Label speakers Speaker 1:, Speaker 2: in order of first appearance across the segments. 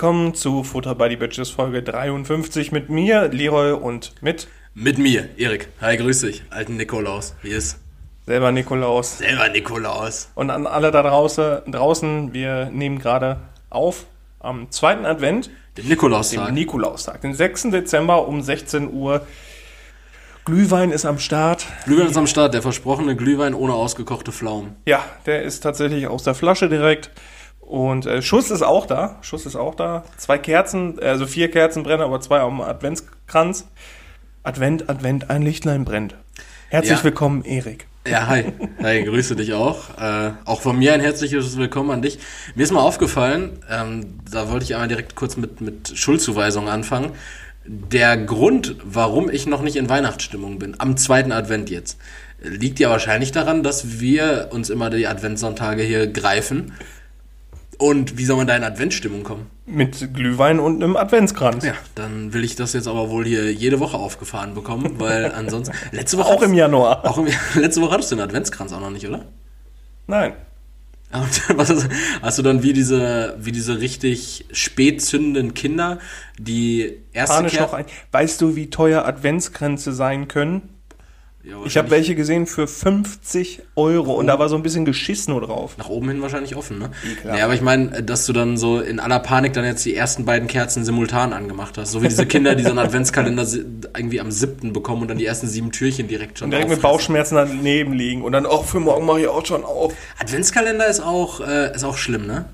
Speaker 1: Willkommen zu Futter by the Bitches Folge 53 mit mir, Leroy und mit
Speaker 2: Mit mir, Erik. Hi, grüß dich. Alten Nikolaus. Wie ist?
Speaker 1: selber Nikolaus.
Speaker 2: Selber Nikolaus.
Speaker 1: Und an alle da draußen, draußen wir nehmen gerade auf am zweiten Advent,
Speaker 2: Den Nikolaustag.
Speaker 1: Nikolaustag, den 6. Dezember um 16 Uhr. Glühwein ist am Start.
Speaker 2: Glühwein ist am Start. Der versprochene Glühwein ohne ausgekochte Pflaumen.
Speaker 1: Ja, der ist tatsächlich aus der Flasche direkt. Und äh, Schuss ist auch da. Schuss ist auch da. Zwei Kerzen, also vier Kerzen brennen, aber zwei am Adventskranz. Advent, Advent, ein Lichtlein brennt. Herzlich
Speaker 2: Ja.
Speaker 1: willkommen, Erik.
Speaker 2: Ja, hi. Hi, grüße dich auch. Äh, auch von mir ein herzliches Willkommen an dich. Mir ist mal aufgefallen, ähm, da wollte ich einmal direkt kurz mit, mit Schuldzuweisungen anfangen. Der Grund, warum ich noch nicht in Weihnachtsstimmung bin, am zweiten Advent jetzt, liegt ja wahrscheinlich daran, dass wir uns immer die Adventssonntage hier greifen. Und wie soll man da in Adventsstimmung kommen?
Speaker 1: Mit Glühwein und einem Adventskranz.
Speaker 2: Ja, dann will ich das jetzt aber wohl hier jede Woche aufgefahren bekommen, weil ansonsten. Letzte Woche.
Speaker 1: Auch im Januar.
Speaker 2: Auch im, letzte Woche hattest du den Adventskranz auch noch nicht, oder?
Speaker 1: Nein.
Speaker 2: Und was hast, hast du dann wie diese, wie diese richtig spät zündenden Kinder, die erste
Speaker 1: Panisch noch ein. Weißt du, wie teuer Adventskränze sein können?
Speaker 2: Ja,
Speaker 1: Ich habe welche gesehen für 50 Euro und da war so ein bisschen Geschiss nur drauf.
Speaker 2: Nach oben hin wahrscheinlich offen, ne?
Speaker 1: Ekelhaft.
Speaker 2: Ja, aber ich meine, dass du dann so in aller Panik dann jetzt die ersten beiden Kerzen simultan angemacht hast. So wie diese Kinder, die so einen Adventskalender irgendwie am siebten bekommen und dann die ersten sieben Türchen direkt schon
Speaker 1: Und direkt mit. Bauchschmerzen daneben liegen und dann, oh, für morgen mache ich auch schon auf.
Speaker 2: Adventskalender ist auch, äh, ist auch schlimm, ne?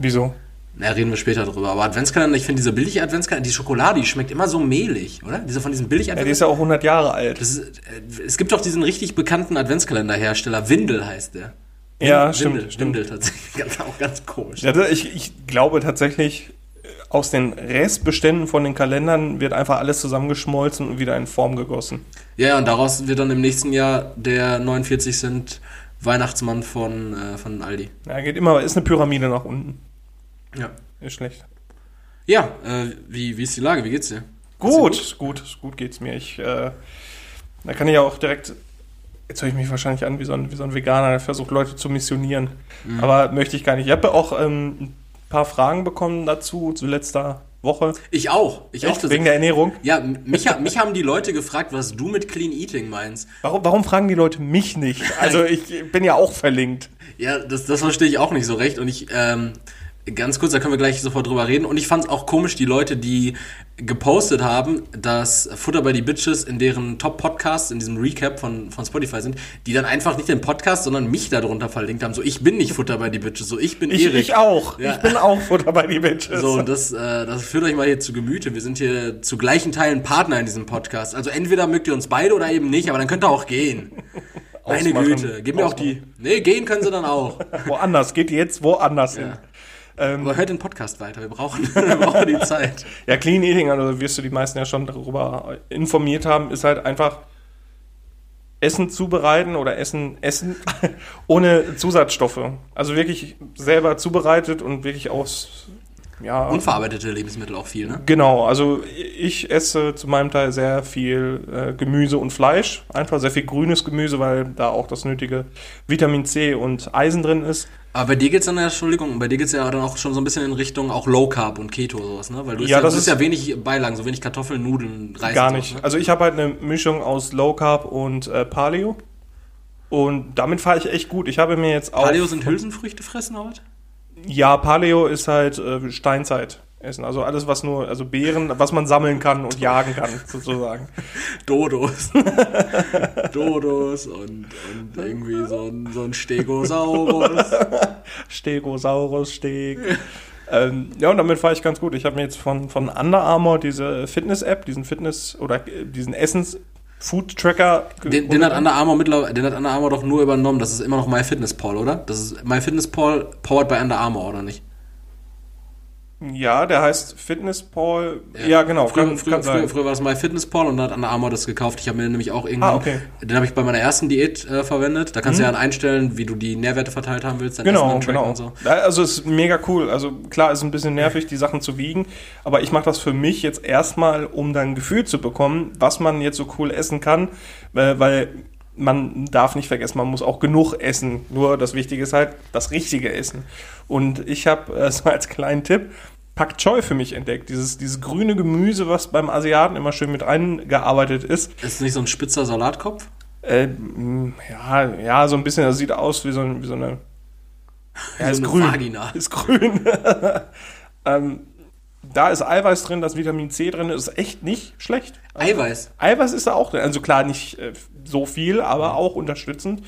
Speaker 1: Wieso?
Speaker 2: Na, reden wir später drüber. Aber Adventskalender, ich finde diese billige Adventskalender, die Schokolade, die schmeckt immer so mehlig, oder? Diese von diesen billig
Speaker 1: Ja, die ist ja auch 100 Jahre alt.
Speaker 2: Ist, äh, es gibt doch diesen richtig bekannten Adventskalenderhersteller, Windel heißt der.
Speaker 1: Ja,
Speaker 2: Windel,
Speaker 1: stimmt, stimmt.
Speaker 2: Windel tatsächlich, ganz, auch ganz komisch.
Speaker 1: Ja, ich, ich glaube tatsächlich, äh, aus den Restbeständen von den Kalendern wird einfach alles zusammengeschmolzen und wieder in Form gegossen.
Speaker 2: Ja, und daraus wird dann im nächsten Jahr der 49 Cent Weihnachtsmann von, äh, von Aldi.
Speaker 1: Ja, geht immer, ist eine Pyramide nach unten.
Speaker 2: Ja.
Speaker 1: Ist schlecht.
Speaker 2: Ja, äh, wie, wie ist die Lage? Wie geht's dir?
Speaker 1: Gut, gut, gut geht's mir. Ich, äh, da kann ich ja auch direkt, jetzt höre ich mich wahrscheinlich an wie so ein, wie so ein Veganer, der versucht Leute zu missionieren.
Speaker 2: Mhm.
Speaker 1: Aber möchte ich gar nicht. Ich habe auch ähm, ein paar Fragen bekommen dazu, zu letzter Woche.
Speaker 2: Ich auch. Ich auch.
Speaker 1: Echt? Wegen der Ernährung.
Speaker 2: ja, mich, mich haben die Leute gefragt, was du mit Clean Eating meinst.
Speaker 1: Warum, warum fragen die Leute mich nicht? Also ich bin ja auch verlinkt.
Speaker 2: Ja, das, das verstehe ich auch nicht so recht. Und ich, ähm, ganz kurz, da können wir gleich sofort drüber reden. Und ich fand es auch komisch, die Leute, die gepostet haben, dass Futter bei die Bitches in deren Top-Podcasts, in diesem Recap von, von Spotify sind, die dann einfach nicht den Podcast, sondern mich darunter verlinkt haben. So, ich bin nicht Futter bei die Bitches, so, ich bin
Speaker 1: Ich,
Speaker 2: Erik.
Speaker 1: ich auch.
Speaker 2: Ja.
Speaker 1: Ich bin auch Futter bei die Bitches.
Speaker 2: So, und das, äh, das führt euch mal hier zu Gemüte. Wir sind hier zu gleichen Teilen Partner in diesem Podcast. Also entweder mögt ihr uns beide oder eben nicht, aber dann könnt ihr auch gehen. Meine. Güte. Gib mir auch die. Nee, gehen können sie dann auch.
Speaker 1: Woanders. Geht jetzt woanders hin. Ähm,
Speaker 2: Aber hört den Podcast weiter. Wir brauchen, wir brauchen die Zeit.
Speaker 1: Ja, Clean Eating, also wirst du die meisten ja schon darüber informiert haben, ist halt einfach Essen zubereiten oder Essen essen ohne Zusatzstoffe. Also wirklich selber zubereitet und wirklich aus ja
Speaker 2: Unverarbeitete Lebensmittel auch viel, ne?
Speaker 1: genau. Also ich esse zu meinem Teil sehr viel äh, Gemüse und Fleisch, einfach sehr viel grünes Gemüse, weil da auch das nötige Vitamin C und Eisen drin ist.
Speaker 2: Aber bei dir geht's dann, Entschuldigung, bei dir geht's ja dann auch schon so ein bisschen in Richtung auch Low Carb und Keto sowas, ne? Weil du
Speaker 1: Ja,
Speaker 2: ja,
Speaker 1: das
Speaker 2: ist ja wenig Beilagen, so wenig Kartoffeln, Nudeln, Reis.
Speaker 1: Gar nicht.
Speaker 2: sowas, ne?
Speaker 1: Also ich habe halt eine Mischung aus Low Carb und äh, Paleo. Und damit fahre ich echt gut. Ich habe mir jetzt auch.
Speaker 2: Paleo sind Hülsenfrüchte fressen, oder?
Speaker 1: Ja, Paleo ist halt äh, Steinzeit. Essen. Also alles, was nur, also Beeren, was man sammeln kann und jagen kann, sozusagen.
Speaker 2: Dodos. Dodos und, und irgendwie so ein, so ein Stegosaurus.
Speaker 1: Stegosaurus, Steg. ähm, ja, und damit fahre ich ganz gut. Ich habe mir jetzt von, von Under Armour diese Fitness-App, diesen Fitness- oder äh, diesen Essens-Food-Tracker. ge-
Speaker 2: Den, den hat Under Armour mittlerweile, den hat Under Armour doch nur übernommen. Das ist immer noch MyFitnessPal, oder? Das ist MyFitnessPal powered by Under Armour, oder nicht?
Speaker 1: Ja, der heißt Fitness-Paul. Ja, genau.
Speaker 2: Früher,
Speaker 1: kann-
Speaker 2: früher,
Speaker 1: kann
Speaker 2: früher, früher war das MyFitnessPal und dann hat Under Armour das gekauft. Ich habe mir nämlich auch irgendwann,
Speaker 1: Ah, okay. Mhm.
Speaker 2: den habe ich bei meiner ersten Diät äh, verwendet. Da kannst du ja dann einstellen, wie du die Nährwerte verteilt haben willst,
Speaker 1: Genau, genau.
Speaker 2: und so.
Speaker 1: Ja, Also es ist mega cool. Also klar, ist ein bisschen nervig, die Sachen zu wiegen, aber ich mache das für mich jetzt erstmal, um dann ein Gefühl zu bekommen, was man jetzt so cool essen kann, weil, weil man darf nicht vergessen, man muss auch genug essen. Nur das Wichtige ist halt das richtige Essen. Und ich habe äh, so als kleinen Tipp, Pak Choi für mich entdeckt. Dieses, dieses grüne Gemüse, was beim Asiaten immer schön mit eingearbeitet ist.
Speaker 2: Ist nicht so ein spitzer Salatkopf?
Speaker 1: Äh, ja, ja, so ein bisschen, das sieht aus wie so, ein- wie so eine. Ja,
Speaker 2: So
Speaker 1: ist
Speaker 2: eine
Speaker 1: grün.
Speaker 2: Vagina.
Speaker 1: Ist grün. ähm, da ist Eiweiß drin, da ist Vitamin C drin, ist echt nicht schlecht.
Speaker 2: Eiweiß.
Speaker 1: Eiweiß ist da auch drin. Also klar, nicht äh, so viel, aber auch unterstützend.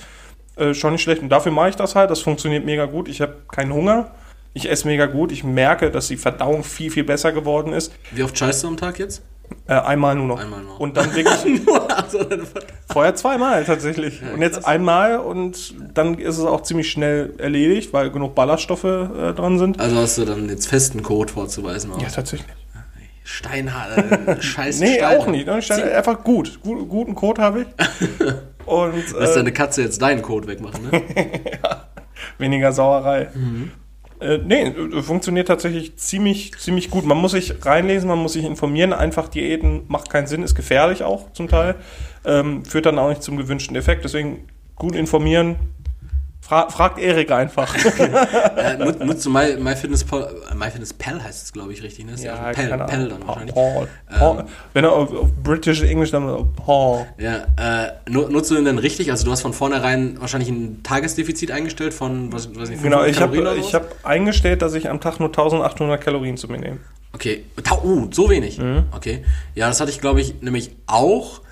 Speaker 1: Äh, schon nicht schlecht. Und dafür mache ich das halt. Das funktioniert mega gut. Ich habe keinen Hunger. Ich esse mega gut. Ich merke, dass die Verdauung viel, viel besser geworden ist.
Speaker 2: Wie oft scheißt du am Tag jetzt?
Speaker 1: Äh, einmal nur noch.
Speaker 2: Einmal noch.
Speaker 1: Und dann wirklich
Speaker 2: Also,
Speaker 1: vorher zweimal tatsächlich. und jetzt
Speaker 2: krass.
Speaker 1: einmal und dann ist es auch ziemlich schnell erledigt, weil genug Ballaststoffe äh, dran sind.
Speaker 2: also hast du dann jetzt festen Code vorzuweisen.
Speaker 1: Ja, tatsächlich.
Speaker 2: Steinhard, äh, scheiß
Speaker 1: Nee,
Speaker 2: Stein.
Speaker 1: auch nicht. Ne? Einfach gut. gut. Guten Code habe ich. Und
Speaker 2: Lass
Speaker 1: äh,
Speaker 2: deine Katze jetzt deinen Code wegmachen, ne?
Speaker 1: weniger Sauerei. Äh, nee, funktioniert tatsächlich ziemlich, ziemlich gut. Man muss sich reinlesen, man muss sich informieren. Einfach Diäten macht keinen Sinn, ist gefährlich auch zum Teil. Ähm, führt dann auch nicht zum gewünschten Effekt. Deswegen gut informieren. Fra fragt Erik einfach.
Speaker 2: äh, nut, nutzt du My, MyFitnessPal, äh, MyFitnessPal heißt es, glaube ich, richtig, ne? Ist ja, auch Pal, Pal dann wahrscheinlich.
Speaker 1: Paul. Paul. Wenn er auf, auf British English dann Paul.
Speaker 2: Ja, äh, nu- nutzt du den denn richtig? Also du hast von vornherein wahrscheinlich ein Tagesdefizit eingestellt von, was, weiß nicht, 500
Speaker 1: Genau, ich habe hab eingestellt, dass ich am Tag nur 1800 Kalorien zu mir nehme.
Speaker 2: Okay, uh, so wenig.
Speaker 1: Mhm.
Speaker 2: Okay. Ja, das hatte ich, glaube ich, nämlich auch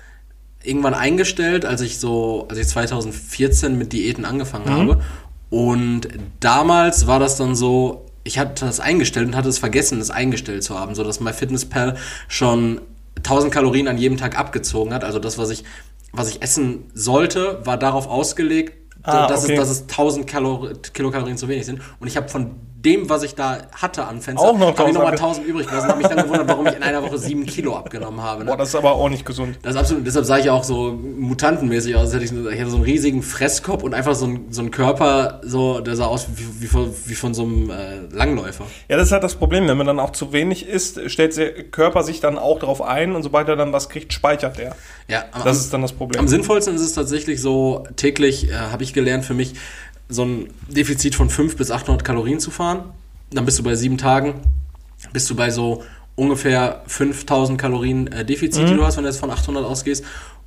Speaker 2: irgendwann eingestellt, als ich so, als ich 2014 mit Diäten angefangen
Speaker 1: Mhm.
Speaker 2: habe. Und damals war das dann so, ich hatte das eingestellt und hatte es vergessen, es eingestellt zu haben, so dass MyFitnessPal schon 1000 Kalorien an jedem Tag abgezogen hat. Also das, was ich, was ich essen sollte, war darauf ausgelegt,
Speaker 1: Ah,
Speaker 2: dass,
Speaker 1: okay.
Speaker 2: es, dass es 1000 Kalor Kilokalorien zu wenig sind. Und ich habe von dem, was ich da hatte an Fenster,
Speaker 1: Auch noch
Speaker 2: habe ich
Speaker 1: 1000
Speaker 2: nochmal
Speaker 1: abge-
Speaker 2: 1000 übrig gelassen. Habe mich dann gewundert, warum ich in einer Woche 7 Kilo abgenommen habe. Ne?
Speaker 1: Boah, das ist aber auch nicht gesund.
Speaker 2: Das ist absolut, deshalb sah ich auch so mutantenmäßig aus. Hätte ich, so- ich hatte so einen riesigen Fresskopf und einfach so einen, so einen Körper, so, der sah aus wie, wie, von, wie von so einem äh, Langläufer.
Speaker 1: Ja, das ist halt das Problem. Wenn man dann auch zu wenig isst, stellt der Körper sich dann auch darauf ein und sobald er dann was kriegt, speichert er.
Speaker 2: Ja, am,
Speaker 1: Das ist dann das Problem.
Speaker 2: am sinnvollsten ist es tatsächlich so, täglich, äh, habe ich gelernt, für mich so ein Defizit von 500 bis 800 Kalorien zu fahren. Dann bist du bei sieben Tagen, bist du bei so ungefähr 5000 Kalorien äh, Defizit,
Speaker 1: Mhm.
Speaker 2: die du hast, wenn du jetzt von 800 ausgehst.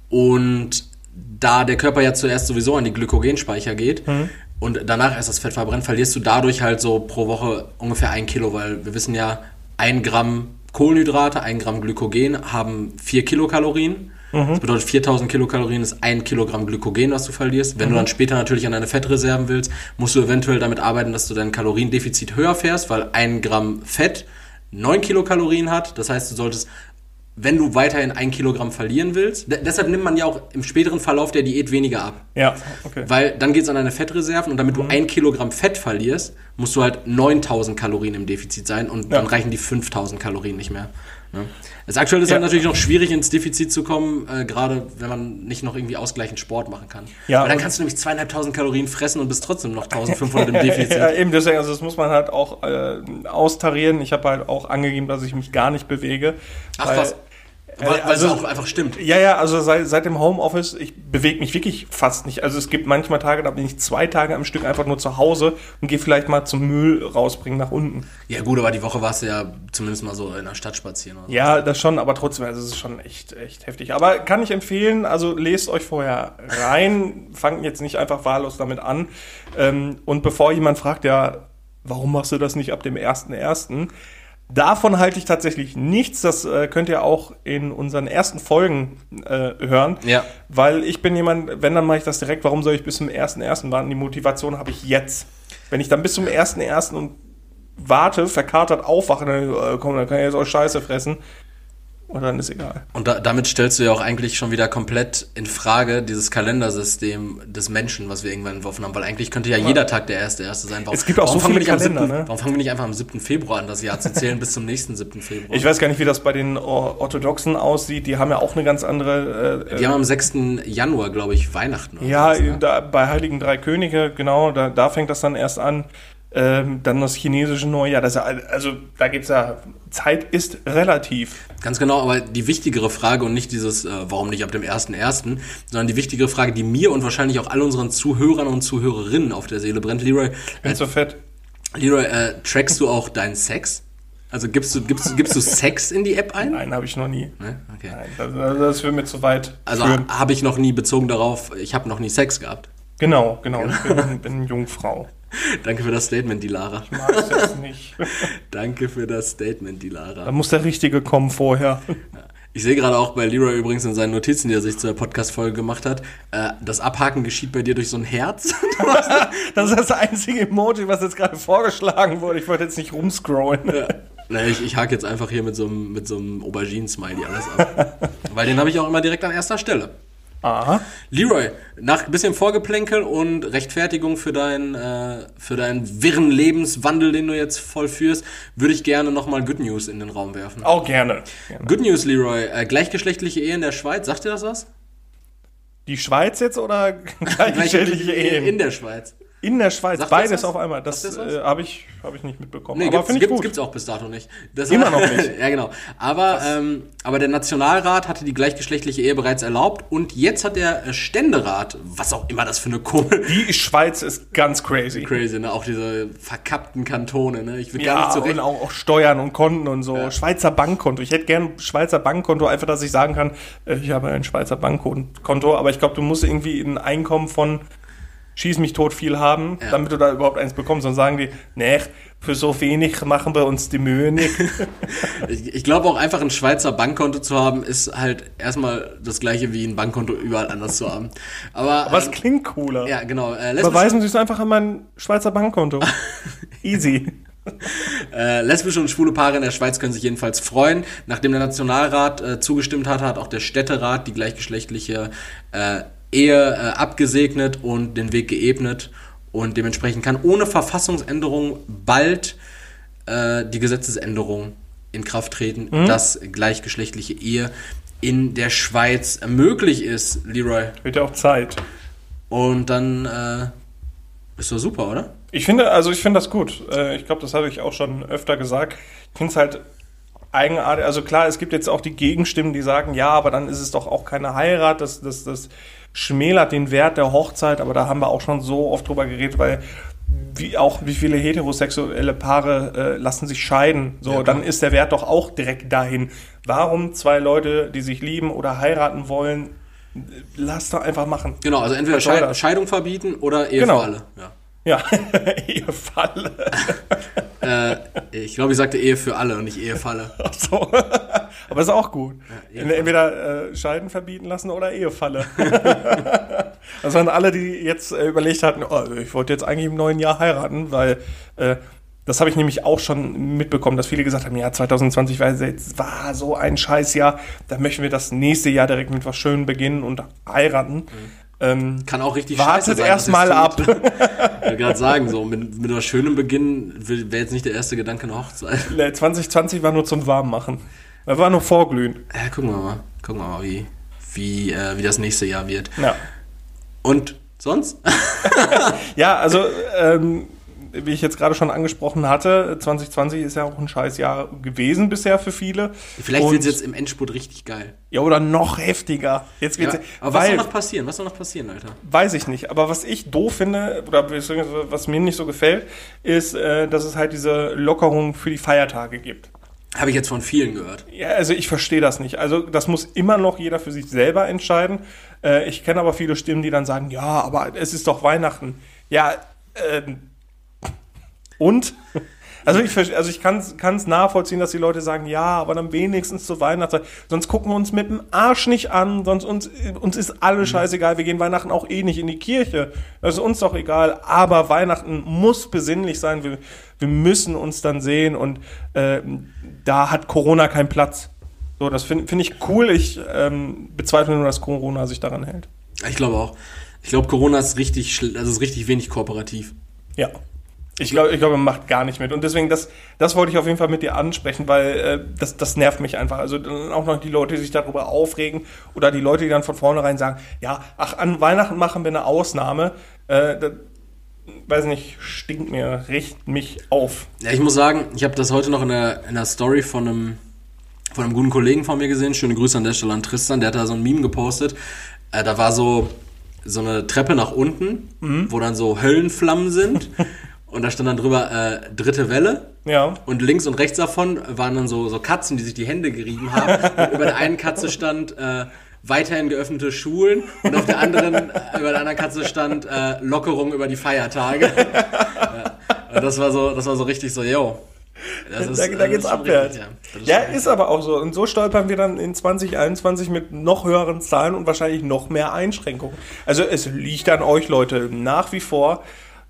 Speaker 2: Und da der Körper ja zuerst sowieso an die Glykogenspeicher geht
Speaker 1: Mhm.
Speaker 2: und danach erst das Fett verbrennt, verlierst du dadurch halt so pro Woche ungefähr ein Kilo, weil wir wissen ja, ein Gramm Kohlenhydrate, ein Gramm Glykogen haben vier Kilokalorien. Das bedeutet, 4000 Kilokalorien ist ein Kilogramm Glykogen, was du verlierst. Wenn du dann später natürlich an deine Fettreserven willst, musst du eventuell damit arbeiten, dass du dein Kaloriendefizit höher fährst, weil ein Gramm Fett 9 Kilokalorien hat. Das heißt, du solltest, wenn du weiterhin ein Kilogramm verlieren willst, de deshalb nimmt man ja auch im späteren Verlauf der Diät weniger ab.
Speaker 1: Ja, okay.
Speaker 2: Weil dann geht es an deine Fettreserven und damit du ein Kilogramm Fett verlierst, musst du halt 9000 Kalorien im Defizit sein und dann
Speaker 1: Ja.
Speaker 2: reichen die 5000 Kalorien nicht mehr. Ne? Das aktuell ist
Speaker 1: Ja.
Speaker 2: halt natürlich noch schwierig ins Defizit zu kommen, äh, gerade wenn man nicht noch irgendwie ausgleichend Sport machen kann.
Speaker 1: Ja,
Speaker 2: Weil dann kannst du nämlich zweieinhalbtausend Kalorien fressen und bist trotzdem noch 1500 im Defizit.
Speaker 1: Ja, eben deswegen, also das muss man halt auch äh, austarieren. Ich habe halt auch angegeben, dass ich mich gar nicht bewege.
Speaker 2: Ach
Speaker 1: weil-
Speaker 2: krass. Weil, weil
Speaker 1: also-
Speaker 2: es auch einfach stimmt.
Speaker 1: Ja, ja, also seit, seit dem Homeoffice, ich bewege mich wirklich fast nicht. Also es gibt manchmal Tage, da bin ich zwei Tage am Stück einfach nur zu Hause und gehe vielleicht mal zum Müll rausbringen nach unten.
Speaker 2: Ja gut, aber die Woche warst du ja zumindest mal so in der Stadt spazieren. Oder so.
Speaker 1: Ja, das schon, aber trotzdem, also es ist schon echt, echt heftig. Aber kann ich empfehlen, also lest euch vorher rein, fangt jetzt nicht einfach wahllos damit an. Ähm, und bevor jemand fragt, ja, warum machst du das nicht ab dem 1.1., Davon halte ich tatsächlich nichts. Das äh, könnt ihr auch in unseren ersten Folgen äh, hören.
Speaker 2: Ja.
Speaker 1: Weil ich bin jemand, wenn, dann mache ich das direkt. Warum soll ich bis zum 1.1. warten? Die Motivation habe ich jetzt. Wenn ich dann bis zum 1.1. und warte, verkatert aufwache, dann, äh, komm, dann kann ich jetzt auch Scheiße fressen. Und dann ist egal.
Speaker 2: Und da, damit stellst du ja auch eigentlich schon wieder komplett in Frage dieses Kalendersystem des Menschen, was wir irgendwann entworfen haben, weil eigentlich könnte ja jeder Tag der erste erste sein. Warum,
Speaker 1: Es gibt auch so
Speaker 2: fangen wir
Speaker 1: viele Kalender,
Speaker 2: 7.,
Speaker 1: ne?
Speaker 2: Warum fangen wir nicht einfach am 7. Februar an, das Jahr zu zählen bis zum nächsten 7. Februar?
Speaker 1: Ich weiß gar nicht, wie das bei den Or- Orthodoxen aussieht. Die haben ja auch eine ganz andere. Äh,
Speaker 2: Die haben am 6. Januar, glaube ich, Weihnachten. Oder
Speaker 1: Ja,
Speaker 2: sowas, ne?
Speaker 1: da, bei Heiligen Drei Könige, genau, da, da fängt das dann erst an. Ähm, dann das chinesische Neujahr. Das also da gibt's ja, Zeit ist relativ.
Speaker 2: Ganz genau, aber die wichtigere Frage und nicht dieses, äh, warum nicht ab dem 1.1., sondern die wichtigere Frage, die mir und wahrscheinlich auch all unseren Zuhörern und Zuhörerinnen auf der Seele brennt. Leroy,
Speaker 1: Bin
Speaker 2: äh,
Speaker 1: so fett.
Speaker 2: Leroy äh, trackst du auch deinen Sex? Also gibst du, gibst, du- gibst du Sex in die App ein?
Speaker 1: Nein, habe ich noch nie.
Speaker 2: Ne? Okay.
Speaker 1: Nein, das, das wird mir zu weit.
Speaker 2: Also habe ich noch nie bezogen darauf, ich habe noch nie Sex gehabt.
Speaker 1: Genau, genau. Ich bin, bin eine Jungfrau.
Speaker 2: Danke für das Statement, die Lara.
Speaker 1: Mag es jetzt nicht.
Speaker 2: Danke für das Statement, die Lara.
Speaker 1: Da muss der Richtige kommen vorher.
Speaker 2: Ich sehe gerade auch bei Leroy übrigens in seinen Notizen, die er sich zur Podcast-Folge gemacht hat, äh, das Abhaken geschieht bei dir durch so ein Herz.
Speaker 1: Das ist das einzige Emoji, was jetzt gerade vorgeschlagen wurde. Ich wollte jetzt nicht rumscrollen.
Speaker 2: ja. Nee, ich, ich hake jetzt einfach hier mit so einem, mit so einem Auberginen-Smiley alles ab. Weil den habe ich auch immer direkt an erster Stelle.
Speaker 1: Aha.
Speaker 2: Leroy, nach ein bisschen Vorgeplänkel und Rechtfertigung für, dein, äh, für deinen wirren Lebenswandel, den du jetzt vollführst, würde ich gerne nochmal Good News in den Raum werfen.
Speaker 1: Auch gerne. gerne.
Speaker 2: Good News, Leroy. Äh, gleichgeschlechtliche Ehe in der Schweiz, sagt dir das was?
Speaker 1: Die Schweiz jetzt oder gleichgeschlechtliche Ehen?
Speaker 2: in der Schweiz.
Speaker 1: In der Schweiz,
Speaker 2: Sagt
Speaker 1: beides auf einmal. Das, äh, habe ich, hab ich nicht mitbekommen.
Speaker 2: Nee,
Speaker 1: aber finde ich
Speaker 2: gibt's,
Speaker 1: gut.
Speaker 2: gibt's auch bis dato nicht. Das
Speaker 1: Immer noch nicht.
Speaker 2: ja, genau. Aber, ähm, aber der Nationalrat hatte die gleichgeschlechtliche Ehe bereits erlaubt und jetzt hat der äh, Ständerat, was auch immer das für eine Kohle,
Speaker 1: Die Schweiz ist ganz crazy.
Speaker 2: crazy, ne? Auch diese verkappten Kantone, ne? Ich will gar
Speaker 1: Ja,
Speaker 2: nicht so
Speaker 1: und auch, auch Steuern und Konten und so.
Speaker 2: Ja.
Speaker 1: Schweizer Bankkonto. Ich hätte gern Schweizer Bankkonto, einfach, dass ich sagen kann, äh, ich habe ein Schweizer Bankkonto, aber ich glaube, du musst irgendwie ein Einkommen von schieß mich tot viel haben,
Speaker 2: Ja.
Speaker 1: damit du da überhaupt eins bekommst. Sonst sagen die, nee, für so wenig machen wir uns die Mühe nicht.
Speaker 2: Ich, ich glaube auch einfach ein Schweizer Bankkonto zu haben, ist halt erstmal das gleiche wie ein Bankkonto überall anders zu haben. Aber,
Speaker 1: Aber es
Speaker 2: ähm,
Speaker 1: klingt cooler.
Speaker 2: ja, genau. Äh,
Speaker 1: Überweisen Sie es einfach an mein Schweizer Bankkonto. Easy.
Speaker 2: äh, lesbische und schwule Paare in der Schweiz können sich jedenfalls freuen. Nachdem der Nationalrat äh, zugestimmt hat, hat auch der Städterat die gleichgeschlechtliche äh, Ehe äh, abgesegnet und den Weg geebnet. Und dementsprechend kann ohne Verfassungsänderung bald äh, die Gesetzesänderung in Kraft treten, dass gleichgeschlechtliche Ehe in der Schweiz möglich ist, Leroy.
Speaker 1: Wird ja auch Zeit.
Speaker 2: Und dann äh, ist doch super, oder?
Speaker 1: Ich finde, also ich finde das gut. Äh, Ich glaube, das habe ich auch schon öfter gesagt. Ich finde es halt eigenartig. Also klar, es gibt jetzt auch die Gegenstimmen, die sagen, ja, aber dann ist es doch auch keine Heirat. Das, das, das schmälert den Wert der Hochzeit. Aber da haben wir auch schon so oft drüber geredet, weil wie auch wie viele heterosexuelle Paare äh, lassen sich scheiden. So,
Speaker 2: Ja,
Speaker 1: dann ist der Wert doch auch direkt dahin. Warum zwei Leute, die sich lieben oder heiraten wollen, lass doch einfach machen.
Speaker 2: Genau, also entweder? Scheidung verbieten oder Ehe
Speaker 1: Genau.
Speaker 2: für alle. Ja.
Speaker 1: Ja, Ehefalle.
Speaker 2: Äh, ich glaube, ich sagte Ehe für alle und nicht Ehefalle.
Speaker 1: Ach so. Aber ist auch gut.
Speaker 2: Ehefalle.
Speaker 1: Entweder äh, Scheiden verbieten lassen oder Ehefalle. das waren alle, die jetzt äh, überlegt hatten, oh, ich wollte jetzt eigentlich im neuen Jahr heiraten, weil äh, das habe ich nämlich auch schon mitbekommen, dass viele gesagt haben, ja, 2020 war, jetzt, war so ein Scheißjahr, da möchten wir das nächste Jahr direkt mit was Schönem beginnen und heiraten. Ähm,
Speaker 2: Kann auch richtig
Speaker 1: Wartet
Speaker 2: sein.
Speaker 1: erst
Speaker 2: was
Speaker 1: mal
Speaker 2: es tut. Ich wollte gerade sagen, so mit, mit einer schönen Beginn wäre jetzt nicht der erste Gedanke eine Hochzeit.
Speaker 1: 2020 war nur zum Warmmachen. Da war nur Vorglühen.
Speaker 2: Ja, gucken wir mal. Gucken wir mal, wie, wie, äh, wie das nächste Jahr wird.
Speaker 1: Ja.
Speaker 2: Und sonst?
Speaker 1: Ja, also, ähm, wie ich jetzt gerade schon angesprochen hatte, 2020 ist ja auch ein scheiß Jahr gewesen bisher für viele.
Speaker 2: Vielleicht wird es jetzt im Endspurt richtig geil.
Speaker 1: Ja, oder noch heftiger. Jetzt
Speaker 2: Ja.
Speaker 1: wird's,
Speaker 2: Aber was soll
Speaker 1: weil,
Speaker 2: noch passieren? Was soll noch passieren, Alter?
Speaker 1: weiß ich nicht. Aber was ich doof finde, oder was mir nicht so gefällt, ist, äh, dass es halt diese Lockerung für die Feiertage gibt.
Speaker 2: Habe ich jetzt von vielen gehört.
Speaker 1: Ja, also ich verstehe das nicht. Also das muss immer noch jeder für sich selber entscheiden. Äh, ich kenne aber viele Stimmen, die dann sagen, ja, aber es ist doch Weihnachten. Ja, ähm, und? Also ich, also ich kann es nachvollziehen, dass die Leute sagen, ja, aber dann wenigstens zur Weihnachtszeit. Sonst gucken wir uns mit dem Arsch nicht an, sonst uns, uns ist alles scheißegal. Wir gehen Weihnachten auch eh nicht in die Kirche. Das ist uns doch egal. Aber Weihnachten muss besinnlich sein. Wir, wir müssen uns dann sehen und äh, da hat Corona keinen Platz. So, das finde find ich cool. Ich ähm, bezweifle nur, dass Corona sich daran hält.
Speaker 2: Ich glaube auch. Ich glaube, Corona ist richtig, also ist richtig wenig kooperativ.
Speaker 1: Ja. Ich glaube, ich glaube, man macht gar nicht mit. Und deswegen, das, das wollte ich auf jeden Fall mit dir ansprechen, weil äh, das, das nervt mich einfach. Also dann auch noch die Leute, die sich darüber aufregen oder die Leute, die dann von vornherein sagen, ja, ach, an Weihnachten machen wir eine Ausnahme. Äh, das, weiß nicht, stinkt mir, riecht mich auf.
Speaker 2: Ja, ich muss sagen, ich habe das heute noch in der, in der Story von einem, von einem guten Kollegen von mir gesehen. Schöne Grüße an der Stelle an Tristan. Der hat da so ein Meme gepostet. Äh, da war so, so eine Treppe nach unten, wo dann so Höllenflammen sind. und da stand dann drüber äh, dritte Welle.
Speaker 1: Ja.
Speaker 2: Und links und rechts davon waren dann so, so Katzen, die sich die Hände gerieben haben. Und über der einen Katze stand äh, weiterhin geöffnete Schulen und auf der anderen, äh, über der anderen Katze stand äh, Lockerung über die Feiertage. ja. Und das war so, das war so richtig so, yo. Das
Speaker 1: da, da geht's
Speaker 2: schon
Speaker 1: abwärts.
Speaker 2: richtig,
Speaker 1: ja,
Speaker 2: Das
Speaker 1: ja ist aber auch so. Und so stolpern wir dann in 2021 mit noch höheren Zahlen und wahrscheinlich noch mehr Einschränkungen. Also es liegt an euch, Leute, nach wie vor.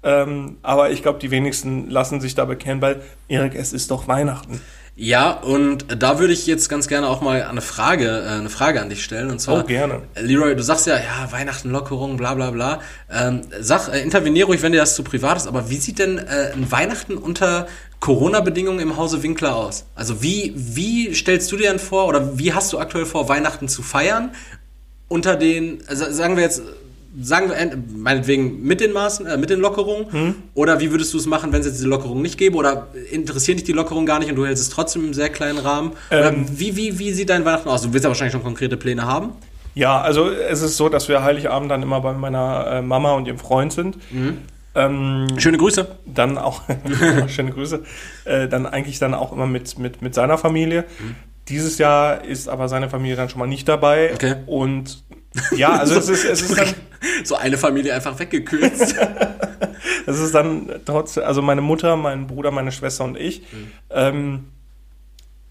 Speaker 1: Ähm, aber ich glaube, die wenigsten lassen sich da bekennen, weil, Erik, es ist doch Weihnachten.
Speaker 2: Ja, und da würde ich jetzt ganz gerne auch mal eine Frage, äh, eine Frage an dich stellen. Und zwar,
Speaker 1: Oh, gerne.
Speaker 2: Leroy, du sagst ja, ja, Weihnachten, Lockerung, bla bla bla. Ähm, sag, äh, intervenier ruhig, wenn dir das zu privat ist, aber wie sieht denn äh, ein Weihnachten unter Corona-Bedingungen im Hause Winkler aus? Also wie, wie stellst du dir denn vor oder wie hast du aktuell vor, Weihnachten zu feiern? Unter den, also sagen wir jetzt, sagen wir meinetwegen mit den Maßen, äh, mit den Lockerungen,
Speaker 1: Hm.
Speaker 2: oder wie würdest du es machen, wenn es jetzt diese Lockerungen nicht gäbe? Oder interessiert dich die Lockerung gar nicht und du hältst es trotzdem im sehr kleinen Rahmen?
Speaker 1: Ähm.
Speaker 2: wie, wie, wie sieht dein Weihnachten aus? Du willst ja wahrscheinlich schon konkrete Pläne haben.
Speaker 1: Ja, also es ist so, dass wir Heiligabend dann immer bei meiner äh, Mama und ihrem Freund sind. Ähm,
Speaker 2: Schöne Grüße.
Speaker 1: dann auch, schöne Grüße, äh, dann eigentlich dann auch immer mit, mit, mit seiner Familie. Dieses Jahr ist aber seine Familie dann schon mal nicht dabei.
Speaker 2: Okay.
Speaker 1: Und ja, also es ist, es ist dann,
Speaker 2: So eine Familie einfach weggekürzt.
Speaker 1: es ist dann trotzdem, also meine Mutter, mein Bruder, meine Schwester und ich. Ähm,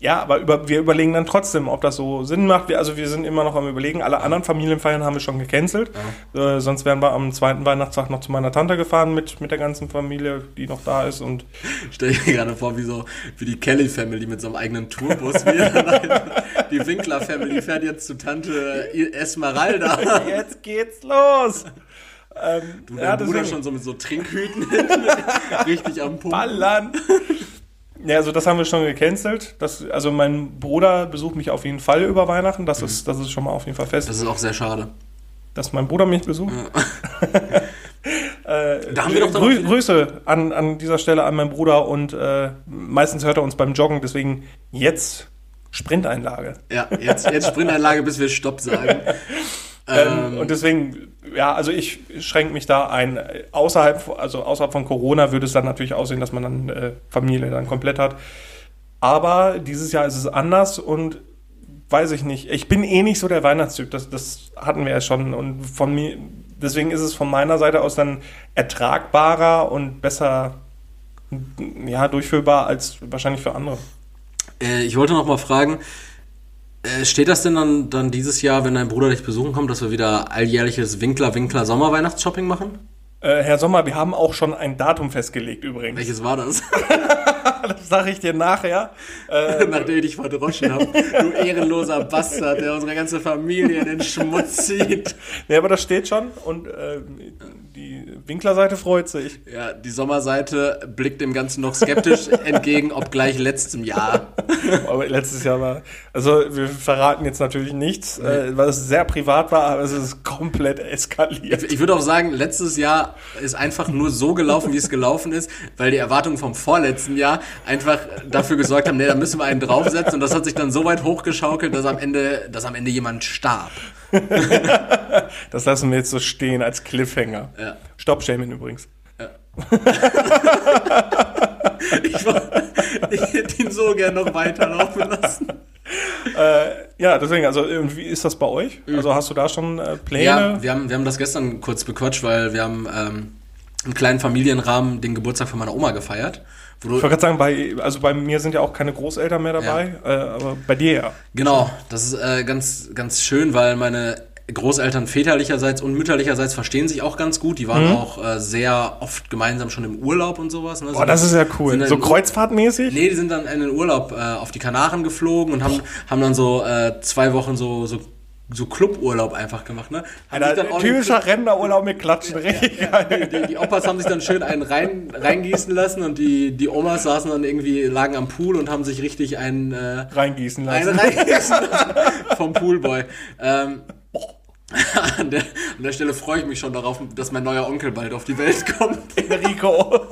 Speaker 1: ja, aber über, wir überlegen dann trotzdem, ob das so Sinn macht. Wir, also wir sind immer noch am überlegen. Alle anderen Familienfeiern haben wir schon gecancelt. Äh, sonst wären wir am zweiten Weihnachtstag noch zu meiner Tante gefahren mit, mit der ganzen Familie, die noch da ist. Und
Speaker 2: Stell ich mir gerade vor, wie so wie die Kelly Family mit so einem eigenen Tourbus. Die Winkler Family fährt jetzt zu Tante Esmeralda.
Speaker 1: jetzt geht's los! Ähm,
Speaker 2: Du,
Speaker 1: ja,
Speaker 2: dein Bruder
Speaker 1: deswegen-
Speaker 2: schon so mit so Trinkhüten richtig am Pumpen.
Speaker 1: Ballern. Ja, also das haben wir schon gecancelt. Das, also mein Bruder besucht mich auf jeden Fall über Weihnachten. Das, ist, das ist schon mal auf jeden Fall fest,
Speaker 2: Das ist auch sehr schade.
Speaker 1: dass mein Bruder mich besucht. äh,
Speaker 2: Da haben wir doch
Speaker 1: Grü Grüße an, an dieser Stelle an meinen Bruder und äh, meistens hört er uns beim Joggen, deswegen jetzt Sprinteinlage.
Speaker 2: Ja, jetzt, jetzt Sprintanlage, bis wir Stopp sagen.
Speaker 1: Ähm, und deswegen, ja, also ich schränke mich da ein. Außerhalb, also außerhalb von Corona würde es dann natürlich aussehen, dass man dann äh, Familie dann komplett hat. Aber dieses Jahr ist es anders und weiß ich nicht. Ich bin eh nicht so der Weihnachtstyp. Das, das hatten wir ja schon. Und von mir, deswegen ist es von meiner Seite aus dann ertragbarer und besser ja, durchführbar als wahrscheinlich für andere.
Speaker 2: Äh, ich wollte noch mal fragen, steht das denn dann, dann dieses Jahr, wenn dein Bruder dich besuchen kommt, dass wir wieder alljährliches Winkler-Winkler-Sommer-Weihnachtsshopping machen?
Speaker 1: Äh, Herr Sommer, wir haben auch schon ein Datum festgelegt übrigens.
Speaker 2: Welches war das?
Speaker 1: Das sage ich dir nachher. Äh,
Speaker 2: Nachdem ich dich verdroschen habe. Du ehrenloser Bastard, der unsere ganze Familie in den Schmutz zieht.
Speaker 1: Nee, aber das steht schon und äh, die Winklerseite freut sich.
Speaker 2: Ja, die Sommerseite blickt dem Ganzen noch skeptisch entgegen, obgleich letztem Jahr.
Speaker 1: Aber letztes Jahr war, also wir verraten jetzt natürlich nichts, äh, weil es sehr privat war, aber es ist komplett eskaliert.
Speaker 2: Ich würde auch sagen, letztes Jahr ist einfach nur so gelaufen, wie es gelaufen ist, weil die Erwartungen vom vorletzten Jahr einfach dafür gesorgt haben, nee, da müssen wir einen draufsetzen und das hat sich dann so weit hochgeschaukelt, dass am Ende, dass am Ende jemand starb.
Speaker 1: Das lassen wir jetzt so stehen als Cliffhanger.
Speaker 2: Ja.
Speaker 1: Stopp, Shaman übrigens.
Speaker 2: Ich, war, ich hätte ihn so gern noch weiterlaufen lassen.
Speaker 1: Äh, ja, deswegen, also wie ist das bei euch? Also hast du da schon äh, Pläne?
Speaker 2: Ja, wir haben, wir haben das gestern kurz bequatscht, weil wir haben ähm, im kleinen Familienrahmen den Geburtstag von meiner Oma gefeiert.
Speaker 1: Ich wollte gerade sagen, bei, also bei mir sind ja auch keine Großeltern mehr dabei, äh, aber bei dir ja.
Speaker 2: Genau, das ist äh, ganz, ganz schön, weil meine Großeltern väterlicherseits und mütterlicherseits verstehen sich auch ganz gut. Die waren auch äh, sehr oft gemeinsam schon im Urlaub und sowas. Ne?
Speaker 1: Oh, das ist ja cool. So kreuzfahrtmäßig?
Speaker 2: Nee, die sind dann in den Urlaub äh, auf die Kanaren geflogen und haben, haben dann so äh, zwei Wochen so, so, so Cluburlaub einfach gemacht. Ne? Haben
Speaker 1: Alter,
Speaker 2: dann
Speaker 1: typischer Rentnerurlaub mit Klatschen, richtig geil.
Speaker 2: die, die Opas haben sich dann schön einen rein, reingießen lassen und die, die Omas saßen dann irgendwie, lagen am Pool und haben sich richtig einen, äh,
Speaker 1: Reingießen
Speaker 2: einen
Speaker 1: lassen.
Speaker 2: reingießen lassen vom Poolboy. Ähm, an, der, an der Stelle freue ich mich schon darauf, dass mein neuer Onkel bald auf die Welt kommt.
Speaker 1: Rico.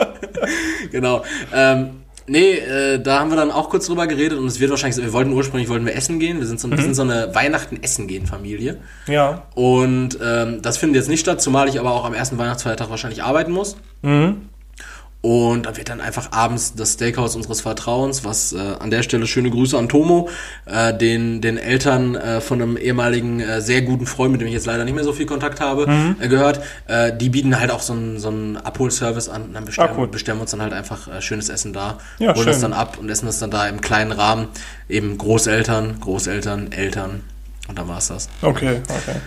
Speaker 2: genau. Ähm, nee, äh, da haben wir dann auch kurz drüber geredet und es wird wahrscheinlich so, wir wollten ursprünglich wollten wir essen gehen. Wir sind so, wir sind so eine Weihnachten-Essen-Gehen-Familie.
Speaker 1: Ja.
Speaker 2: Und ähm, das findet jetzt nicht statt, zumal ich aber auch am ersten Weihnachtsfeiertag wahrscheinlich arbeiten muss. Und da wird dann einfach abends das Steakhouse unseres Vertrauens, was äh, an der Stelle schöne Grüße an Tomo, äh, den, den Eltern äh, von einem ehemaligen äh, sehr guten Freund, mit dem ich jetzt leider nicht mehr so viel Kontakt habe,
Speaker 1: Mhm.
Speaker 2: äh, gehört. Äh, die bieten halt auch so einen so einen Abholservice an. Und dann bestellen,
Speaker 1: Ah, cool.
Speaker 2: bestellen wir uns dann halt einfach äh, schönes Essen da,
Speaker 1: Ja,
Speaker 2: holen das
Speaker 1: schön.
Speaker 2: dann ab und essen das dann da im kleinen Rahmen. Eben Großeltern, Großeltern, Eltern. Und dann war's das.
Speaker 1: Okay, okay.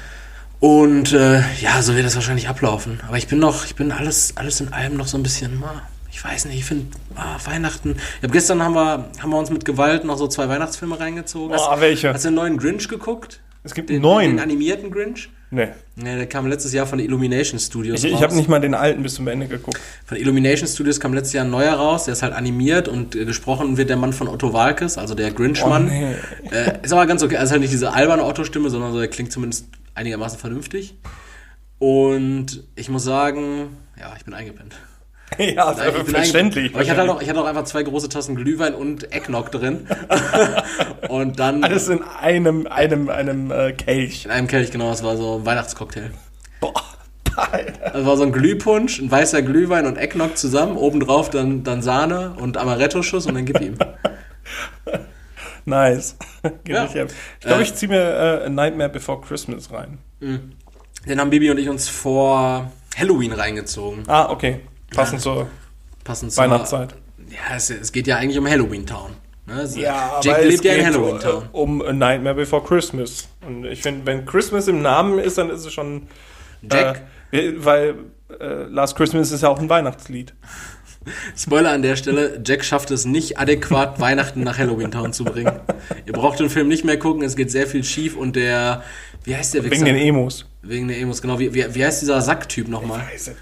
Speaker 2: Und äh, ja, so wird das wahrscheinlich ablaufen. Aber ich bin noch, ich bin alles, alles in allem noch so ein bisschen, ah, ich weiß nicht, ich finde ah, Weihnachten. Ich hab gestern haben wir, haben wir uns mit Gewalt noch so zwei Weihnachtsfilme reingezogen.
Speaker 1: Oh, welche?
Speaker 2: Hast du den neuen Grinch geguckt?
Speaker 1: Es gibt
Speaker 2: Den,
Speaker 1: neun.
Speaker 2: Den animierten Grinch?
Speaker 1: Nee.
Speaker 2: Ne, der kam letztes Jahr von Illumination Studios
Speaker 1: Ich, ich
Speaker 2: raus.
Speaker 1: habe nicht mal den alten bis zum Ende geguckt.
Speaker 2: Von Illumination Studios kam letztes Jahr ein neuer raus, der ist halt animiert und äh, gesprochen wird der Mann von Otto Walkes, also der Grinch-Mann.
Speaker 1: Oh, nee.
Speaker 2: äh, ist aber ganz okay, also halt nicht diese alberne Otto-Stimme, sondern so, der klingt zumindest einigermaßen vernünftig. Und ich muss sagen, ja, ich bin eingepennt.
Speaker 1: ja,
Speaker 2: Nein, ich
Speaker 1: verständlich.
Speaker 2: Aber ich hatte, halt auch, ich hatte auch einfach zwei große Tassen Glühwein und Eggnog drin. und dann
Speaker 1: Alles in einem, einem, einem äh, Kelch.
Speaker 2: in einem Kelch, genau, das war so ein Weihnachtscocktail.
Speaker 1: Boah, Alter.
Speaker 2: Das war so ein Glühpunsch, ein weißer Glühwein und Eggnog zusammen, obendrauf dann, dann Sahne und Amaretto-Schuss und dann gib ihm.
Speaker 1: Nice.
Speaker 2: Ja.
Speaker 1: Ich glaube,
Speaker 2: Äh,
Speaker 1: ich ziehe mir äh, A Nightmare Before Christmas rein.
Speaker 2: Den haben Bibi und ich uns vor Halloween reingezogen.
Speaker 1: Ah, okay. Passend zur
Speaker 2: Passend zur
Speaker 1: Weihnachtszeit.
Speaker 2: Ja, es, es geht ja eigentlich um Halloween Town. Ne? Es-
Speaker 1: Ja,
Speaker 2: Jack
Speaker 1: aber es
Speaker 2: lebt ja in
Speaker 1: geht
Speaker 2: Halloween Town.
Speaker 1: um A Nightmare Before Christmas. Und ich finde, wenn Christmas im Namen ist, dann ist es schon.
Speaker 2: Jack,
Speaker 1: Äh, weil äh, Last Christmas ist ja auch ein Weihnachtslied.
Speaker 2: Spoiler an der Stelle, Jack schafft es nicht adäquat, Weihnachten nach Halloween Town zu bringen. Ihr braucht den Film nicht mehr gucken, es geht sehr viel schief und der, wie heißt der
Speaker 1: Wegen den Emos.
Speaker 2: Wegen der Emos, genau. Wie, wie, wie heißt dieser Sacktyp nochmal?
Speaker 1: Weiß ich.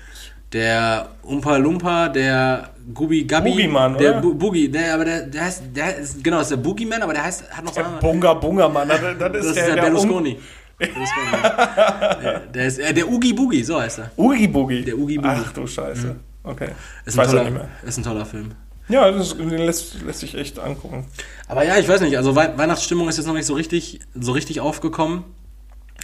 Speaker 2: Der Umpa Lumpa, der Gubi Gabi.
Speaker 1: Boogeyman,
Speaker 2: der
Speaker 1: oder?
Speaker 2: Bu Boogie, der, aber der, der heißt, der ist, genau, ist der Boogeyman, aber der heißt, hat noch so einen
Speaker 1: Bunga Bunga Mann, das, das ist
Speaker 2: Das ist
Speaker 1: der,
Speaker 2: der,
Speaker 1: der Um
Speaker 2: Berlusconi. Berlusconi. der, der ist, äh, der Ugi Boogie, so heißt er.
Speaker 1: Oogie Boogie.
Speaker 2: Der Oogie Boogie.
Speaker 1: Ach du Scheiße. Okay.
Speaker 2: Ist ein, toller, ist ein toller Film.
Speaker 1: Ja, das, den lässt, lässt sich echt angucken.
Speaker 2: Aber ja, ich weiß nicht, also Wei Weihnachtsstimmung ist jetzt noch nicht so richtig, so richtig aufgekommen.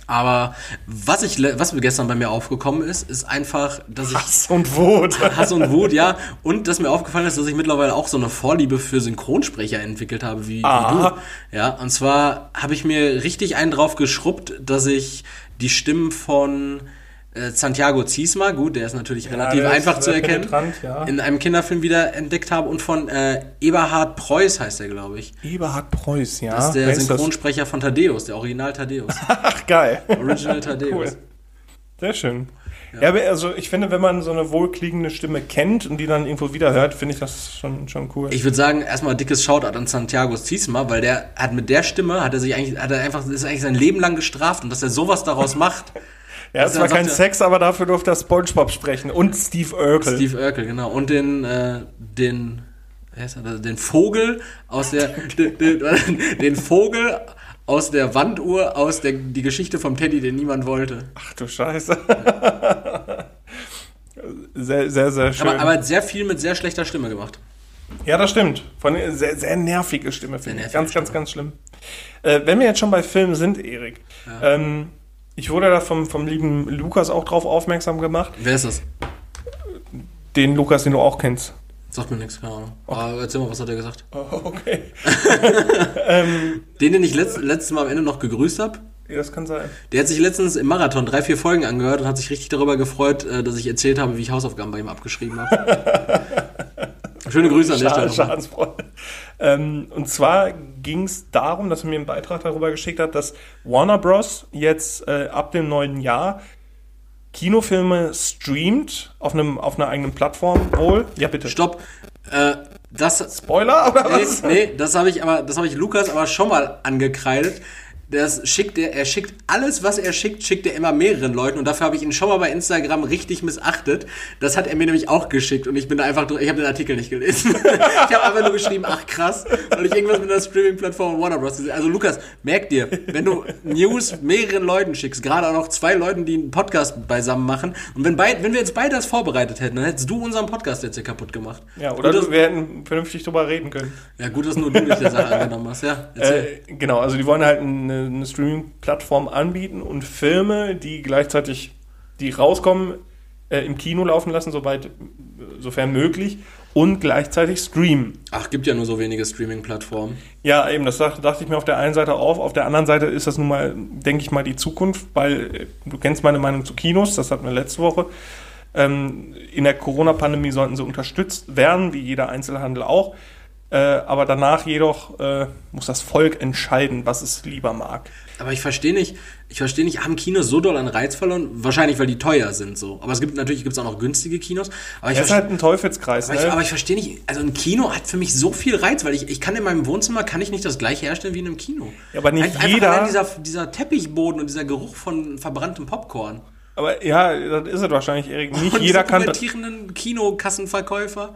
Speaker 2: Aber was ich, was mir gestern bei mir aufgekommen ist, ist einfach, dass ich
Speaker 1: Hass und Wut.
Speaker 2: Hass und Wut, ja. Und dass mir aufgefallen ist, dass ich mittlerweile auch so eine Vorliebe für Synchronsprecher entwickelt habe, wie, wie
Speaker 1: Aha.
Speaker 2: du. Ja, und zwar habe ich mir richtig einen drauf geschrubbt, dass ich die Stimmen von äh, Santiago Ziesma, gut, der ist natürlich relativ
Speaker 1: der ist
Speaker 2: einfach zu erkennen,
Speaker 1: ja.
Speaker 2: in einem Kinderfilm wieder entdeckt habe und von äh, Eberhard Preuß heißt er, glaube ich.
Speaker 1: Eberhard Preuß, ja.
Speaker 2: Das ist der
Speaker 1: Wer ist?
Speaker 2: Synchronsprecher von Thaddeus, der Original Thaddeus.
Speaker 1: Ach, geil.
Speaker 2: Original Thaddeus.
Speaker 1: Cool. Sehr schön. Ja. aber also ich finde, wenn man so eine wohlklingende Stimme kennt und die dann irgendwo wieder hört, finde ich das schon, schon cool.
Speaker 2: Ich würde sagen, erstmal dickes Shoutout an Santiago Ziesma, weil der hat mit der Stimme, hat er sich eigentlich, hat er einfach, ist eigentlich sein Leben lang gestraft und dass er sowas daraus macht.
Speaker 1: er hat
Speaker 2: also
Speaker 1: keinen
Speaker 2: sagt er-
Speaker 1: Sex, aber dafür durfte er Spongebob sprechen und Steve Urkel.
Speaker 2: Steve Urkel, genau. Und den, äh, den, den Vogel aus der, den, den, Vogel aus der Wanduhr, aus der, die Geschichte vom Teddy, den niemand wollte.
Speaker 1: Ach du Scheiße. sehr, sehr, sehr schön.
Speaker 2: Aber, aber hat sehr viel mit sehr schlechter Stimme gemacht.
Speaker 1: Ja, das stimmt. Von sehr, sehr nervige Stimme, finde ich. Ganz, ganz, ganz schlimm. Äh, wenn wir jetzt schon bei Filmen sind, Erik, ähm, ich wurde da vom, vom lieben Lukas auch drauf aufmerksam gemacht.
Speaker 2: Wer ist das?
Speaker 1: Den Lukas, den du auch kennst.
Speaker 2: Sagt mir nichts, keine Ahnung. Aber erzähl mal, was hat er gesagt?
Speaker 1: Oh, okay.
Speaker 2: Den, den ich letzt, letztes Mal am Ende noch gegrüßt habe,
Speaker 1: Ja, das kann sein.
Speaker 2: Der hat sich letztens im Marathon drei, vier Folgen angehört und hat sich richtig darüber gefreut, äh, dass ich erzählt habe, wie ich Hausaufgaben bei ihm abgeschrieben habe. Schöne Grüße an der Stelle.
Speaker 1: Schade,
Speaker 2: nochmal.
Speaker 1: Schadensfreude. Ähm, und zwar ging es darum, dass er mir einen Beitrag darüber geschickt hat, dass Warner Bros. jetzt äh, ab dem neuen Jahr Kinofilme streamt auf, einem, auf einer eigenen Plattform wohl. Ja, bitte.
Speaker 2: Stopp. Äh, das,
Speaker 1: Spoiler oder
Speaker 2: nee,
Speaker 1: was?
Speaker 2: nee, das habe ich aber, das habe ich Lukas aber schon mal angekreidet. Das schickt er, er schickt alles, was er schickt, schickt er immer mehreren Leuten und dafür habe ich ihn schon mal bei Instagram richtig missachtet. Das hat er mir nämlich auch geschickt und ich bin da einfach, ich habe den Artikel nicht gelesen. ich habe einfach nur geschrieben, ach krass, weil ich irgendwas mit der Streaming-Plattform Warner Bros. gesehen Also Lukas, merk dir, wenn du News mehreren Leuten schickst, gerade auch noch zwei Leuten, die einen Podcast beisammen machen und wenn, beid, wenn wir jetzt beide das vorbereitet hätten, dann hättest du unseren Podcast jetzt hier kaputt gemacht.
Speaker 1: Ja, oder du, wir hätten vernünftig drüber reden können.
Speaker 2: ja, gut, dass nur du dich der Sache angenommen hast, ja.
Speaker 1: Äh, genau, also die wollen halt eine, eine Streaming-Plattform anbieten und Filme, die gleichzeitig, die rauskommen, äh, im Kino laufen lassen, soweit, sofern möglich, und gleichzeitig streamen.
Speaker 2: Ach, gibt ja nur so wenige Streaming-Plattformen.
Speaker 1: Ja, eben, das dachte, dachte ich mir auf der einen Seite auf. Auf der anderen Seite ist das nun mal, denke ich mal, die Zukunft, weil äh, du kennst meine Meinung zu Kinos, das hatten wir letzte Woche. Ähm, in der Corona-Pandemie sollten sie unterstützt werden, wie jeder Einzelhandel auch. Äh, aber danach jedoch äh, muss das Volk entscheiden, was es lieber mag.
Speaker 2: Aber ich verstehe nicht, ich verstehe nicht, haben Kinos so doll an Reiz verloren? Wahrscheinlich, weil die teuer sind so. Aber es gibt natürlich gibt's auch noch günstige Kinos. Aber ich
Speaker 1: Das ist halt ein Teufelskreis.
Speaker 2: aber,
Speaker 1: ne?
Speaker 2: ich, aber ich verstehe nicht, also ein Kino hat für mich so viel Reiz, weil ich, ich kann in meinem Wohnzimmer kann ich nicht das gleiche herstellen wie in einem Kino.
Speaker 1: Ja, aber nicht
Speaker 2: Einfach
Speaker 1: jeder-
Speaker 2: dieser, dieser Teppichboden und dieser Geruch von verbranntem Popcorn.
Speaker 1: aber ja, das ist es wahrscheinlich, Erik. Nicht
Speaker 2: und
Speaker 1: jeder kann,
Speaker 2: kommentierenden Kinokassenverkäufer.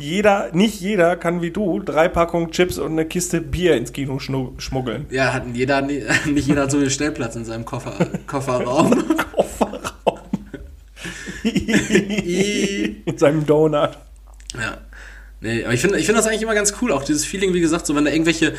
Speaker 1: Jeder, nicht jeder kann wie du drei Packungen Chips und eine Kiste Bier ins Kino schmuggeln.
Speaker 2: Ja, hat jeder, nicht jeder hat so viel Stellplatz in seinem Koffer, Kofferraum.
Speaker 1: Kofferraum. In seinem Donut.
Speaker 2: Ja. Nee, aber ich finde ich finde das eigentlich immer ganz cool, auch dieses Feeling, wie gesagt, so wenn da irgendwelche,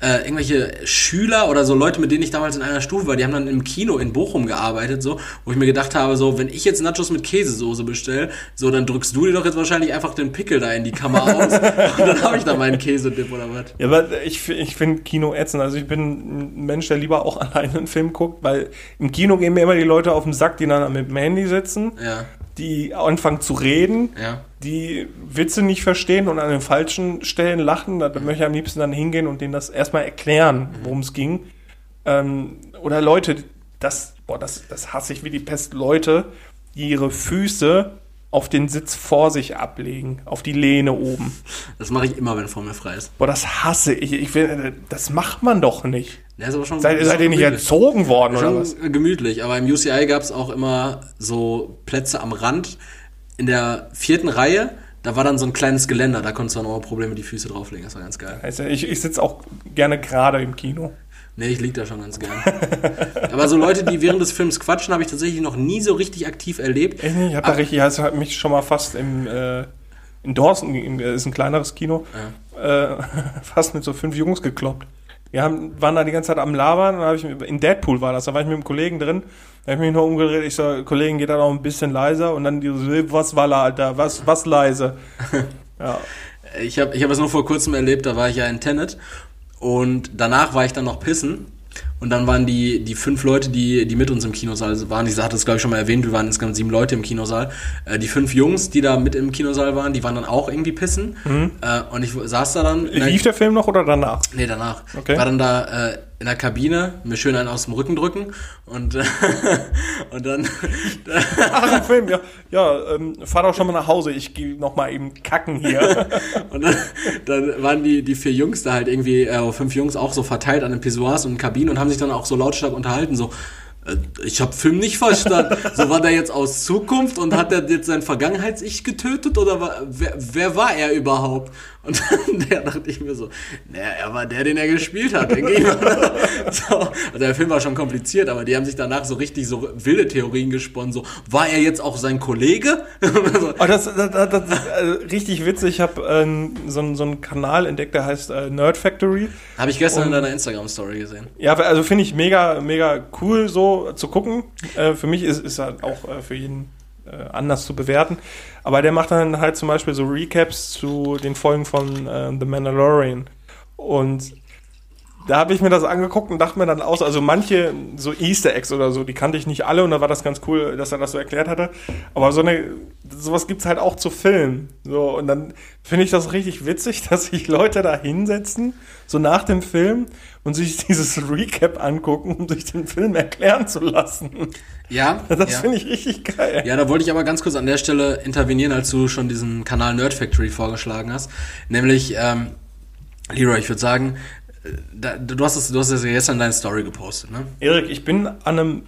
Speaker 2: äh, irgendwelche Schüler oder so Leute, mit denen ich damals in einer Stufe war, die haben dann im Kino in Bochum gearbeitet, so, wo ich mir gedacht habe, so, wenn ich jetzt Nachos mit Käsesoße bestelle, so, dann drückst du dir doch jetzt wahrscheinlich einfach den Pickel da in die Kammer aus und dann habe ich da meinen Käsedip oder was.
Speaker 1: Ja, aber ich, ich finde Kino ätzend. Also ich bin ein Mensch, der lieber auch alleine einen Film guckt, weil im Kino gehen mir immer die Leute auf den Sack, die dann mit dem Handy sitzen,
Speaker 2: Ja,
Speaker 1: die anfangen zu reden,
Speaker 2: ja.
Speaker 1: die Witze nicht verstehen und an den falschen Stellen lachen. Da möchte ich am liebsten dann hingehen und denen das erstmal erklären, worum es ging. Ähm, oder Leute, das, boah, das, das hasse ich wie die Pest, Leute, die ihre Füße auf den Sitz vor sich ablegen, auf die Lehne oben.
Speaker 2: Das mache ich immer, wenn vor mir frei ist.
Speaker 1: Boah, das hasse ich. ich will, das macht man doch nicht.
Speaker 2: Ja, ist aber schon,
Speaker 1: Seid, seid ihr nicht erzogen worden oder
Speaker 2: Schon
Speaker 1: was?
Speaker 2: gemütlich, aber im UCI gab es auch immer so Plätze am Rand. In der vierten Reihe, da war dann so ein kleines Geländer, da konntest du dann ohne Probleme die Füße drauflegen. Das war ganz geil.
Speaker 1: Also ich ich sitze auch gerne gerade im Kino.
Speaker 2: Nee, ich lieg da schon ganz gern. aber so Leute, die während des Films quatschen, habe ich tatsächlich noch nie so richtig aktiv erlebt.
Speaker 1: Echt nicht? Ich habe da richtig, also hat mich schon mal fast im äh, in Dorsten, im- äh, ist ein kleineres Kino, äh, fast mit so fünf Jungs gekloppt. Wir haben, waren da die ganze Zeit am Labern habe ich in Deadpool war das, da war ich mit einem Kollegen drin, da habe ich mich nur umgedreht, ich so, Kollegen, geht da noch ein bisschen leiser und dann die so, was war Alter, was, was leise? Ja.
Speaker 2: Ich habe ich hab es nur vor kurzem erlebt, da war ich ja in Tenet und danach war ich dann noch pissen. Und dann waren die, die fünf Leute, die, die mit uns im Kinosaal waren, ich hatte das glaube ich schon mal erwähnt, wir waren insgesamt sieben Leute im Kinosaal. Äh, die fünf Jungs, die da mit im Kinosaal waren, die waren dann auch irgendwie pissen. Äh, und ich saß da dann.
Speaker 1: Lief der Film noch oder danach?
Speaker 2: Nee, danach.
Speaker 1: Okay.
Speaker 2: War dann da äh, in der Kabine, mir schön einen aus dem Rücken drücken und, äh, und dann.
Speaker 1: Ach, im Film, ja. Ja, ähm, fahr doch schon mal nach Hause, ich gehe noch mal eben kacken hier.
Speaker 2: Und dann, dann waren die, die vier Jungs da halt irgendwie, äh, fünf Jungs auch so verteilt an den Pissoirs und Kabinen und haben sich dann auch so lautstark unterhalten, so, äh, ich habe Film nicht verstanden. so war der jetzt aus Zukunft und hat er jetzt sein Vergangenheits-Ich getötet oder wer, wer war er überhaupt? Und dann der dachte ich mir so, naja, er war der, den er gespielt hat, denke ich mal. So, also der Film war schon kompliziert, aber die haben sich danach so richtig so wilde Theorien gesponnen, so, war er jetzt auch sein Kollege?
Speaker 1: Oh, das, das, das, das ist äh, richtig witzig. Ich habe ähm, so, einen- so einen Kanal entdeckt, der heißt äh, Nerd Factory.
Speaker 2: Habe ich gestern in
Speaker 1: Und-
Speaker 2: deiner Instagram-Story gesehen.
Speaker 1: Ja, also finde ich mega, mega cool so zu gucken. Äh, für mich ist ist halt auch äh, für jeden äh, anders zu bewerten. Aber der macht dann halt zum Beispiel so Recaps zu den Folgen von äh, The Mandalorian. Und da habe ich mir das angeguckt und dachte mir dann aus, also manche so Easter Eggs oder so, die kannte ich nicht alle und da war das ganz cool, dass er das so erklärt hatte. Aber so eine, sowas gibt's halt auch zu Filmen. So, und dann finde ich das richtig witzig, dass sich Leute da hinsetzen, so nach dem Film und sich dieses Recap angucken, um sich den Film erklären zu lassen.
Speaker 2: Ja,
Speaker 1: Das
Speaker 2: ja.
Speaker 1: finde ich richtig geil.
Speaker 2: Ja, da wollte ich aber ganz kurz an der Stelle intervenieren, als du schon diesen Kanal Nerd Factory vorgeschlagen hast. Nämlich, ähm, Leroy, ich würde sagen, äh, da, du hast es, du hast es ja gestern in deine Story gepostet, ne?
Speaker 1: Erik, ich bin an einem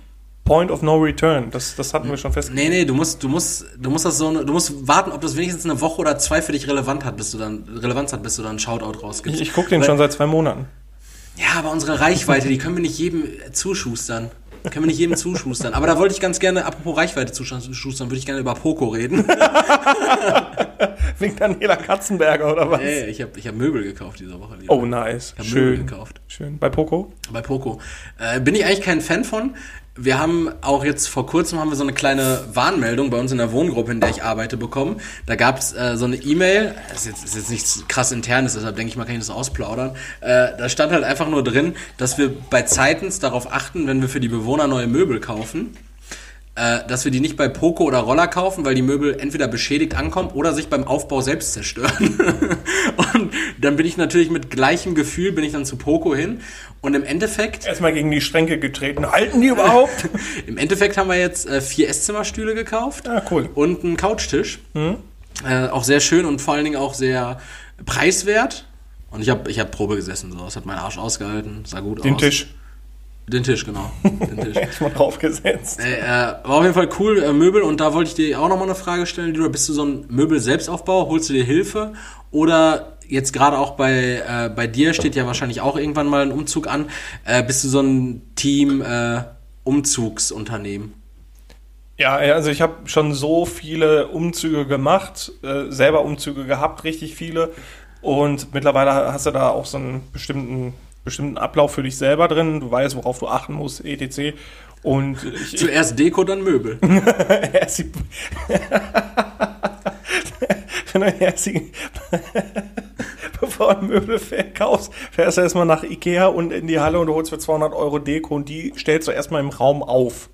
Speaker 1: Point of No Return. Das, das hatten wir schon festgelegt.
Speaker 2: Nee, nee, du musst, du musst, du musst das so, du musst warten, ob das wenigstens eine Woche oder zwei für dich relevant hat, bis du dann, Relevanz hat, bis du dann einen Shoutout rausgibst.
Speaker 1: Ich, ich gucke den
Speaker 2: Weil-
Speaker 1: schon seit zwei Monaten.
Speaker 2: Ja, aber unsere Reichweite, die können wir nicht jedem zuschustern. Können wir nicht jedem zuschustern. Aber da wollte ich ganz gerne, apropos Reichweite zuschustern, würde ich gerne über Poco reden.
Speaker 1: Wegen Daniela Katzenberger oder was?
Speaker 2: Ey, ich habe ich hab Möbel gekauft diese Woche.
Speaker 1: Oh, nice.
Speaker 2: Ich habe Möbel
Speaker 1: Schön.
Speaker 2: gekauft.
Speaker 1: Schön. Bei Poco?
Speaker 2: Bei Poco. Äh, bin ich eigentlich kein Fan von. Wir haben auch jetzt vor kurzem haben wir so eine kleine Warnmeldung bei uns in der Wohngruppe, in der ich arbeite, bekommen. Da gab es äh, so eine E-Mail, das ist jetzt, ist jetzt nichts krass internes, deshalb denke ich mal, kann ich das ausplaudern. Äh, da stand halt einfach nur drin, dass wir bei Zeitens darauf achten, wenn wir für die Bewohner neue Möbel kaufen, äh, dass wir die nicht bei Poco oder Roller kaufen, weil die Möbel entweder beschädigt ankommen oder sich beim Aufbau selbst zerstören. und dann bin ich natürlich mit gleichem Gefühl bin ich dann zu Poco hin und im Endeffekt
Speaker 1: Erstmal gegen die Stränke getreten. Halten die überhaupt?
Speaker 2: im Endeffekt haben wir jetzt äh, vier Esszimmerstühle gekauft
Speaker 1: Ah, cool.
Speaker 2: und einen Couchtisch. Äh, auch sehr schön und vor allen Dingen auch sehr preiswert. Und ich habe ich hab Probe gesessen, so. Das hat mein Arsch ausgehalten, sah gut
Speaker 1: Den
Speaker 2: aus.
Speaker 1: Tisch.
Speaker 2: Den Tisch, genau. Den Tisch.
Speaker 1: Erstmal draufgesetzt.
Speaker 2: Äh, äh, war auf jeden Fall cool, äh, Möbel. Und da wollte ich dir auch nochmal eine Frage stellen. Lieber, bist du so ein Möbel-Selbstaufbau? Holst du dir Hilfe? Oder jetzt gerade auch bei, äh, bei dir steht ja wahrscheinlich auch irgendwann mal ein Umzug an. Äh, bist du so ein Team äh, Umzugsunternehmen?
Speaker 1: Ja, ja, also ich habe schon so viele Umzüge gemacht, äh, selber Umzüge gehabt, richtig viele. Und mittlerweile hast du da auch so einen bestimmten, bestimmten Ablauf für dich selber drin. Du weißt, worauf du achten musst, etc. Und ich,
Speaker 2: Zuerst Deko, dann Möbel.
Speaker 1: die, erst die, bevor du Möbel verkaufst, fährst du erstmal nach Ikea und in die Halle und du holst für 200 Euro Deko und die stellst du erstmal im Raum auf.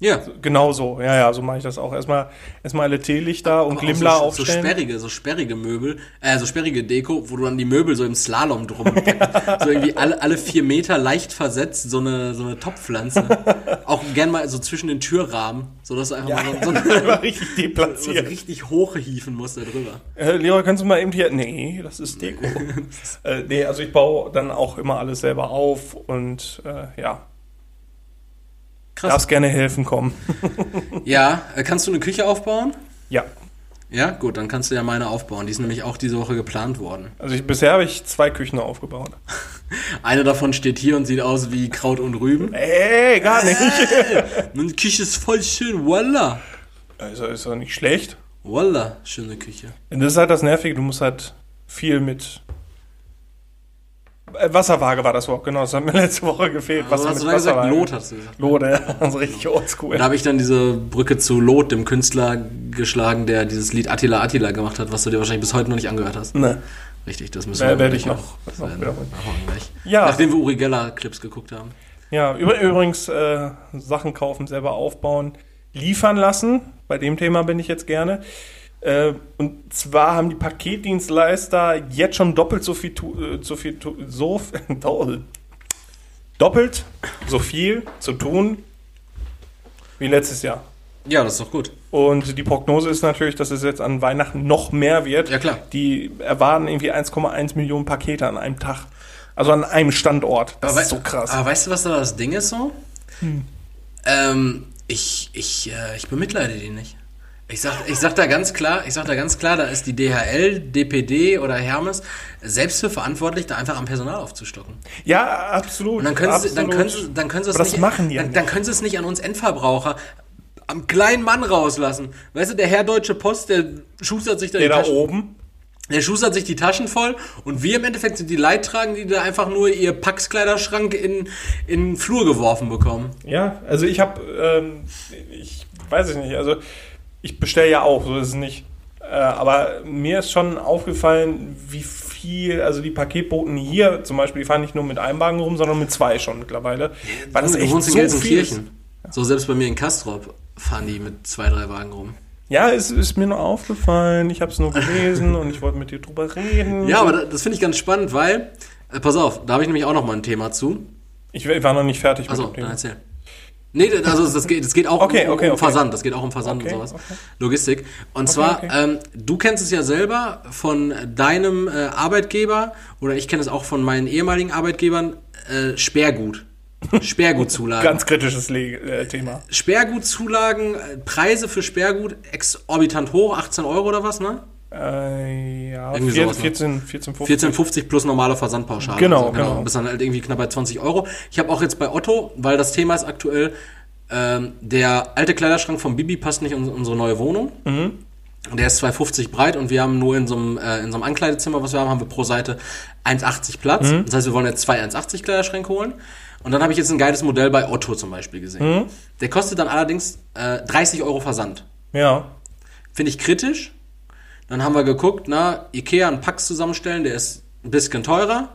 Speaker 2: Ja.
Speaker 1: Genau so, ja, ja, so mache ich das auch. Erstmal, erstmal alle Teelichter und Glimmler
Speaker 2: so, so
Speaker 1: aufstellen.
Speaker 2: sperrige, so sperrige Möbel, äh, so sperrige Deko, wo du dann die Möbel so im Slalom drum so irgendwie alle, alle vier Meter leicht versetzt, so eine, so eine Topfpflanze. Auch gern mal so zwischen den Türrahmen, so dass du einfach
Speaker 1: ja,
Speaker 2: mal so, so,
Speaker 1: richtig
Speaker 2: so
Speaker 1: deplatziert.
Speaker 2: richtig hochhieven musst da drüber.
Speaker 1: Äh, Leroy, kannst du mal eben hier. Nee, das ist Deko. äh, nee, also ich baue dann auch immer alles selber auf und äh, ja.
Speaker 2: Krass.
Speaker 1: Darfst gerne helfen kommen.
Speaker 2: Ja, äh, kannst du eine Küche aufbauen?
Speaker 1: ja.
Speaker 2: Ja, gut, dann kannst du ja meine aufbauen. Die ist nämlich auch diese Woche geplant worden.
Speaker 1: Also ich, bisher habe ich zwei Küchen aufgebaut.
Speaker 2: Eine davon steht hier und sieht aus wie Kraut und Rüben.
Speaker 1: Ey, gar nicht.
Speaker 2: Meine Küche ist voll schön, voila.
Speaker 1: also ist doch nicht schlecht.
Speaker 2: Voila, schöne Küche.
Speaker 1: Das ist halt das Nervige, du musst halt viel mit. Äh, Wasserwaage war das Wort, genau, das hat mir letzte Woche gefehlt.
Speaker 2: Was hast du da gesagt? Lot hast du gesagt.
Speaker 1: Lode, ja, also richtig oldschool.
Speaker 2: Da habe ich dann diese Brücke zu Lot, dem Künstler, geschlagen, der dieses Lied Attila Attila gemacht hat, was du dir wahrscheinlich bis heute noch nicht angehört hast.
Speaker 1: Ne.
Speaker 2: Richtig, das müssen wir
Speaker 1: werde ich noch- noch. Ja.
Speaker 2: Nachdem wir Uri Geller Clips geguckt haben.
Speaker 1: Ja, übrigens äh, Sachen kaufen, selber aufbauen, liefern lassen. Bei dem Thema bin ich jetzt gerne. Äh, und zwar haben die Paketdienstleister jetzt schon doppelt so viel, äh, so viel so do- doppelt so viel zu tun wie letztes Jahr.
Speaker 2: Ja, das ist doch gut.
Speaker 1: Und die Prognose ist natürlich, dass es jetzt an Weihnachten noch mehr wird.
Speaker 2: Ja, klar.
Speaker 1: Die erwarten irgendwie 1,1 Millionen Pakete an einem Tag. Also an einem Standort. Das
Speaker 2: Aber
Speaker 1: ist so krass. Hm.
Speaker 2: Aber weißt du, was da das Ding ist so? Ähm, ich, ich, äh, ich bemitleide die nicht. Ich sag, ich sag da ganz klar, ich sag da ganz klar, da ist die DHL, DPD oder Hermes selbst für verantwortlich, da einfach am Personal aufzustocken.
Speaker 1: Ja, absolut.
Speaker 2: Und dann können sie, dann
Speaker 1: absolut.
Speaker 2: können sie, dann können sie es nicht,
Speaker 1: machen die
Speaker 2: dann, dann können sie es nicht an uns Endverbraucher am kleinen Mann rauslassen. Weißt du, der Herr Deutsche Post, der schustert sich da
Speaker 1: Der
Speaker 2: die
Speaker 1: da
Speaker 2: Taschen,
Speaker 1: oben.
Speaker 2: der schustert sich die Taschen voll und wir im Endeffekt sind die Leidtragenden, die da einfach nur ihr Packskleiderschrank in, in den Flur geworfen bekommen.
Speaker 1: Ja, also ich habe, ähm, ich weiß es nicht, also ich bestelle ja auch, so ist es nicht. Äh, aber mir ist schon aufgefallen, wie viel, also die Paketboten hier zum Beispiel, die fahren nicht nur mit einem Wagen rum, sondern mit zwei schon mittlerweile. Weil das
Speaker 2: du
Speaker 1: echt
Speaker 2: wohnst in
Speaker 1: so ist.
Speaker 2: Gelsenkirchen. So selbst bei mir in Kastrop fahren die mit zwei, drei Wagen rum.
Speaker 1: Ja, es ist mir nur aufgefallen, ich habe es nur gelesen und ich wollte mit dir drüber reden.
Speaker 2: Ja, aber da- das finde ich ganz spannend, weil, äh, pass auf, da habe ich nämlich auch noch mal ein Thema zu.
Speaker 1: Ich war noch nicht fertig
Speaker 2: Achso,
Speaker 1: mit dem
Speaker 2: dann
Speaker 1: Thema.
Speaker 2: erzähl. Nee, das- also das geht, das geht auch
Speaker 1: Okay,
Speaker 2: um,
Speaker 1: okay,
Speaker 2: um
Speaker 1: okay.
Speaker 2: Versand. Das geht auch um Versand und sowas. Logistik. Und zwar. Ähm, du kennst es ja selber von deinem äh, Arbeitgeber oder ich kenne es auch von meinen ehemaligen Arbeitgebern, äh, Sperrgut. Sperrgutzulagen.
Speaker 1: Ganz kritisches Le äh, Thema.
Speaker 2: Sperrgutzulagen, äh, Preise für Sperrgut exorbitant hoch, 18 Euro oder was, ne?
Speaker 1: Äh, ja,
Speaker 2: Irgendwie
Speaker 1: 14,
Speaker 2: sowas, ne?
Speaker 1: 14, 14, 15.
Speaker 2: 14,50 plus normale Versandpauschale.
Speaker 1: Genau,
Speaker 2: also,
Speaker 1: genau.
Speaker 2: Bis dann halt irgendwie knapp bei 20 Euro. Ich habe auch jetzt bei Otto, weil das Thema ist aktuell, ähm, der alte Kleiderschrank von Bibi passt nicht in unsere neue Wohnung.
Speaker 1: Mhm.
Speaker 2: Der ist 2,50 breit und wir haben nur in so einem, äh, in so einem Ankleidezimmer, was wir haben, haben wir pro Seite 1,80 Platz.
Speaker 1: Mhm.
Speaker 2: Das heißt, wir wollen jetzt zwei 1,80 Kleiderschränke holen. Und dann habe ich jetzt ein geiles Modell bei Otto zum Beispiel gesehen.
Speaker 1: Mhm.
Speaker 2: Der kostet dann allerdings äh, 30 Euro Versand.
Speaker 1: Ja.
Speaker 2: Finde ich kritisch. Dann haben wir geguckt, na, Ikea einen Pax zusammenstellen, der ist ein bisschen teurer.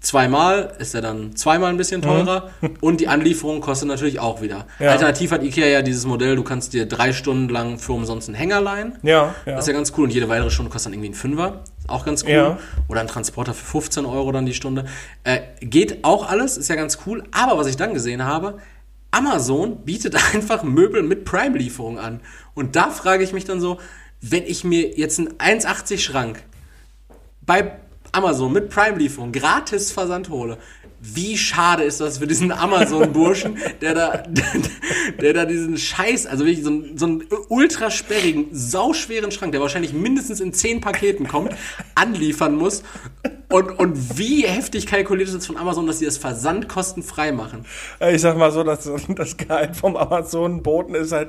Speaker 2: Zweimal ist er dann zweimal ein bisschen teurer. Und die Anlieferung kostet natürlich auch wieder.
Speaker 1: Mhm. Ja.
Speaker 2: Alternativ hat Ikea ja dieses Modell, du kannst dir drei Stunden lang für umsonst einen Hänger leihen.
Speaker 1: Ja, ja.
Speaker 2: Das ist ja ganz cool. Und jede weitere Stunde kostet dann irgendwie ein Fünfer. Ist auch ganz cool.
Speaker 1: Ja.
Speaker 2: Oder ein Transporter für 15 Euro dann die Stunde. Äh, geht auch alles, ist ja ganz cool. Aber was ich dann gesehen habe, Amazon bietet einfach Möbel mit Prime-Lieferung an. Und da frage ich mich dann so, wenn ich mir jetzt einen 1,80 Schrank bei Amazon mit Prime-Lieferung gratis Versand hole, wie schade ist das für diesen Amazon-Burschen, der da, der, da diesen Scheiß, also wirklich so, einen- so einen ultra sperrigen, sauschweren Schrank, der wahrscheinlich mindestens in zehn Paketen kommt, anliefern muss. Und, und wie heftig kalkuliert ist das von Amazon, dass sie das Versand kostenfrei machen?
Speaker 1: Ich sag mal so, dass das Gehalt vom Amazon-Boten ist halt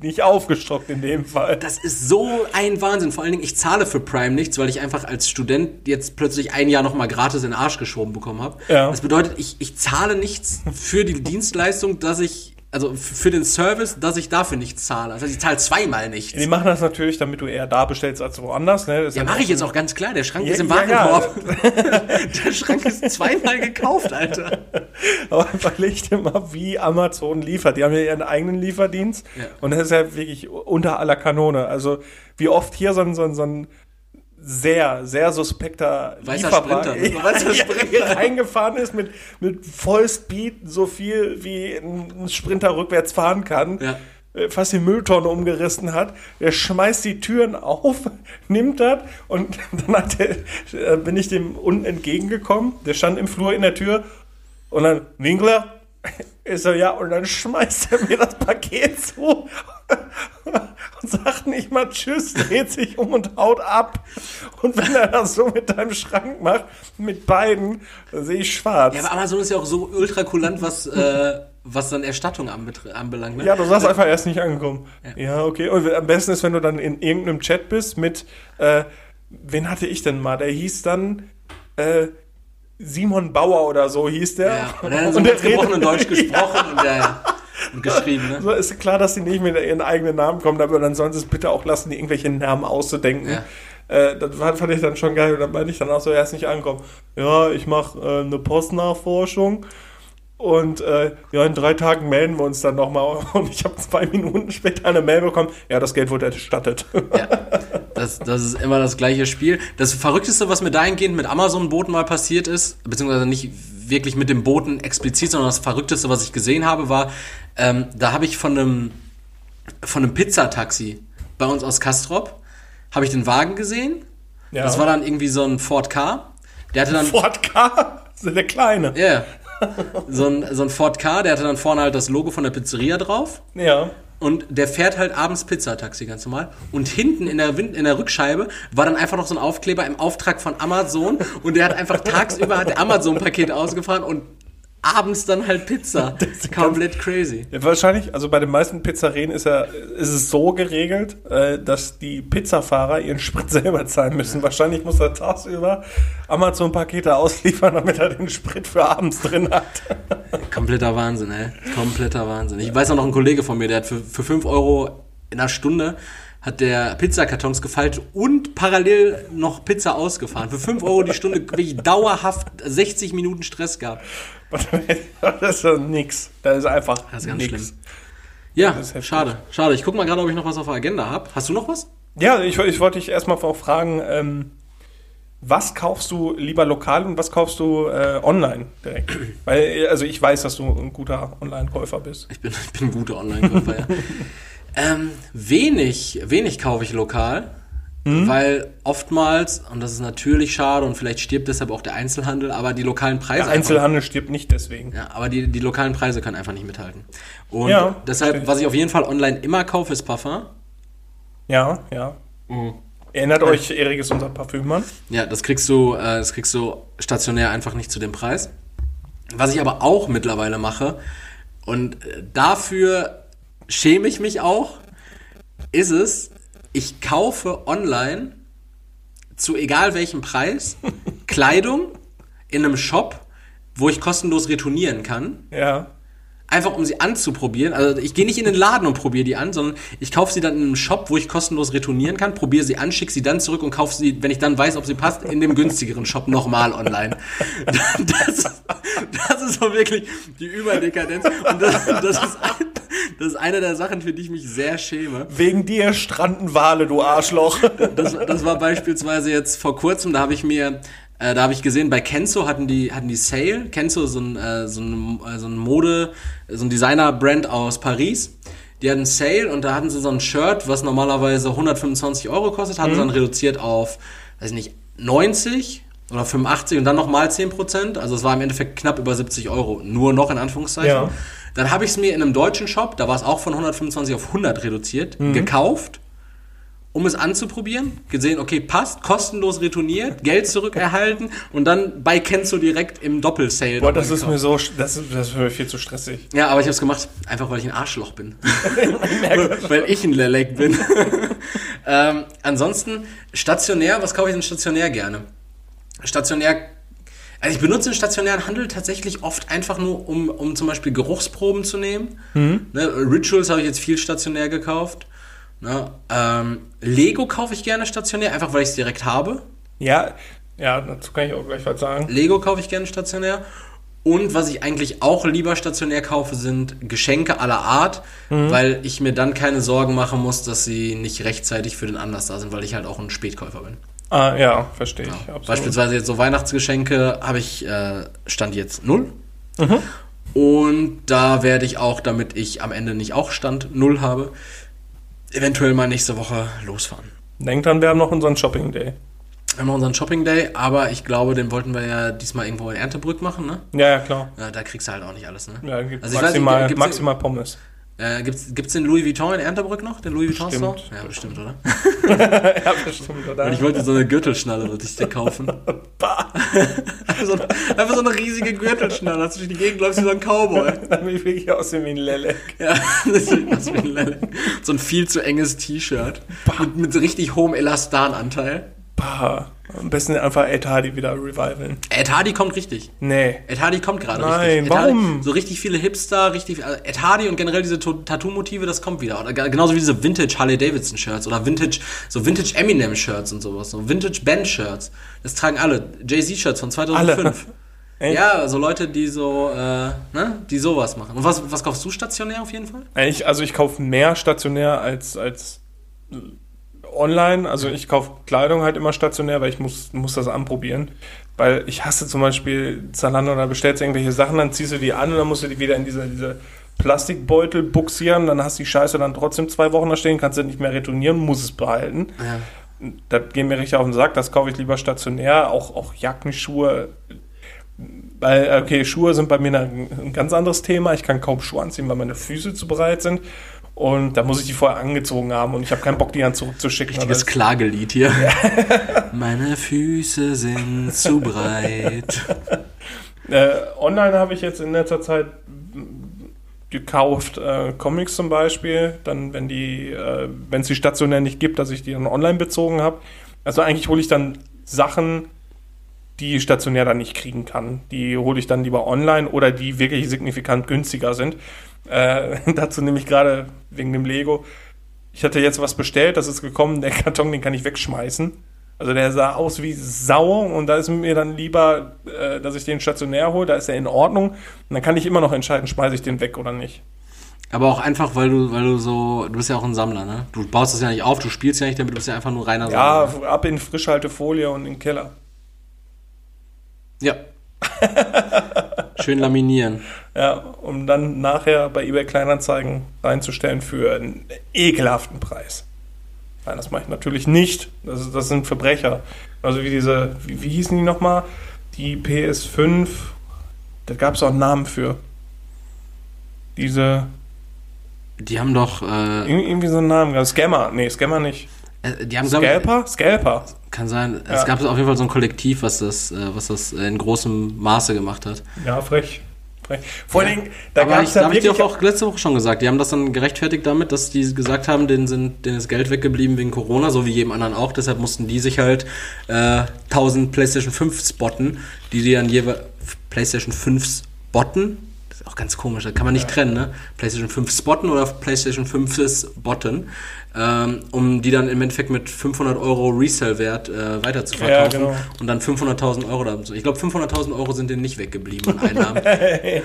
Speaker 1: nicht aufgestockt in dem Fall.
Speaker 2: Das ist so ein Wahnsinn. Vor allen Dingen, ich zahle für Prime nichts, weil ich einfach als Student jetzt plötzlich ein Jahr nochmal gratis in den Arsch geschoben bekommen habe.
Speaker 1: Ja.
Speaker 2: Das bedeutet, ich, ich zahle nichts für die Dienstleistung, dass ich, also für den Service, dass ich dafür nichts zahle. Also ich zahle zweimal nichts.
Speaker 1: Die machen das natürlich, damit du eher da bestellst als woanders. Ne?
Speaker 2: Ja, mache ich jetzt auch ganz klar. Der Schrank
Speaker 1: Ja,
Speaker 2: ist im
Speaker 1: ja, ja.
Speaker 2: Warenkorb. Der Schrank ist zweimal gekauft, Alter.
Speaker 1: Aber überleg dir mal, wie Amazon liefert. Die haben ja ihren eigenen Lieferdienst
Speaker 2: Ja.
Speaker 1: und das ist ja wirklich unter aller Kanone. Also wie oft hier so ein, so ein, so ein sehr, sehr suspekter
Speaker 2: Weißer
Speaker 1: Lieferwagen
Speaker 2: ne? Weißer Sprinter.
Speaker 1: reingefahren ist mit, mit Vollspeed, so viel wie ein Sprinter rückwärts fahren kann.
Speaker 2: Ja.
Speaker 1: äh, Fast die Mülltonne umgerissen hat. Der schmeißt die Türen auf, nimmt das und dann hat der, äh, bin ich dem unten entgegengekommen. Der stand im Flur in der Tür und dann, Winkler? Ich so, ja, und dann schmeißt er mir das Paket zu und sagt nicht mal Tschüss, dreht sich um und haut ab. Und wenn er das so mit deinem Schrank macht, mit beiden, dann sehe ich schwarz.
Speaker 2: Ja, aber Amazon ist ja auch so ultra kulant, was, äh, was dann Erstattung anbelangt. Ne?
Speaker 1: Ja, du sagst einfach, er ist nicht angekommen. Ja. okay. Und am besten ist, wenn du dann in irgendeinem Chat bist mit, äh, wen hatte ich denn mal? Der hieß dann, äh, Simon Bauer oder so hieß der.
Speaker 2: Ja, und er hat so ganz gebrochenen Deutsch gesprochen und, ja, und geschrieben, ne?
Speaker 1: So ist klar, dass sie nicht mit ihren eigenen Namen kommen, aber dann sollen sie es bitte auch lassen, die irgendwelche Namen auszudenken.
Speaker 2: Ja.
Speaker 1: Äh, das fand ich dann schon geil. Und dann meinte ich dann auch so, er ist nicht angekommen. Ja, ich mache äh, eine Postnachforschung. Und äh, ja, in drei Tagen melden wir uns dann nochmal. Und ich habe zwei Minuten später eine Mail bekommen. Ja, das Geld wurde erstattet.
Speaker 2: Ja, das, das ist immer das gleiche Spiel. Das Verrückteste, was mir dahingehend mit Amazon-Boten mal passiert ist, beziehungsweise nicht wirklich mit dem Boten explizit, sondern das Verrückteste, was ich gesehen habe, war, ähm, da habe ich von einem, von einem Pizzataxi bei uns aus Kastrop, habe ich den Wagen gesehen.
Speaker 1: Ja.
Speaker 2: Das war dann irgendwie so ein Ford K. Der hatte dann...
Speaker 1: Ford K, ist der Kleine.
Speaker 2: Ja. So ein, so ein Ford K, der hatte dann vorne halt das Logo von der Pizzeria drauf.
Speaker 1: Ja.
Speaker 2: Und der fährt halt abends Pizzataxi ganz normal. Und hinten in der, Wind, in der Rückscheibe war dann einfach noch so ein Aufkleber im Auftrag von Amazon. Und der hat einfach tagsüber hat Amazon-Paket ausgefahren und abends dann halt Pizza. Komplett crazy.
Speaker 1: Ja, wahrscheinlich, also bei den meisten Pizzerien ist, ja, ist es so geregelt, äh, dass die Pizzafahrer ihren Sprit selber zahlen müssen. Wahrscheinlich muss er tagsüber Amazon-Pakete ausliefern, damit er den Sprit für abends drin hat.
Speaker 2: Kompletter Wahnsinn, ey. Kompletter Wahnsinn. Ich weiß auch noch ein Kollege von mir, der hat für, für 5 Euro in einer Stunde hat der Pizzakartons gefaltet und parallel noch Pizza ausgefahren. Für 5 Euro die Stunde wirklich dauerhaft 60 Minuten Stress gehabt.
Speaker 1: das ist ja nix. Das ist einfach
Speaker 2: Das ist ganz
Speaker 1: nix.
Speaker 2: schlimm. Ja, schade. Schade. Ich guck mal gerade, ob ich noch was auf der Agenda habe. Hast du noch was?
Speaker 1: Ja, ich, ich wollte dich erstmal auch fragen, ähm, was kaufst du lieber lokal und was kaufst du äh, online direkt? Weil, also ich weiß, dass du ein guter Online-Käufer bist.
Speaker 2: Ich bin, ich bin ein guter Online-Käufer, ja. ähm, wenig, wenig kaufe ich lokal,
Speaker 1: Mhm.
Speaker 2: weil oftmals, und das ist natürlich schade und vielleicht stirbt deshalb auch der Einzelhandel, aber die lokalen Preise.
Speaker 1: Der Einzelhandel stirbt nicht deswegen.
Speaker 2: Ja, aber die, die lokalen Preise können einfach nicht mithalten. Und
Speaker 1: Ja,
Speaker 2: deshalb,
Speaker 1: verstehe.
Speaker 2: was ich auf jeden Fall online immer kaufe, ist Parfum.
Speaker 1: Ja, ja. Erinnert euch, Erik ist unser Parfümmann.
Speaker 2: Ja, das kriegst du, äh, das kriegst du stationär einfach nicht zu dem Preis. Was ich aber auch mittlerweile mache, und äh, dafür schäme ich mich auch, ist es, ich kaufe online zu egal welchem Preis Kleidung in einem Shop, wo ich kostenlos retournieren kann.
Speaker 1: Ja.
Speaker 2: Einfach um sie anzuprobieren. Also ich gehe nicht in den Laden und probiere die an, sondern ich kaufe sie dann in einem Shop, wo ich kostenlos retournieren kann, probiere sie an, schicke sie dann zurück und kaufe sie, wenn ich dann weiß, ob sie passt, in dem günstigeren Shop nochmal online. Das, das ist so wirklich die Überdekadenz. Und das, das, ist, ein, das ist eine der Sachen, für die ich mich sehr schäme.
Speaker 1: Wegen dir stranden Wale, du Arschloch.
Speaker 2: Das, das war beispielsweise jetzt vor kurzem, da habe ich mir äh, da habe ich gesehen, bei Kenzo hatten die, hatten die Sale. Kenzo ist so ein, äh, so ein, äh, so ein Mode, so ein Designer-Brand aus Paris. Die hatten Sale und da hatten sie so ein Shirt, was normalerweise 125 Euro kostet, hatten sie dann reduziert auf, weiß ich nicht, 90 oder 85 und dann nochmal 10%. Also es war im Endeffekt knapp über 70 Euro. Nur noch in Anführungszeichen.
Speaker 1: Ja.
Speaker 2: Dann habe ich es mir in einem deutschen Shop, da war es auch von 125 auf 100 reduziert, gekauft um es anzuprobieren, gesehen, okay, passt, kostenlos retourniert, Geld zurückerhalten und dann bei Kenzo direkt im Doppelsale.
Speaker 1: Boah, das ist mir so, das ist, das ist mir viel zu stressig.
Speaker 2: Ja, aber ich habe es gemacht, einfach weil ich ein Arschloch bin. weil ich ein Lelek bin. ähm, ansonsten, stationär, was kaufe ich denn stationär gerne? Stationär, also ich benutze den stationären Handel tatsächlich oft einfach nur, um, um zum Beispiel Geruchsproben zu nehmen. Ne, Rituals habe ich jetzt viel stationär gekauft. Ne, ähm, Lego kaufe ich gerne stationär, einfach weil ich es direkt habe.
Speaker 1: Ja, ja, dazu kann ich auch gleich was sagen.
Speaker 2: Lego kaufe ich gerne stationär. Und was ich eigentlich auch lieber stationär kaufe, sind Geschenke aller Art, weil ich mir dann keine Sorgen machen muss, dass sie nicht rechtzeitig für den Anlass da sind, weil ich halt auch ein Spätkäufer bin.
Speaker 1: Ah, ja, verstehe ich. absolut.
Speaker 2: Beispielsweise jetzt so Weihnachtsgeschenke habe ich, äh, stand jetzt null. Und da werde ich auch, damit ich am Ende nicht auch Stand null habe, eventuell mal nächste Woche losfahren.
Speaker 1: Denk dran, wir haben noch unseren Shopping Day.
Speaker 2: Wir haben noch unseren Shopping Day, aber ich glaube, den wollten wir ja diesmal irgendwo in Erntebrück machen, ne?
Speaker 1: Ja, ja, klar.
Speaker 2: Ja, da kriegst du halt auch nicht alles, ne?
Speaker 1: Ja, gibt
Speaker 2: Also weiß
Speaker 1: maximal,
Speaker 2: gibt's-
Speaker 1: maximal Pommes.
Speaker 2: Äh, gibt's, gibt's den Louis Vuitton in Erntebrück noch? Den Louis Vuitton Store? Ja, bestimmt, oder?
Speaker 1: ja, bestimmt, oder?
Speaker 2: Und ich wollte so eine Gürtelschnalle, wollte ich dir kaufen. einfach, so eine, einfach so eine riesige Gürtelschnalle, dass du durch die Gegend läufst wie so ein Cowboy.
Speaker 1: Damit ich wirklich aussehen wie ein Lelek.
Speaker 2: Ja, das sieht aus wie ein Lelle. So ein viel zu enges T-Shirt. Mit, mit so richtig hohem Elastananteil.
Speaker 1: Bah. Am besten einfach Ed Hardy wieder revivalen.
Speaker 2: Ed Hardy kommt richtig.
Speaker 1: Nee.
Speaker 2: Ed Hardy kommt gerade
Speaker 1: Nein,
Speaker 2: richtig. Ed
Speaker 1: warum?
Speaker 2: Hardy, so richtig viele Hipster, richtig. Also Ed Hardy und generell diese To- Tattoo-Motive, das kommt wieder. Oder ge- genauso wie diese Vintage Harley Davidson Shirts oder Vintage, so Vintage Eminem Shirts und sowas. So Vintage Band Shirts. Das tragen alle. Jay-Z Shirts von 2005.
Speaker 1: Echt?
Speaker 2: Ja, so Leute, die so, äh, ne, die sowas machen. Und was, was kaufst du stationär auf jeden Fall?
Speaker 1: Ich, also ich kaufe mehr stationär als, als äh, online. Also ich kaufe Kleidung halt immer stationär, weil ich muss, muss das anprobieren. Weil ich hasse zum Beispiel Zalando, da bestellst du irgendwelche Sachen, dann ziehst du die an und dann musst du die wieder in diese, diese Plastikbeutel buxieren, dann hast du die Scheiße dann trotzdem zwei Wochen da stehen, kannst du nicht mehr retournieren, muss es behalten.
Speaker 2: Ja.
Speaker 1: Das geht mir richtig auf den Sack, das kaufe ich lieber stationär, auch, auch Jacken, Schuhe. Weil, okay, Schuhe sind bei mir ein ganz anderes Thema. Ich kann kaum Schuhe anziehen, weil meine Füße zu breit sind. Und da muss ich die vorher angezogen haben und ich habe keinen Bock, die dann zurückzuschicken.
Speaker 2: Richtiges Klagelied hier. Meine Füße sind zu breit.
Speaker 1: Äh, online habe ich jetzt in letzter Zeit gekauft äh, Comics zum Beispiel. Dann, wenn die, äh, wenn es die stationär nicht gibt, dass ich die dann online bezogen habe. Also eigentlich hole ich dann Sachen, die ich stationär dann nicht kriegen kann. Die hole ich dann lieber online oder die wirklich signifikant günstiger sind. Äh, dazu nehme ich gerade wegen dem Lego. Ich hatte jetzt was bestellt, das ist gekommen, der Karton, den kann ich wegschmeißen. Also der sah aus wie Sau und da ist mir dann lieber, äh, dass ich den stationär hole, da ist er in Ordnung. Und dann kann ich immer noch entscheiden, schmeiße ich den weg oder nicht.
Speaker 2: Aber auch einfach, weil du, weil du so, du bist ja auch ein Sammler, ne? Du baust das ja nicht auf, du spielst ja nicht damit, du bist ja einfach nur reiner
Speaker 1: Ja,
Speaker 2: Sammler.
Speaker 1: ab in Frischhaltefolie und in den Keller.
Speaker 2: Ja. Schön laminieren.
Speaker 1: Ja, um dann nachher bei eBay Kleinanzeigen reinzustellen für einen ekelhaften Preis. Nein, das mache ich natürlich nicht. Das, das sind Verbrecher. Also wie diese, wie, wie hießen die nochmal? Die PS5, da gab es auch einen Namen für. Diese,
Speaker 2: Die haben doch, äh,
Speaker 1: irgendwie, so einen Namen. gehabt. Scammer, nee, Scammer nicht.
Speaker 2: äh, die haben, glaub ich,
Speaker 1: Scalper? Scalper.
Speaker 2: kann sein,
Speaker 1: Ja.
Speaker 2: es gab auf jeden Fall so ein Kollektiv, was das, äh, was das in großem Maße gemacht hat.
Speaker 1: Ja, frech. Vor allen Dingen, da gab
Speaker 2: ich,
Speaker 1: es
Speaker 2: da
Speaker 1: ja
Speaker 2: habe ich dir
Speaker 1: wirklich...
Speaker 2: auch letzte Woche schon gesagt. Die haben das dann gerechtfertigt damit, dass die gesagt haben, denen, sind, denen ist Geld weggeblieben wegen Corona, so wie jedem anderen auch. Deshalb mussten die sich halt äh, 1000 PlayStation 5 spotten, die die dann jeweils PlayStation 5 spotten. Das ist auch ganz komisch, das kann man nicht trennen, ne? PlayStation 5 spotten oder PlayStation 5 botten, ähm, um die dann im Endeffekt mit 500 Euro Resell-Wert äh, weiter zu
Speaker 1: Ja,
Speaker 2: verkaufen
Speaker 1: genau.
Speaker 2: und dann 500.000 Euro da. Ich glaube, 500.000 Euro sind denen nicht weggeblieben an Einnahmen.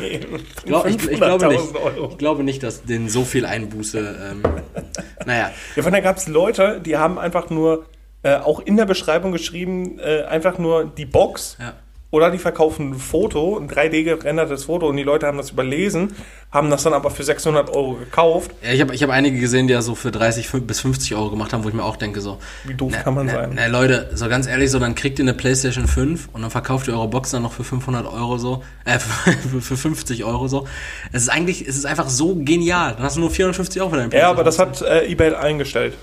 Speaker 2: Ich, glaub, ich, ich, glaube nicht,
Speaker 1: 500.000 Euro.
Speaker 2: ich glaube nicht, dass denen so viel Einbuße. Ähm, naja,
Speaker 1: Ja, von da gab es Leute, die haben einfach nur, äh, auch in der Beschreibung geschrieben, äh, einfach nur die Box
Speaker 2: ja.
Speaker 1: Oder die verkaufen ein Foto, ein 3D gerendertes Foto und die Leute haben das überlesen, haben das dann aber für 600 Euro gekauft.
Speaker 2: ja ich habe ich hab einige gesehen, die das so für 30 fün- bis 50 Euro gemacht haben, wo ich mir auch denke, so.
Speaker 1: Wie doof
Speaker 2: na,
Speaker 1: kann man
Speaker 2: na,
Speaker 1: sein?
Speaker 2: Na, Leute, so ganz ehrlich, so dann kriegt ihr eine PlayStation 5 und dann verkauft ihr eure Box dann noch für 500 Euro so, äh, für, für 50 Euro so. Es ist eigentlich, es ist einfach so genial. Dann hast du nur 450 Euro für deine
Speaker 1: Ja, aber das
Speaker 2: PlayStation.
Speaker 1: hat äh, eBay eingestellt.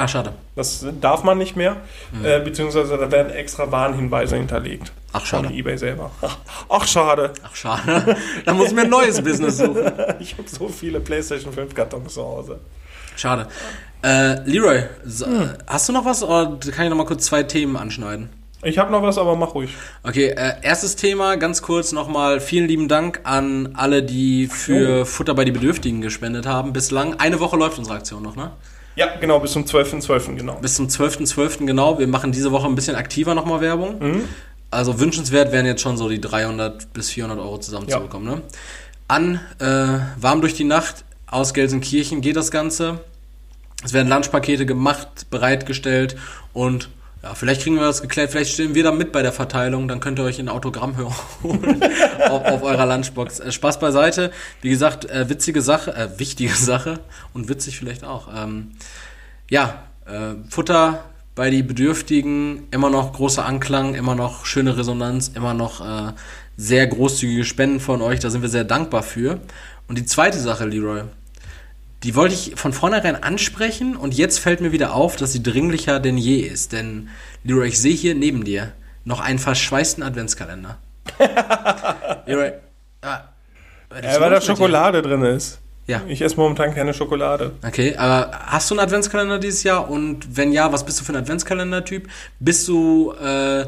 Speaker 2: Ah, schade.
Speaker 1: Das darf man nicht mehr,
Speaker 2: Hm.
Speaker 1: äh, beziehungsweise da werden extra Warnhinweise hinterlegt.
Speaker 2: Ach, schade.
Speaker 1: Von eBay selber. Ach, ach schade.
Speaker 2: Ach, schade. dann muss ich mir ein neues Business suchen.
Speaker 1: Ich habe so viele PlayStation 5 Kartons zu Hause.
Speaker 2: Schade. Äh, Leroy, so, hast du noch was oder kann ich noch mal kurz zwei Themen anschneiden?
Speaker 1: Ich habe noch was, aber mach ruhig.
Speaker 2: Okay, äh, erstes Thema, ganz kurz nochmal vielen lieben Dank an alle, die für Futter bei die Bedürftigen gespendet haben. Bislang, eine Woche läuft unsere Aktion noch, ne?
Speaker 1: Ja, genau, bis zum 12.12. genau.
Speaker 2: Bis zum 12.12. genau. Wir machen diese Woche ein bisschen aktiver nochmal Werbung. Also wünschenswert wären jetzt schon so die 300 bis 400 Euro zusammenzubekommen, ne? An äh, Warm durch die Nacht aus Gelsenkirchen geht das Ganze. Es werden Lunchpakete gemacht, bereitgestellt und ja, vielleicht kriegen wir das geklärt, vielleicht stehen wir da mit bei der Verteilung, dann könnt ihr euch ein Autogramm holen auf, auf eurer Lunchbox. Äh, Spaß beiseite. Wie gesagt, äh, witzige Sache, äh, wichtige Sache und witzig vielleicht auch. Ähm, ja, äh, Futter bei die Bedürftigen, immer noch großer Anklang, immer noch schöne Resonanz, immer noch äh, sehr großzügige Spenden von euch, da sind wir sehr dankbar für. Und die zweite Sache, Leroy, die wollte ich von vornherein ansprechen und jetzt fällt mir wieder auf, dass sie dringlicher denn je ist. Denn, Leroy, ich sehe hier neben dir noch einen verschweißten Adventskalender. Leroy, ah,
Speaker 1: Ja, weil da? Schokolade drin ist.
Speaker 2: Ja.
Speaker 1: Ich esse momentan keine Schokolade.
Speaker 2: Okay, aber hast du einen Adventskalender dieses Jahr? Und wenn ja, was bist du für ein Adventskalender-Typ? Bist du, äh,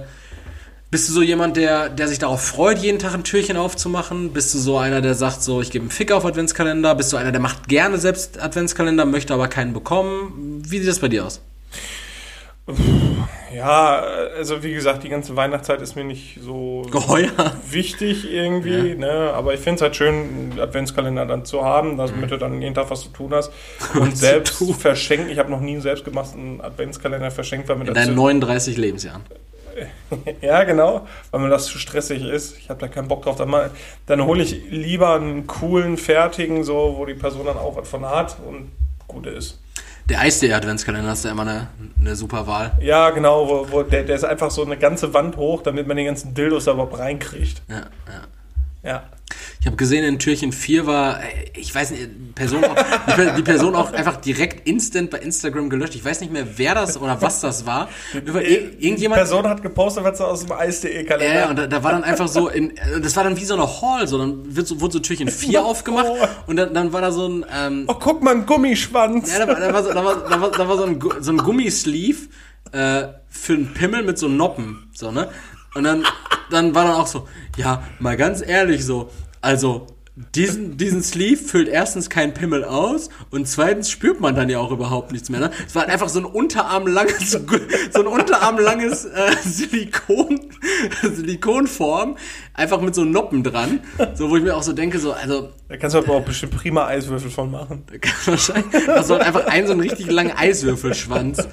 Speaker 2: bist du so jemand, der, der sich darauf freut, jeden Tag ein Türchen aufzumachen? Bist du so einer, der sagt so, ich gebe einen Fick auf Adventskalender? Bist du einer, der macht gerne selbst Adventskalender, möchte aber keinen bekommen? Wie sieht das bei dir aus?
Speaker 1: Ja, also wie gesagt, die ganze Weihnachtszeit ist mir nicht so
Speaker 2: Geheuer.
Speaker 1: wichtig irgendwie, ne? aber ich finde es halt schön, einen Adventskalender dann zu haben, damit du dann jeden Tag was zu tun hast. Und
Speaker 2: zu
Speaker 1: selbst verschenken, ich habe noch nie einen selbstgemachten Adventskalender verschenkt, weil mir
Speaker 2: In
Speaker 1: das
Speaker 2: deinen
Speaker 1: zu,
Speaker 2: 39 Lebensjahren.
Speaker 1: Ja, genau, weil mir das zu stressig ist. Ich habe da keinen Bock drauf. Dann, mal- dann hole ich lieber einen coolen, fertigen, so, wo die Person dann auch was von hat und gut ist.
Speaker 2: Der Eisdee-Adventskalender ist ja immer eine, eine super Wahl.
Speaker 1: Ja, genau, wo, wo der, der ist einfach so eine ganze Wand hoch, damit man den ganzen Dildos da überhaupt reinkriegt.
Speaker 2: Ja, ja.
Speaker 1: Ja.
Speaker 2: Ich habe gesehen, in Türchen 4 war, äh, ich weiß nicht, die Person, auch, die, Per- die Person auch einfach direkt instant bei Instagram gelöscht. Ich weiß nicht mehr, wer das oder was das war. Über
Speaker 1: Die
Speaker 2: irgendjemand.
Speaker 1: Person hat gepostet, was aus dem Eis.de-Kalender.
Speaker 2: Ja, und da, da war dann einfach so, in, äh, das war dann wie so eine Hall, so dann wird so, wurde so Türchen 4 aufgemacht und dann, dann war da so ein, ähm,
Speaker 1: Oh, guck mal, ein Gummischwanz.
Speaker 2: ja, da, war- da, war, so, da, war, da, war, da war so ein, so ein Gummisleeve äh, für einen Pimmel mit so Noppen, so, ne? Und dann, dann war dann auch so, ja, mal ganz ehrlich so, also diesen, diesen Sleeve füllt erstens kein Pimmel aus und zweitens spürt man dann ja auch überhaupt nichts mehr. Ne? Es war einfach so ein unterarmlanges, so ein unterarmlanges äh, Silikon, Silikonform, einfach mit so Noppen dran, so wo ich mir auch so denke, so also
Speaker 1: Da kannst du aber auch bestimmt prima Eiswürfel von machen.
Speaker 2: Wahrscheinlich. Das war einfach ein so einen richtig langen Eiswürfelschwanz.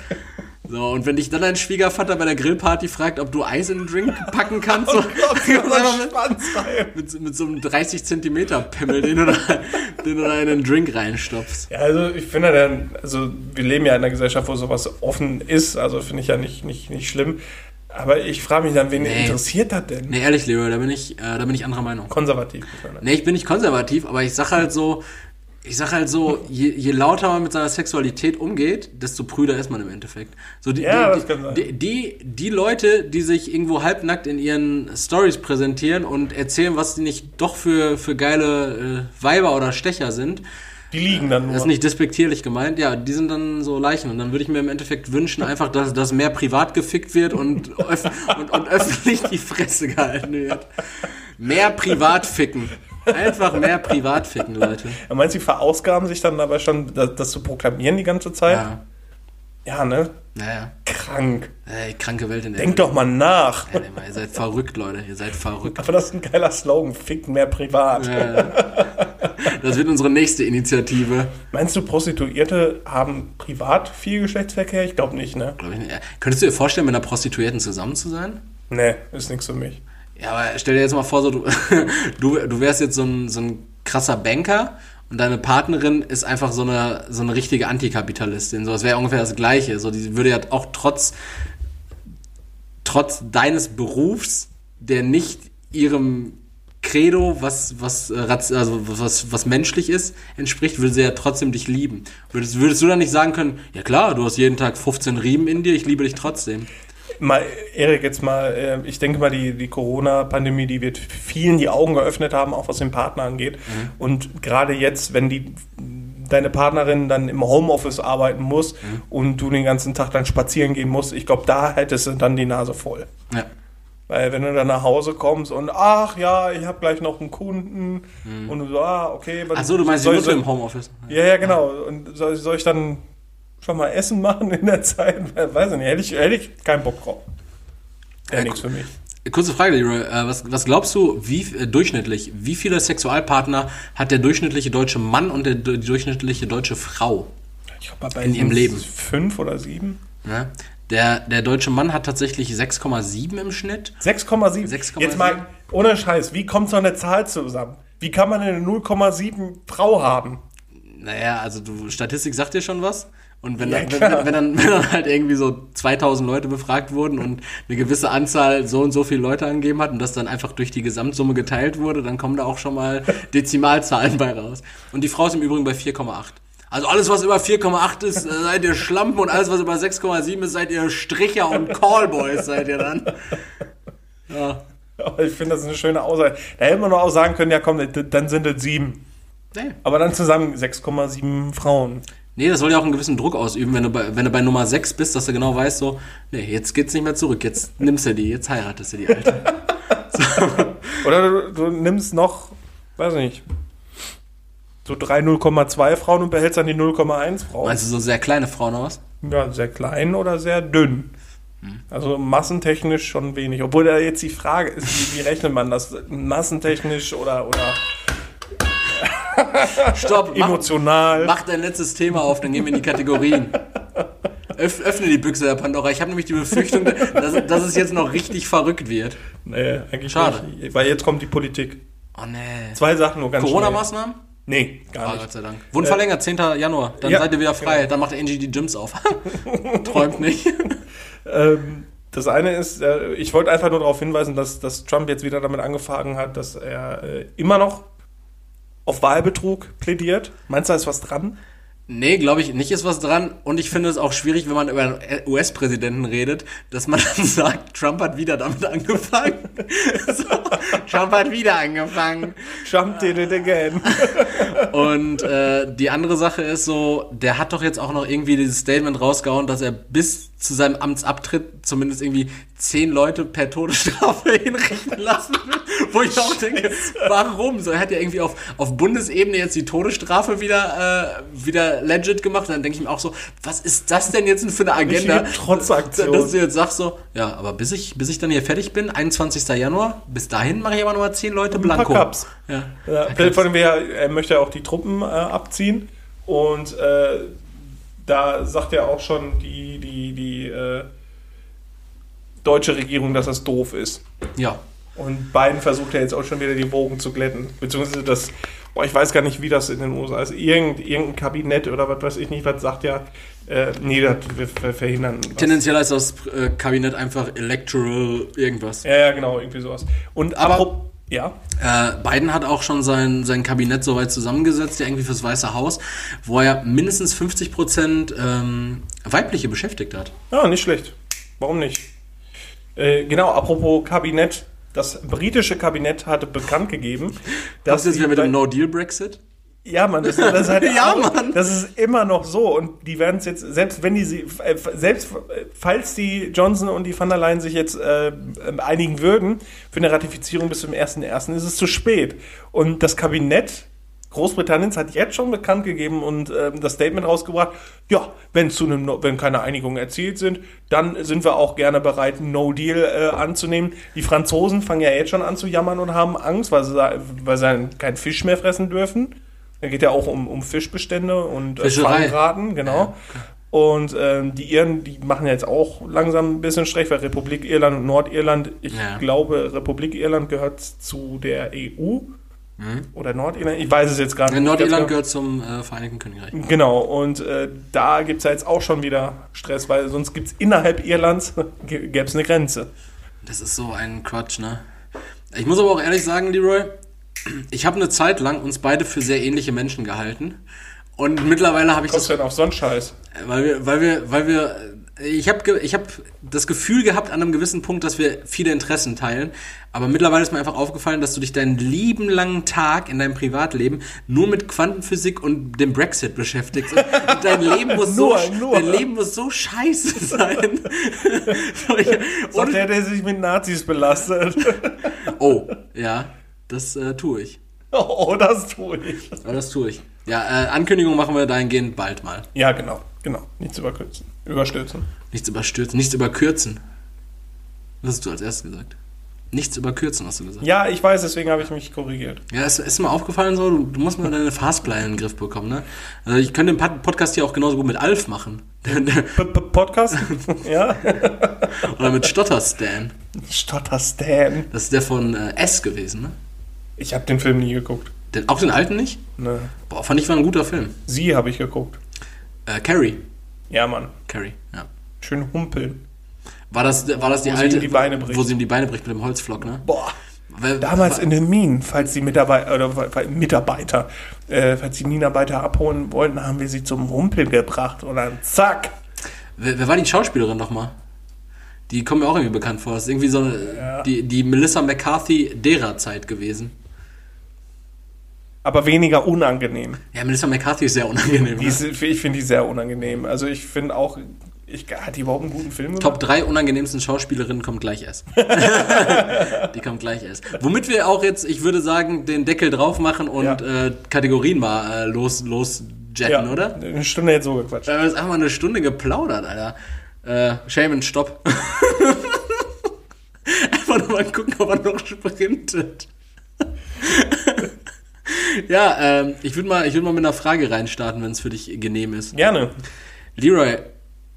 Speaker 2: So, und wenn dich dann dein Schwiegervater bei der Grillparty fragt, ob du Eis in den Drink packen kannst, so, einfach mit, mit, mit so einem 30 Zentimeter Pimmel, den du, da, den du da in den Drink reinstopfst.
Speaker 1: Ja, also ich finde, dann, also wir leben ja in einer Gesellschaft, wo sowas offen ist, also finde ich ja nicht, nicht, nicht schlimm. Aber ich frage mich dann, wen
Speaker 2: Nee.
Speaker 1: interessiert das denn?
Speaker 2: Nee, ehrlich, Leo, da bin ich, äh, da bin ich anderer Meinung.
Speaker 1: Konservativ. sagen.
Speaker 2: Nee, ich bin nicht konservativ, aber ich sag halt so, Ich sag halt so, je, je lauter man mit seiner Sexualität umgeht, desto prüder ist man im Endeffekt. So die,
Speaker 1: Ja,
Speaker 2: die,
Speaker 1: das kann sein.
Speaker 2: die, die, die Leute, die sich irgendwo halbnackt in ihren Stories präsentieren und erzählen, was die nicht doch für, für geile äh, Weiber oder Stecher sind,
Speaker 1: Die liegen dann nur.
Speaker 2: das ist nicht despektierlich gemeint, ja, die sind dann so Leichen. Und dann würde ich mir im Endeffekt wünschen, einfach, dass, dass mehr privat gefickt wird und, öff und, und öffentlich die Fresse gehalten wird. Mehr privat ficken. Einfach mehr privat ficken, Leute.
Speaker 1: Ja, meinst du, die verausgaben sich dann dabei schon, das, das zu proklamieren die ganze Zeit?
Speaker 2: Ja,
Speaker 1: Ja, ne?
Speaker 2: naja.
Speaker 1: Krank.
Speaker 2: Ey, kranke Welt in der
Speaker 1: Denk doch mal nach.
Speaker 2: Ja, nee, Mann, ihr seid verrückt, Leute. Ihr seid verrückt.
Speaker 1: Aber das ist ein geiler Slogan. Fickt mehr privat.
Speaker 2: Das wird unsere nächste Initiative.
Speaker 1: Meinst du, Prostituierte haben privat viel Geschlechtsverkehr? Ich glaube nicht, ne?
Speaker 2: Glaub ich nicht. Ja. Könntest du dir vorstellen, mit einer Prostituierten zusammen zu sein?
Speaker 1: Ne, ist nichts für mich.
Speaker 2: Ja, aber stell dir jetzt mal vor, so, du, du, du wärst jetzt so ein, so ein krasser Banker und deine Partnerin ist einfach so eine, so eine richtige Antikapitalistin. So, das wäre ungefähr das Gleiche. So, die würde ja auch trotz, trotz deines Berufs, der nicht ihrem Credo, was, was, äh, also was, was menschlich ist, entspricht, würde sie ja trotzdem dich lieben. Würdest, würdest du dann nicht sagen können, ja klar, du hast jeden Tag 15 Riemen in dir, ich liebe dich trotzdem.
Speaker 1: Mal, Erik, jetzt mal, äh, ich denke mal, die, die Corona-Pandemie, die wird vielen die Augen geöffnet haben, auch was den Partner angeht.
Speaker 2: Mhm.
Speaker 1: Und gerade jetzt, wenn die deine Partnerin dann im Homeoffice arbeiten muss
Speaker 2: Mhm.
Speaker 1: und du den ganzen Tag dann spazieren gehen musst, ich glaube, da hättest du dann die Nase voll.
Speaker 2: Ja.
Speaker 1: Weil wenn du dann nach Hause kommst und ach ja, ich habe gleich noch einen Kunden und du so, ah, okay.
Speaker 2: Mhm. Ach so, du meinst die Mutter im Homeoffice.
Speaker 1: Ja, ja, genau. Und soll, soll ich dann schon mal Essen machen in der Zeit? Weiß ich nicht, hätte ich, hätte ich keinen Bock drauf.
Speaker 2: Ja,
Speaker 1: nichts für mich.
Speaker 2: Kurze Frage, Leroy. Äh, was, was glaubst du, wie äh, durchschnittlich, wie viele Sexualpartner hat der durchschnittliche deutsche Mann und der, die durchschnittliche deutsche Frau?
Speaker 1: Ich glaube, bei
Speaker 2: In ihrem Leben.
Speaker 1: Fünf oder sieben?
Speaker 2: Ja? Der, der deutsche Mann hat tatsächlich 6,7 im Schnitt.
Speaker 1: 6,7.
Speaker 2: 6,7.
Speaker 1: Jetzt mal, ohne Scheiß, wie kommt so eine Zahl zusammen? Wie kann man eine 0,7 Frau haben?
Speaker 2: Naja, also du, Statistik sagt dir schon was. Und wenn,
Speaker 1: Ja,
Speaker 2: dann, wenn, wenn, dann, wenn dann halt irgendwie so 2000 Leute befragt wurden und eine gewisse Anzahl so und so viele Leute angegeben hat und das dann einfach durch die Gesamtsumme geteilt wurde, dann kommen da auch schon mal Dezimalzahlen bei raus. Und die Frau ist im Übrigen bei 4,8. Also alles, was über 4,8 ist, äh, seid ihr Schlampen und alles, was über 6,7 ist, seid ihr Stricher und Callboys, seid ihr dann. Ja.
Speaker 1: Aber ich finde, das ist eine schöne Aussage. Da hätte man doch auch sagen können, ja komm, dann sind es sieben.
Speaker 2: Nee.
Speaker 1: Aber dann zusammen 6,7 Frauen.
Speaker 2: Nee, das soll ja auch einen gewissen Druck ausüben, wenn du bei, wenn du bei Nummer 6 bist, dass du genau weißt, so, nee, jetzt geht's nicht mehr zurück, jetzt nimmst du die, jetzt heiratest du die Alte.
Speaker 1: Oder du, du nimmst noch, weiß ich nicht, so drei 0,2 Frauen und behältst dann die 0,1 Frauen.
Speaker 2: Meinst du so sehr kleine Frauen oder was?
Speaker 1: Ja, sehr klein oder sehr dünn. Also massentechnisch schon wenig. Obwohl da jetzt die Frage ist, wie, wie rechnet man das? Massentechnisch oder, oder
Speaker 2: Stopp, mach,
Speaker 1: emotional?
Speaker 2: mach dein letztes Thema auf, dann gehen wir in die Kategorien. Öff, öffne die Büchse der Pandora. Ich habe nämlich die Befürchtung, dass, dass es jetzt noch richtig verrückt wird.
Speaker 1: Nee, eigentlich
Speaker 2: Schade.
Speaker 1: nicht. Weil jetzt kommt die Politik.
Speaker 2: Oh nee.
Speaker 1: Zwei Sachen nur ganz
Speaker 2: Corona-Maßnahmen?
Speaker 1: Nee, gar
Speaker 2: Ah,
Speaker 1: nicht.
Speaker 2: Gott sei Dank. Wurden verlängert, 10. Januar. Dann
Speaker 1: ja,
Speaker 2: seid ihr wieder frei.
Speaker 1: genau.
Speaker 2: Dann macht Angie die Gyms auf. Träumt nicht.
Speaker 1: Ähm, das eine ist, äh, ich wollte einfach nur darauf hinweisen, dass, dass Trump jetzt wieder damit angefangen hat, dass er äh, immer noch auf Wahlbetrug plädiert. Meinst du, da ist was dran?
Speaker 2: Nee, glaube ich, nicht ist was dran. Und ich finde es auch schwierig, wenn man über einen US-Präsidenten redet, dass man dann sagt, Trump hat wieder damit angefangen. so, Trump hat wieder angefangen.
Speaker 1: Trump did it again.
Speaker 2: Und äh, die andere Sache ist so, der hat doch jetzt auch noch irgendwie dieses Statement rausgehauen, dass er bis zu seinem Amtsabtritt zumindest irgendwie zehn Leute per Todesstrafe hinrichten lassen will. Wo ich auch denke, warum? So, er hat ja irgendwie auf, auf Bundesebene jetzt die Todesstrafe wieder, äh, wieder legit gemacht. Und dann denke ich mir auch so, was ist das denn jetzt für eine Agenda?
Speaker 1: Trotzaktion.
Speaker 2: Dass du jetzt sagst so, ja, aber bis ich, bis ich dann hier fertig bin, 21. Januar, bis dahin mache ich aber nur zehn Leute blanko.
Speaker 1: Cups.
Speaker 2: Ja.
Speaker 1: Ja, er möchte ja auch die Truppen äh, abziehen. Und äh, da sagt ja auch schon die, die, die äh, deutsche Regierung, dass das doof ist.
Speaker 2: ja.
Speaker 1: Und Biden versucht ja jetzt auch schon wieder die Wogen zu glätten. Beziehungsweise das, boah, ich weiß gar nicht, wie das in den USA ist. Irgend, irgendein Kabinett oder was weiß ich nicht, was sagt ja, äh, nee, das wir ver verhindern. was.
Speaker 2: Tendenziell heißt das äh, Kabinett einfach Electoral irgendwas.
Speaker 1: Ja, ja, genau, irgendwie sowas. Und
Speaker 2: Aber-
Speaker 1: apro- Ja.
Speaker 2: Äh, Biden hat auch schon sein, sein Kabinett soweit zusammengesetzt, ja irgendwie fürs Weiße Haus, wo er mindestens 50 Prozent ähm, weibliche beschäftigt hat.
Speaker 1: Ja, nicht schlecht. Warum nicht? Äh, genau, apropos Kabinett. Das britische Kabinett hatte bekannt gegeben,
Speaker 2: Das ist jetzt wieder mit dem No-Deal-Brexit.
Speaker 1: Ja, Mann, das, das ist halt
Speaker 2: Ja,
Speaker 1: auch-
Speaker 2: Mann.
Speaker 1: Das ist immer noch so und die werden es jetzt selbst wenn die sie äh, selbst äh, falls die Johnson und die van der Leyen sich jetzt äh, einigen würden für eine Ratifizierung bis zum 1.1. ist es zu spät und das Kabinett Großbritanniens hat jetzt schon bekannt gegeben und ähm, das Statement rausgebracht, ja, wenn zu einem, No- wenn keine Einigungen erzielt sind, dann sind wir auch gerne bereit, No Deal äh, anzunehmen. Die Franzosen fangen ja jetzt schon an zu jammern und haben Angst, weil sie, weil sie keinen Fisch mehr fressen dürfen. Da geht ja auch um, um Fischbestände und äh. Fangraten, genau. Und ähm, die Iren, die machen jetzt auch langsam ein bisschen Strech, weil Republik Irland und Nordirland, ich
Speaker 2: Ja.
Speaker 1: glaube, Republik Irland gehört zu der EU. Oder Nordirland, ich weiß es jetzt gar nicht.
Speaker 2: Mhm. Nordirland
Speaker 1: Ganz
Speaker 2: gehört zum äh, Vereinigten Königreich.
Speaker 1: genau. Genau, und äh, da gibt es ja jetzt auch schon wieder Stress, weil sonst gibt es innerhalb Irlands gäbe es eine Grenze.
Speaker 2: Das ist so ein Quatsch, ne? Ich muss aber auch ehrlich sagen, Leroy, ich habe eine Zeit lang uns beide für sehr ähnliche Menschen gehalten. Und mittlerweile habe ich
Speaker 1: Kommst
Speaker 2: das,
Speaker 1: denn auf so einen Scheiß?
Speaker 2: weil wir, weil wir, weil wir, ich habe, ich habe das Gefühl gehabt an einem gewissen Punkt, dass wir viele Interessen teilen. Aber mittlerweile ist mir einfach aufgefallen, dass du dich deinen lieben langen Tag in deinem Privatleben nur mit Quantenphysik und dem Brexit beschäftigst. Und dein Leben muss so,
Speaker 1: Nur, nur.
Speaker 2: dein Leben muss so scheiße sein. Und-
Speaker 1: der, der sich mit Nazis belastet.
Speaker 2: Oh, ja, das äh, tue ich.
Speaker 1: oh, das tue ich.
Speaker 2: Aber das tue ich. Ja, äh, Ankündigung machen wir dahingehend bald mal.
Speaker 1: Ja, genau, genau. Nichts überkürzen. Überstürzen.
Speaker 2: Nichts überstürzen, nichts überkürzen. Was hast du als erstes gesagt? Nichts überkürzen, hast du gesagt.
Speaker 1: Ja, ich weiß, deswegen habe ich mich korrigiert.
Speaker 2: Ja, es ist mir aufgefallen so, du, du musst mal deine Fastplan in den Griff bekommen, ne? Also ich könnte den Pod- Podcast hier auch genauso gut mit Alf machen.
Speaker 1: P -P Podcast? ja?
Speaker 2: Oder mit Stotterstan.
Speaker 1: Stotterstan.
Speaker 2: Das ist der von äh, S gewesen, ne?
Speaker 1: Ich habe den Film nie geguckt.
Speaker 2: Den, auch den alten nicht?
Speaker 1: Ne.
Speaker 2: Boah, fand ich war ein guter Film.
Speaker 1: Sie habe ich geguckt.
Speaker 2: Äh, Carrie.
Speaker 1: Ja, Mann.
Speaker 2: Carrie, ja.
Speaker 1: Schön humpeln.
Speaker 2: War das, war das die
Speaker 1: Wo
Speaker 2: alte,
Speaker 1: die Beine bricht.
Speaker 2: wo sie ihm die Beine bricht mit dem Holzflock, ne?
Speaker 1: Boah.
Speaker 2: Weil,
Speaker 1: Damals in den Minen, falls die Mitarbeiter, oder Mitarbeiter, äh, falls die Minenarbeiter abholen wollten, haben wir sie zum Humpeln gebracht. Und dann zack.
Speaker 2: Wer, wer war die Schauspielerin nochmal? Die kommt mir auch irgendwie bekannt vor. Das ist irgendwie so eine,
Speaker 1: Ja.
Speaker 2: die, die Melissa McCarthy derer Zeit gewesen.
Speaker 1: Aber weniger unangenehm.
Speaker 2: Ja, Melissa McCarthy ist sehr unangenehm. Ne?
Speaker 1: ist, ich finde die sehr unangenehm. Also ich finde auch, ich, hat die überhaupt einen guten Film gemacht?
Speaker 2: Top 3 unangenehmsten Schauspielerinnen kommt gleich erst. die kommt gleich erst. Womit wir auch jetzt, ich würde sagen, den Deckel drauf machen und
Speaker 1: Ja.
Speaker 2: äh, Kategorien mal äh, los, los jetten, oder?
Speaker 1: Eine Stunde jetzt so gequatscht.
Speaker 2: Wir haben jetzt einfach mal eine Stunde geplaudert, Alter. Äh, Shaman, stopp. einfach nur mal gucken, ob er noch sprintet. ja, ähm, ich würde mal, ich würd mal mit einer Frage reinstarten, wenn es für dich genehm ist.
Speaker 1: Gerne.
Speaker 2: Leroy,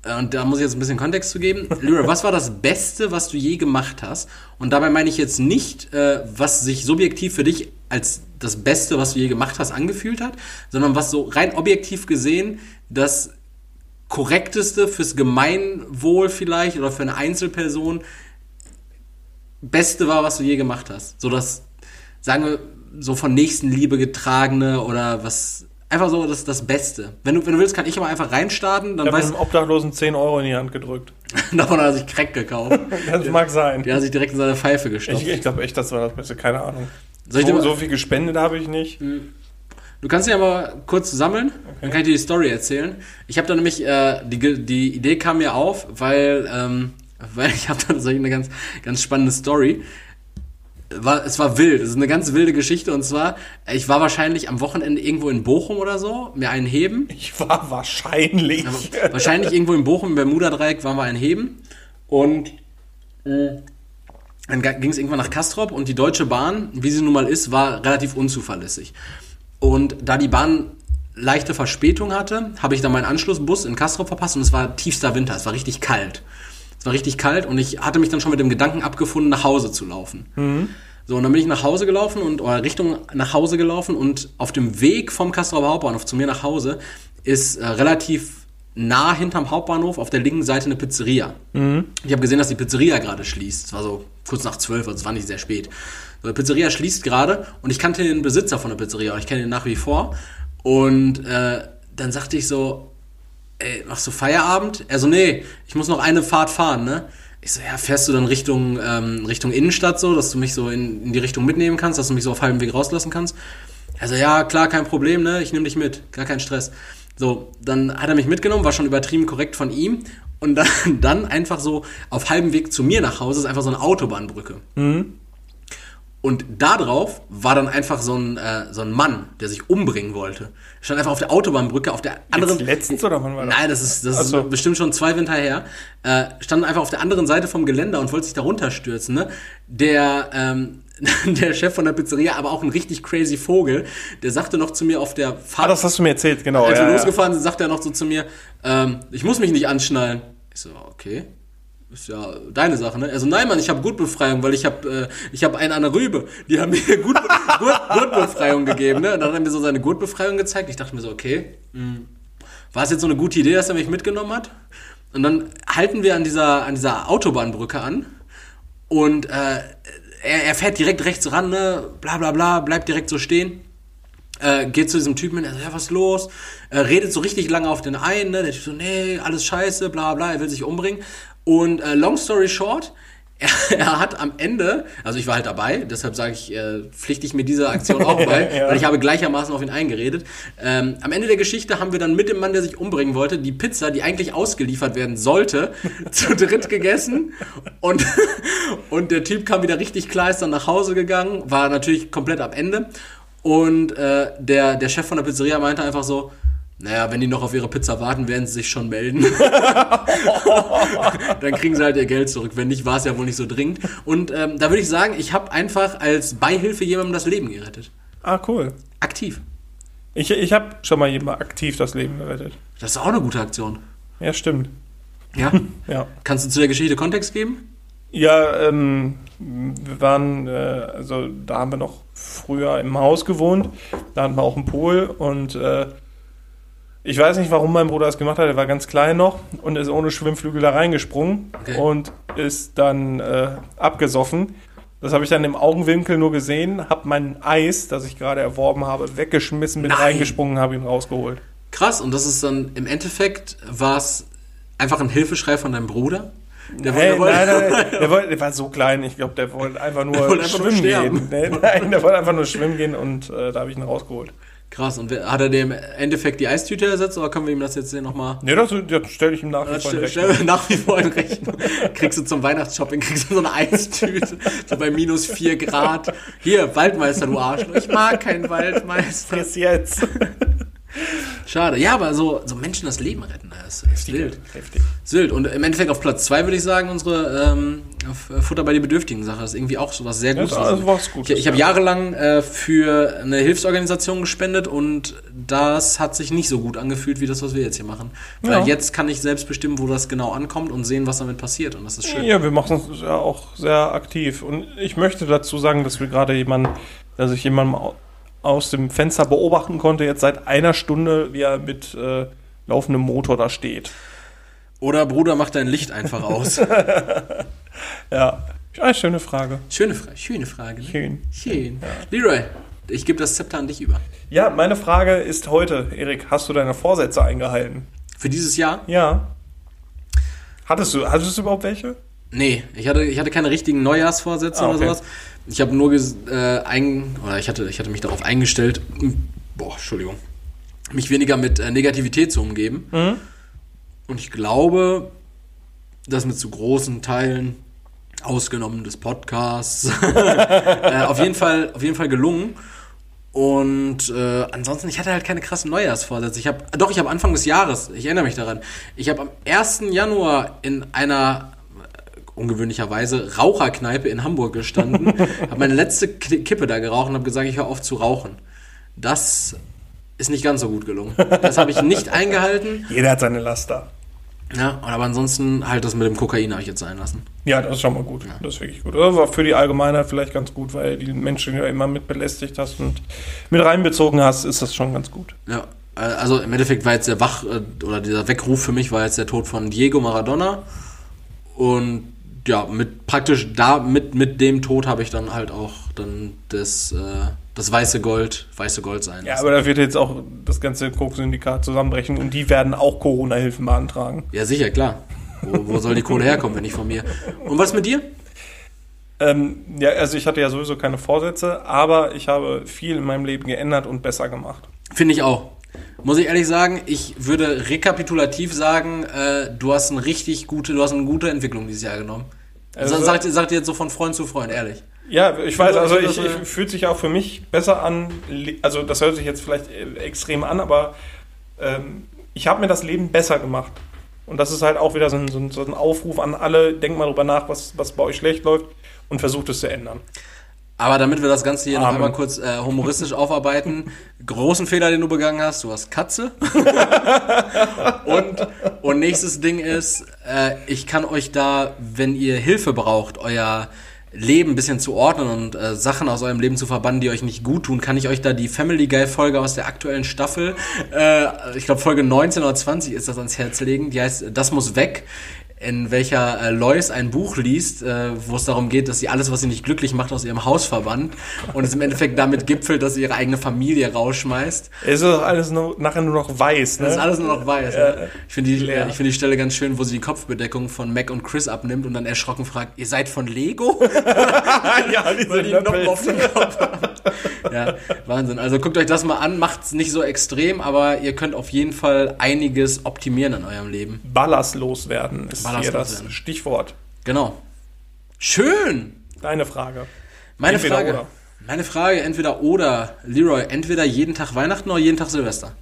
Speaker 2: äh, und da muss ich jetzt ein bisschen Kontext zu geben. Leroy, was war das Beste, was du je gemacht hast? Und dabei meine ich jetzt nicht, äh, was sich subjektiv für dich als das Beste, was du je gemacht hast, angefühlt hat, sondern was so rein objektiv gesehen das korrekteste fürs Gemeinwohl vielleicht oder für eine Einzelperson Beste war, was du je gemacht hast. So das, sagen wir, so von Nächstenliebe getragene oder was. Einfach so das, das Beste. Wenn du, wenn du willst, kann ich aber einfach reinstarten, dann
Speaker 1: Ich habe einem Obdachlosen 10 Euro in die Hand gedrückt.
Speaker 2: davon hat er sich Crack gekauft.
Speaker 1: Das mag sein.
Speaker 2: Der hat sich direkt in seine Pfeife gestopft.
Speaker 1: Ich, ich glaube echt, das war das Beste. Keine Ahnung.
Speaker 2: Soll
Speaker 1: So, so viel gespendet habe ich nicht.
Speaker 2: Du kannst dich aber kurz sammeln, dann kann ich dir die Story erzählen. Ich habe da nämlich, äh, die, die Idee kam mir auf, weil, ähm, weil ich habe da tatsächlich eine ganz, ganz spannende Story. War, es war wild, es ist eine ganz wilde Geschichte und zwar, ich war wahrscheinlich am Wochenende irgendwo in Bochum oder so, mir einen heben.
Speaker 1: Ich war wahrscheinlich.
Speaker 2: Wahrscheinlich irgendwo in Bochum, im Bermuda-Dreieck waren wir ein Heben und äh, dann ging es irgendwann nach Kastrop und die Deutsche Bahn, wie sie nun mal ist, war relativ unzuverlässig. Und da die Bahn leichte Verspätung hatte, habe ich dann meinen Anschlussbus in Kastrop verpasst und es war tiefster Winter, es war richtig kalt. Es war richtig kalt und ich hatte mich dann schon mit dem Gedanken abgefunden, nach Hause zu laufen. So, und dann bin ich nach Hause gelaufen und oder Richtung nach Hause gelaufen und auf dem Weg vom Kastrop Hauptbahnhof zu mir nach Hause ist äh, relativ nah hinterm Hauptbahnhof auf der linken Seite eine Pizzeria. Ich habe gesehen, dass die Pizzeria gerade schließt. Es war so kurz nach zwölf, also es war nicht sehr spät. So, die Pizzeria schließt gerade und ich kannte den Besitzer von der Pizzeria, ich kenne ihn nach wie vor. Und äh, dann sagte ich so, ey, machst du Feierabend? Er so, nee, ich muss noch eine Fahrt fahren, ne? Ich so, ja, fährst du dann Richtung, ähm, Richtung Innenstadt so, dass du mich so in, in die Richtung mitnehmen kannst, dass du mich so auf halbem Weg rauslassen kannst? Also ja, klar, kein Problem, ne? Ich nehme dich mit, gar kein Stress. So, dann hat er mich mitgenommen, war schon übertrieben korrekt von ihm. Und dann, dann einfach so auf halbem Weg zu mir nach Hause ist einfach so eine Autobahnbrücke. Und da drauf war dann einfach so ein, äh, so ein Mann, der sich umbringen wollte. Stand einfach auf der Autobahnbrücke, auf der anderen.
Speaker 1: Jetzt letztens oder wann war das?
Speaker 2: Nein, das ist, das
Speaker 1: so.
Speaker 2: ist bestimmt schon zwei Winter her. Äh, stand einfach auf der anderen Seite vom Geländer und wollte sich da runterstürzen. Ne? Der, ähm, der Chef von der Pizzeria, aber auch ein richtig crazy Vogel, der sagte noch zu mir auf der
Speaker 1: Ah,
Speaker 2: Fahrt,
Speaker 1: das hast du mir erzählt, genau.
Speaker 2: als wir
Speaker 1: ja.
Speaker 2: losgefahren sind, sagte er noch so zu mir, ähm, ich muss mich nicht anschnallen. Ich so, okay. Ist ja deine Sache, ne? Also nein, Mann, ich habe Gurtbefreiung, weil ich habe äh, ich habe einen an der Rübe. Die haben mir Gut, Gurt, Gurtbefreiung gegeben, ne? Und dann hat er mir so seine Gurtbefreiung gezeigt. Ich dachte mir so, okay, mh, war es jetzt so eine gute Idee, dass er mich mitgenommen hat? Und dann halten wir an dieser an dieser Autobahnbrücke an und äh, er, er fährt direkt rechts ran, ne? Bla bla bla, bleibt direkt so stehen äh, geht zu diesem Typen hin, er so, ja, was ist los? Äh, redet so richtig lange auf den einen, ne? Der Typ so, nee, alles scheiße, bla bla, er will sich umbringen. Und äh, long story short, er, er hat am Ende, also ich war halt dabei, deshalb sage ich, äh, pflichte ich mir diese Aktion auch bei,
Speaker 1: Ja.
Speaker 2: weil ich habe gleichermaßen auf ihn eingeredet. Ähm, am Ende der Geschichte haben wir dann mit dem Mann, der sich umbringen wollte, die Pizza, die eigentlich ausgeliefert werden sollte, zu dritt gegessen und, und der Typ kam wieder richtig klar, ist dann nach Hause gegangen, war natürlich komplett am Ende und äh, der, der Chef von der Pizzeria meinte einfach so, naja, wenn die noch auf ihre Pizza warten, werden sie sich schon melden. Dann kriegen sie halt ihr Geld zurück. Wenn nicht, war es ja wohl nicht so dringend. Und ähm, da würde ich sagen, ich habe einfach als Beihilfe jemandem das Leben gerettet.
Speaker 1: Ah, cool.
Speaker 2: Aktiv.
Speaker 1: Ich, ich habe schon mal jemand aktiv das Leben gerettet.
Speaker 2: Das ist auch eine gute Aktion.
Speaker 1: Ja, stimmt.
Speaker 2: Ja?
Speaker 1: Ja.
Speaker 2: Kannst du zu der Geschichte Kontext geben?
Speaker 1: Ja, ähm, wir waren, äh, also da haben wir noch früher im Haus gewohnt. Da hatten wir auch einen Pool und äh, ich weiß nicht, warum mein Bruder das gemacht hat. Er war ganz klein noch und ist ohne Schwimmflügel da reingesprungen
Speaker 2: Okay.
Speaker 1: und ist dann äh, abgesoffen. Das habe ich dann im Augenwinkel nur gesehen, habe mein Eis, das ich gerade erworben habe, weggeschmissen, bin
Speaker 2: Nein.
Speaker 1: reingesprungen, habe ihn rausgeholt.
Speaker 2: Krass. Und das ist dann im Endeffekt war es einfach ein Hilfeschrei von deinem Bruder? Der
Speaker 1: Hey,
Speaker 2: wollte-
Speaker 1: nein, nein, nein, der, wollte, der war so klein, ich glaube, der wollte einfach nur
Speaker 2: wollte einfach nur
Speaker 1: schwimmen
Speaker 2: sterben.
Speaker 1: gehen. Nein, der wollte einfach nur schwimmen gehen und äh, da habe ich ihn rausgeholt.
Speaker 2: Krass. Und hat er dem Endeffekt die Eistüte ersetzt oder können wir ihm das jetzt hier nochmal
Speaker 1: Nee, das, das stelle ich ihm nach wie vor in Rechnung.
Speaker 2: nach wie vor in Rechnung. Kriegst du zum Weihnachtsshopping, kriegst du so eine Eistüte, so bei minus 4 Grad. Hier, Waldmeister, du Arschloch. Ich mag keinen Waldmeister.
Speaker 1: Bis jetzt.
Speaker 2: Schade. Ja, aber so, so Menschen das Leben retten, das ist wild.
Speaker 1: Heftig.
Speaker 2: Ist wild. Und im Endeffekt auf Platz 2 würde ich sagen, unsere ähm, äh, Futter bei den Bedürftigen Sache. Das ist irgendwie auch so was sehr
Speaker 1: Ja,
Speaker 2: Gutes.
Speaker 1: das ist was Gutes,
Speaker 2: ich ich habe
Speaker 1: ja.
Speaker 2: jahrelang äh, für eine Hilfsorganisation gespendet und das hat sich nicht so gut angefühlt, wie das, was wir jetzt hier machen. Weil
Speaker 1: Ja.
Speaker 2: jetzt kann ich selbst bestimmen, wo das genau ankommt und sehen, was damit passiert. Und das ist schön.
Speaker 1: Ja, wir machen es ja auch sehr aktiv. Und ich möchte dazu sagen, dass wir gerade jemanden, dass ich jemanden au- aus dem Fenster beobachten konnte, jetzt seit einer Stunde, wie er mit äh, laufendem Motor da steht.
Speaker 2: Oder Bruder, mach dein Licht einfach aus.
Speaker 1: Ja. ja schöne Frage.
Speaker 2: schöne, Fra schöne Frage. Ne?
Speaker 1: Schön.
Speaker 2: Schön. Leroy, ich gebe das Zepter an dich über.
Speaker 1: Ja, meine Frage ist heute, Erik, hast du deine Vorsätze eingehalten?
Speaker 2: Für dieses Jahr?
Speaker 1: Ja. Hattest du, hattest du überhaupt welche?
Speaker 2: Nee, ich hatte, ich hatte keine richtigen Neujahrsvorsätze
Speaker 1: Ah,
Speaker 2: oder
Speaker 1: okay.
Speaker 2: sowas. Ich habe nur äh, ein, oder ich hatte, ich hatte mich darauf eingestellt, boah, Entschuldigung, mich weniger mit äh, Negativität zu umgeben.
Speaker 1: Mhm.
Speaker 2: Und ich glaube, das mit zu großen Teilen, ausgenommen des Podcasts, äh, auf jeden Fall, auf jeden Fall gelungen. Und äh, ansonsten, ich hatte halt keine krassen Neujahrsvorsätze. Ich habe, doch, ich habe Anfang des Jahres, ich erinnere mich daran, ich habe am 1. Januar in einer ungewöhnlicherweise Raucherkneipe in Hamburg gestanden, habe meine letzte Ki- Kippe da geraucht und habe gesagt, ich höre auf zu rauchen. Das ist nicht ganz so gut gelungen. Das habe ich nicht eingehalten.
Speaker 1: Jeder hat seine Laster.
Speaker 2: Ja, aber ansonsten halt das mit dem Kokain habe ich jetzt sein lassen.
Speaker 1: Ja, das ist schon mal gut. Das ist wirklich gut. Das war für die Allgemeinheit vielleicht ganz gut, weil die Menschen ja immer mit belästigt hast und mit reinbezogen hast, ist das schon ganz gut.
Speaker 2: Ja. Äh, Also im Endeffekt war jetzt der Wach äh, oder dieser Weckruf für mich war jetzt der Tod von Diego Maradona und ja, mit praktisch da mit mit dem Tod habe ich dann halt auch dann das äh, das weiße Gold, weiße Gold sein.
Speaker 1: Ja, aber da wird jetzt auch das ganze Koch-Syndikat zusammenbrechen und die werden auch Corona-Hilfen beantragen.
Speaker 2: ja sicher, klar. Wo, wo soll die Kohle herkommen, wenn nicht von mir? Und was mit dir?
Speaker 1: Ähm, ja, also ich hatte ja sowieso keine Vorsätze, aber ich habe viel in meinem Leben geändert und besser gemacht.
Speaker 2: Finde ich auch. Muss ich ehrlich sagen, ich würde rekapitulativ sagen, äh, du hast eine richtig gute, du hast eine gute Entwicklung dieses Jahr genommen. Also,
Speaker 1: Also-
Speaker 2: sagt, sagt ihr jetzt so von Freund zu Freund, ehrlich.
Speaker 1: Ja, ich weiß, also
Speaker 2: Ich
Speaker 1: ich, fühlt sich auch für mich besser an. Also das hört sich jetzt vielleicht äh, extrem an, aber ähm, ich habe mir das Leben besser gemacht. Und das ist halt auch wieder so ein, so ein, so ein Aufruf an alle, denkt mal drüber nach, was, was bei euch schlecht läuft und versucht es zu ändern.
Speaker 2: Aber damit wir das Ganze hier noch
Speaker 1: Amen.
Speaker 2: einmal kurz äh, humoristisch aufarbeiten, großen Fehler, den du begangen hast, du hast Katze. und, und nächstes Ding ist, äh, ich kann euch da, wenn ihr Hilfe braucht, euer Leben ein bisschen zu ordnen und äh, Sachen aus eurem Leben zu verbannen, die euch nicht gut tun, kann ich euch da die Family Guy Folge aus der aktuellen Staffel, äh, ich glaube Folge 19 oder 20 ist das ans Herz legen, die heißt Das muss weg in welcher äh, Lois ein Buch liest, äh, wo es darum geht, dass sie alles, was sie nicht glücklich macht, aus ihrem Haus verbannt und es im Endeffekt damit gipfelt, dass sie ihre eigene Familie rausschmeißt.
Speaker 1: Es ist doch alles nur, nachher nur noch weiß. Ne?
Speaker 2: Das ist alles nur noch weiß. Ne? Ich finde die, äh, ich finde die Stelle ganz schön, wo sie die Kopfbedeckung von Mac und Chris abnimmt und dann erschrocken fragt, ihr seid von Lego?
Speaker 1: ja, diese
Speaker 2: Weil die. Noppen auf dem Kopf haben. Ja, Wahnsinn. Also guckt euch das mal an, macht's nicht so extrem, aber ihr könnt auf jeden Fall einiges optimieren in eurem Leben.
Speaker 1: Ballastlos werden ist
Speaker 2: Ballastlos
Speaker 1: das
Speaker 2: werden.
Speaker 1: Stichwort.
Speaker 2: Genau. Schön!
Speaker 1: Deine Frage.
Speaker 2: Meine
Speaker 1: Entweder
Speaker 2: Frage.
Speaker 1: oder.
Speaker 2: Meine Frage, entweder oder, Leroy, entweder jeden Tag Weihnachten oder jeden Tag Silvester.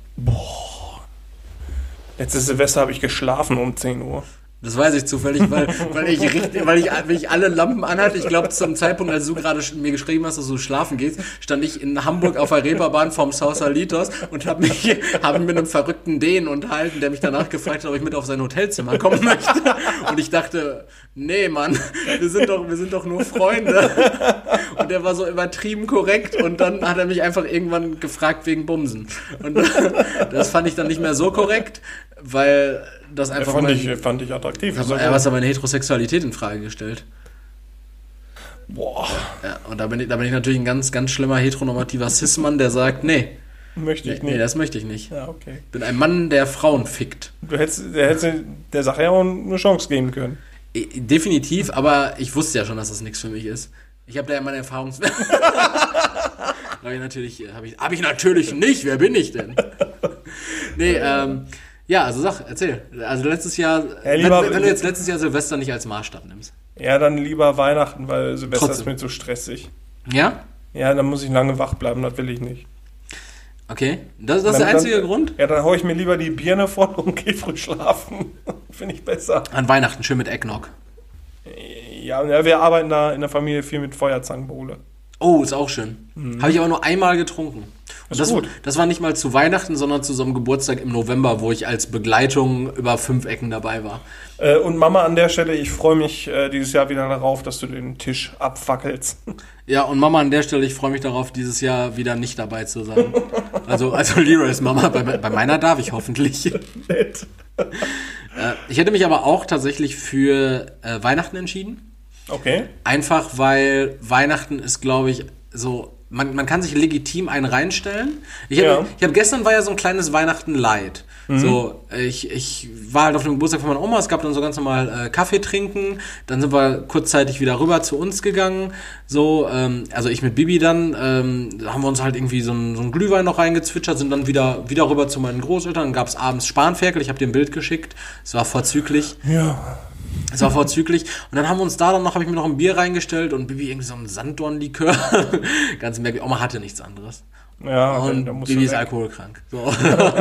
Speaker 1: Letztes Silvester habe ich geschlafen um 10 Uhr.
Speaker 2: Das weiß ich zufällig, weil, weil, ich, richtig, weil, ich, weil ich alle Lampen anhatte. Ich glaube, zum Zeitpunkt, als du gerade mir geschrieben hast, dass du schlafen gehst, stand ich in Hamburg auf der Reeperbahn vom Sausalitos und habe mich hab mit einem verrückten Dänen unterhalten, der mich danach gefragt hat, ob ich mit auf sein Hotelzimmer kommen möchte. Und ich dachte, nee, Mann, wir sind doch, wir sind doch nur Freunde. Und der war so übertrieben korrekt und dann hat er mich einfach irgendwann gefragt wegen Bumsen. Und das fand ich dann nicht mehr so korrekt, weil das einfach
Speaker 1: fand,
Speaker 2: mein-
Speaker 1: ich, fand ich attraktiv.
Speaker 2: aber er hat meine Heterosexualität in Frage gestellt.
Speaker 1: Boah,
Speaker 2: Ja, und da bin ich, da bin ich natürlich ein ganz, ganz schlimmer heteronormativer Cis-Mann, der sagt, nee,
Speaker 1: möchte ich
Speaker 2: nee,
Speaker 1: nicht.
Speaker 2: das möchte ich nicht.
Speaker 1: ja, okay.
Speaker 2: Ich bin ein Mann, der Frauen fickt.
Speaker 1: Du hättest, der hätte der Sache ja auch eine Chance geben können.
Speaker 2: Definitiv, aber ich wusste ja schon, dass das nichts für mich ist. Ich habe da ja meine Erfahrungswerte. habe ich natürlich, habe ich, hab ich natürlich nicht. Wer bin ich denn? Nee, ähm, ja, also sag, erzähl. Also letztes Jahr,
Speaker 1: Ja, lieber-
Speaker 2: wenn, wenn du jetzt letztes Jahr Silvester nicht als Maßstab nimmst.
Speaker 1: Ja, dann lieber Weihnachten, weil Silvester
Speaker 2: Trotzdem.
Speaker 1: ist mir zu stressig.
Speaker 2: Ja?
Speaker 1: Ja, dann muss ich lange wach bleiben, das will ich nicht.
Speaker 2: Okay. Das, das ist der einzige
Speaker 1: dann,
Speaker 2: Grund?
Speaker 1: Ja, dann hau ich mir lieber die Birne voll und geh früh schlafen. Finde ich besser.
Speaker 2: An Weihnachten schön mit Eggnog.
Speaker 1: Ja, ja, wir arbeiten da in der Familie viel mit Feuerzangenbowle.
Speaker 2: Oh, ist auch schön. Habe ich aber nur einmal getrunken. Und
Speaker 1: Ist
Speaker 2: das,
Speaker 1: gut.
Speaker 2: das war nicht mal zu Weihnachten, sondern zu so einem Geburtstag im November, wo ich als Begleitung über fünf Ecken dabei war.
Speaker 1: Äh, und Mama, an der Stelle, ich freue mich äh, dieses Jahr wieder darauf, dass du den Tisch abfackelst.
Speaker 2: Ja, und Mama an der Stelle, ich freue mich darauf, dieses Jahr wieder nicht dabei zu sein. Also, also Leroy's Mama, bei, bei meiner darf ich hoffentlich.
Speaker 1: Nett.
Speaker 2: Äh, ich hätte mich aber auch tatsächlich für äh, Weihnachten entschieden.
Speaker 1: Okay.
Speaker 2: Einfach weil Weihnachten ist, glaube ich, so. Man, man kann sich legitim einen reinstellen. Ich habe
Speaker 1: Ja.
Speaker 2: ich hab gestern war ja so ein kleines Weihnachten Light.
Speaker 1: Mhm.
Speaker 2: So, ich, ich war halt auf dem Geburtstag von meiner Oma, es gab dann so ganz normal äh, Kaffee trinken, dann sind wir kurzzeitig wieder rüber zu uns gegangen. So, ähm, also ich mit Bibi dann, ähm, da haben wir uns halt irgendwie so ein, so ein Glühwein noch reingezwitschert, sind dann wieder, wieder rüber zu meinen Großeltern, dann gab es abends Spanferkel, ich habe dir ein Bild geschickt, es war vorzüglich.
Speaker 1: Ja.
Speaker 2: Es war vorzüglich. Und dann haben wir uns da dann noch, habe ich mir noch ein Bier reingestellt und Bibi irgendwie so ein Sanddornlikör. Ganz merkwürdig. Oma hatte nichts anderes.
Speaker 1: Ja,
Speaker 2: Und
Speaker 1: da musst
Speaker 2: Bibi ist alkoholkrank. So.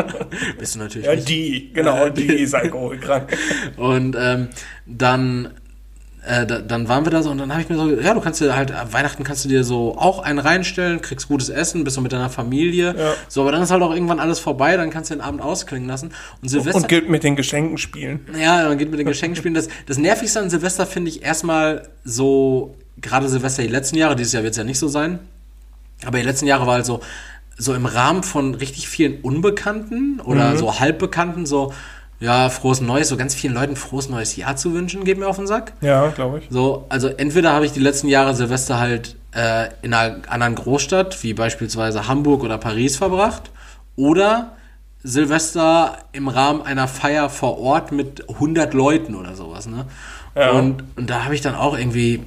Speaker 2: Bist du natürlich
Speaker 1: Ja,
Speaker 2: nicht.
Speaker 1: die, genau, die ist alkoholkrank.
Speaker 2: Und ähm, dann, äh, da, dann waren wir da so und dann habe ich mir so, ja, du kannst dir halt, äh, Weihnachten kannst du dir so auch einen reinstellen, kriegst gutes Essen, bist du mit deiner Familie.
Speaker 1: Ja.
Speaker 2: So, aber dann ist halt auch irgendwann alles vorbei, dann kannst du den Abend ausklingen lassen. Und Silvester.
Speaker 1: Und gilt mit den Geschenken spielen.
Speaker 2: Ja, man geht mit den Geschenken spielen. Das, das Nervigste an Silvester finde ich erstmal so, gerade Silvester die letzten Jahre, dieses Jahr wird es ja nicht so sein, aber die letzten Jahre war halt so, so im Rahmen von richtig vielen Unbekannten oder so Halbbekannten so, ja, frohes Neues, so ganz vielen Leuten frohes neues Jahr zu wünschen, geht mir auf den Sack.
Speaker 1: Ja, glaube ich.
Speaker 2: So, also entweder habe ich die letzten Jahre Silvester halt äh, in einer anderen Großstadt, wie beispielsweise Hamburg oder Paris verbracht, oder Silvester im Rahmen einer Feier vor Ort mit 100 Leuten oder sowas, ne?
Speaker 1: Ja.
Speaker 2: Und, und da habe ich dann auch irgendwie,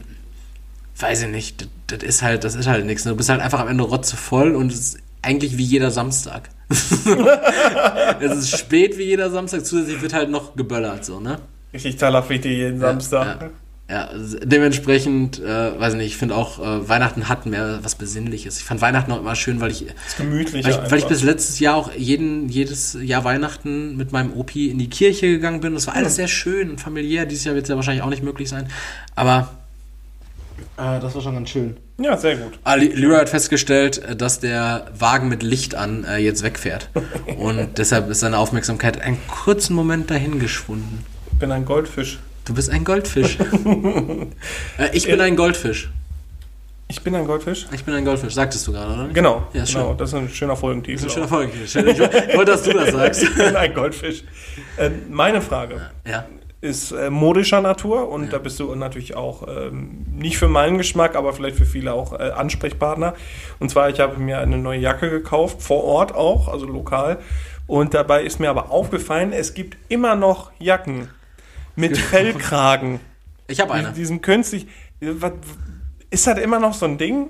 Speaker 2: weiß ich nicht, das, das ist halt, das ist halt nichts. Ne? Du bist halt einfach am Ende rotzevoll und es ist eigentlich wie jeder Samstag. es ist spät wie jeder Samstag, zusätzlich wird halt noch geböllert, so, ne?
Speaker 1: Richtig talafritig jeden Samstag.
Speaker 2: Ja, ja, also dementsprechend, äh, weiß nicht, ich finde auch, äh, Weihnachten hat mehr was Besinnliches. Ich fand Weihnachten auch immer schön, weil ich,
Speaker 1: ist gemütlich.
Speaker 2: weil ich, weil ich bis letztes Jahr auch jeden, jedes Jahr Weihnachten mit meinem Opi in die Kirche gegangen bin. Das war alles sehr schön und familiär. Dieses Jahr wird es ja wahrscheinlich auch nicht möglich sein. Aber äh, das war schon ganz schön.
Speaker 1: ja, sehr gut.
Speaker 2: Ah, Leroy hat festgestellt, äh, dass der Wagen mit Licht an äh, jetzt wegfährt. Und deshalb ist seine Aufmerksamkeit einen kurzen Moment dahin geschwunden.
Speaker 1: Ich bin ein Goldfisch.
Speaker 2: Du bist ein Goldfisch. äh, ich bin ein Goldfisch.
Speaker 1: Ich bin ein Goldfisch?
Speaker 2: Ich bin ein Goldfisch, sagtest du gerade, oder?
Speaker 1: Genau.
Speaker 2: Ja, ist
Speaker 1: genau.
Speaker 2: schön.
Speaker 1: Das ist ein schöner Folgentitel.
Speaker 2: Das ist ein schöner Folge. Schön, Ich wollte, dass du das sagst.
Speaker 1: ich bin ein Goldfisch. Äh, meine Frage
Speaker 2: Ja.
Speaker 1: Ist äh, modischer Natur und da bist du natürlich auch ähm, nicht für meinen Geschmack, aber vielleicht für viele auch äh, Ansprechpartner. Und zwar, ich habe mir eine neue Jacke gekauft, vor Ort auch, also lokal. Und dabei ist mir aber aufgefallen, es gibt immer noch Jacken mit Fellkragen.
Speaker 2: Ich habe eine.
Speaker 1: Mit diesem künstlich. Was, ist das immer noch so ein Ding?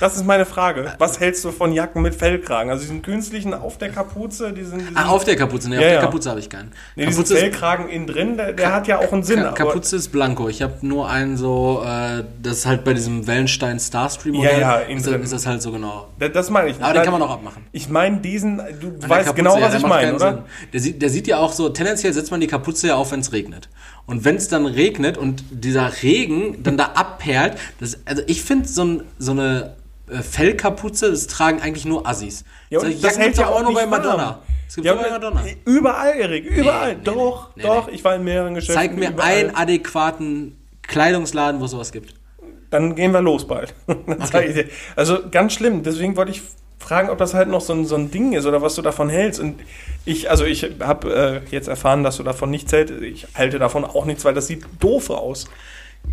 Speaker 1: Das ist meine Frage. Was hältst du von Jacken mit Fellkragen? Also diesen künstlichen auf der Kapuze, diesen, diesen,
Speaker 2: Ah, auf der Kapuze. Nee, auf
Speaker 1: Ja,
Speaker 2: der
Speaker 1: ja.
Speaker 2: Kapuze habe ich keinen.
Speaker 1: nee, diesen Fellkragen innen drin, der, der hat ja auch einen Sinn.
Speaker 2: Ka Kapuze ist blanko. Ich habe nur einen so, äh, das ist halt bei diesem Wellenstein Starstream
Speaker 1: Ja,
Speaker 2: Modell.
Speaker 1: ja, innen
Speaker 2: ist, das-
Speaker 1: drin.
Speaker 2: ist das halt so genau.
Speaker 1: Das, das meine ich.
Speaker 2: Aber den kann man auch abmachen.
Speaker 1: Ich meine diesen, du
Speaker 2: An der
Speaker 1: weißt
Speaker 2: Kapuze,
Speaker 1: genau,
Speaker 2: ja,
Speaker 1: was
Speaker 2: der
Speaker 1: ich meine, oder?
Speaker 2: Sinn. Der sieht, der sieht ja auch so, tendenziell setzt man die Kapuze ja auf, wenn es regnet. Und wenn es dann regnet und dieser Regen dann da abperlt, das, also ich finde so, ein, so eine äh, Fellkapuze, das tragen eigentlich nur Assis.
Speaker 1: Ja, das
Speaker 2: Jacken
Speaker 1: hält ja auch
Speaker 2: nur
Speaker 1: nicht
Speaker 2: bei Madonna.
Speaker 1: warm.
Speaker 2: Es gibt
Speaker 1: Ja,
Speaker 2: nur bei
Speaker 1: aber
Speaker 2: Madonna.
Speaker 1: Überall, Erik, überall.
Speaker 2: Nee, nee,
Speaker 1: doch,
Speaker 2: nee,
Speaker 1: doch. Ich war in mehreren Geschäften.
Speaker 2: Zeig mir
Speaker 1: überall.
Speaker 2: einen adäquaten Kleidungsladen, wo es sowas gibt.
Speaker 1: Dann gehen wir los bald. Dir. Also ganz schlimm. Deswegen wollte ich fragen, ob das halt noch so ein, so ein Ding ist oder was du davon hältst. Und ich, also ich habe äh, jetzt erfahren, dass du davon nichts hältst. Ich halte davon auch nichts, weil das sieht doof aus.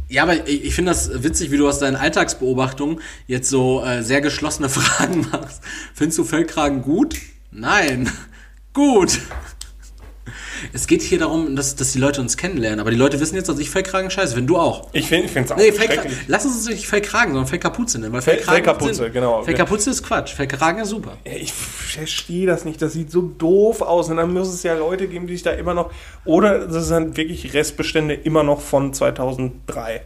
Speaker 2: Ja, aber ich, ich finde das witzig, wie du aus deinen Alltagsbeobachtungen jetzt so äh, sehr geschlossene Fragen machst. Findest du Fellkragen gut? Nein. gut. Es geht hier darum, dass, dass die Leute uns kennenlernen. Aber die Leute wissen jetzt, dass ich Fellkragen scheiße. Wenn du auch.
Speaker 1: Ich finde es auch
Speaker 2: Nee, Fellkra
Speaker 1: schrecklich.
Speaker 2: lass uns nicht Fellkragen, sondern Fellkapuze nennen. Weil
Speaker 1: Fell-
Speaker 2: Fellkragen
Speaker 1: Fellkapuze,
Speaker 2: Sinn.
Speaker 1: genau.
Speaker 2: Fellkapuze ist Quatsch. Fellkragen ist super.
Speaker 1: Ich verstehe das nicht. Das sieht so doof aus. Und dann muss es ja Leute geben, die sich da immer noch. Oder das sind wirklich Restbestände immer noch von 2003.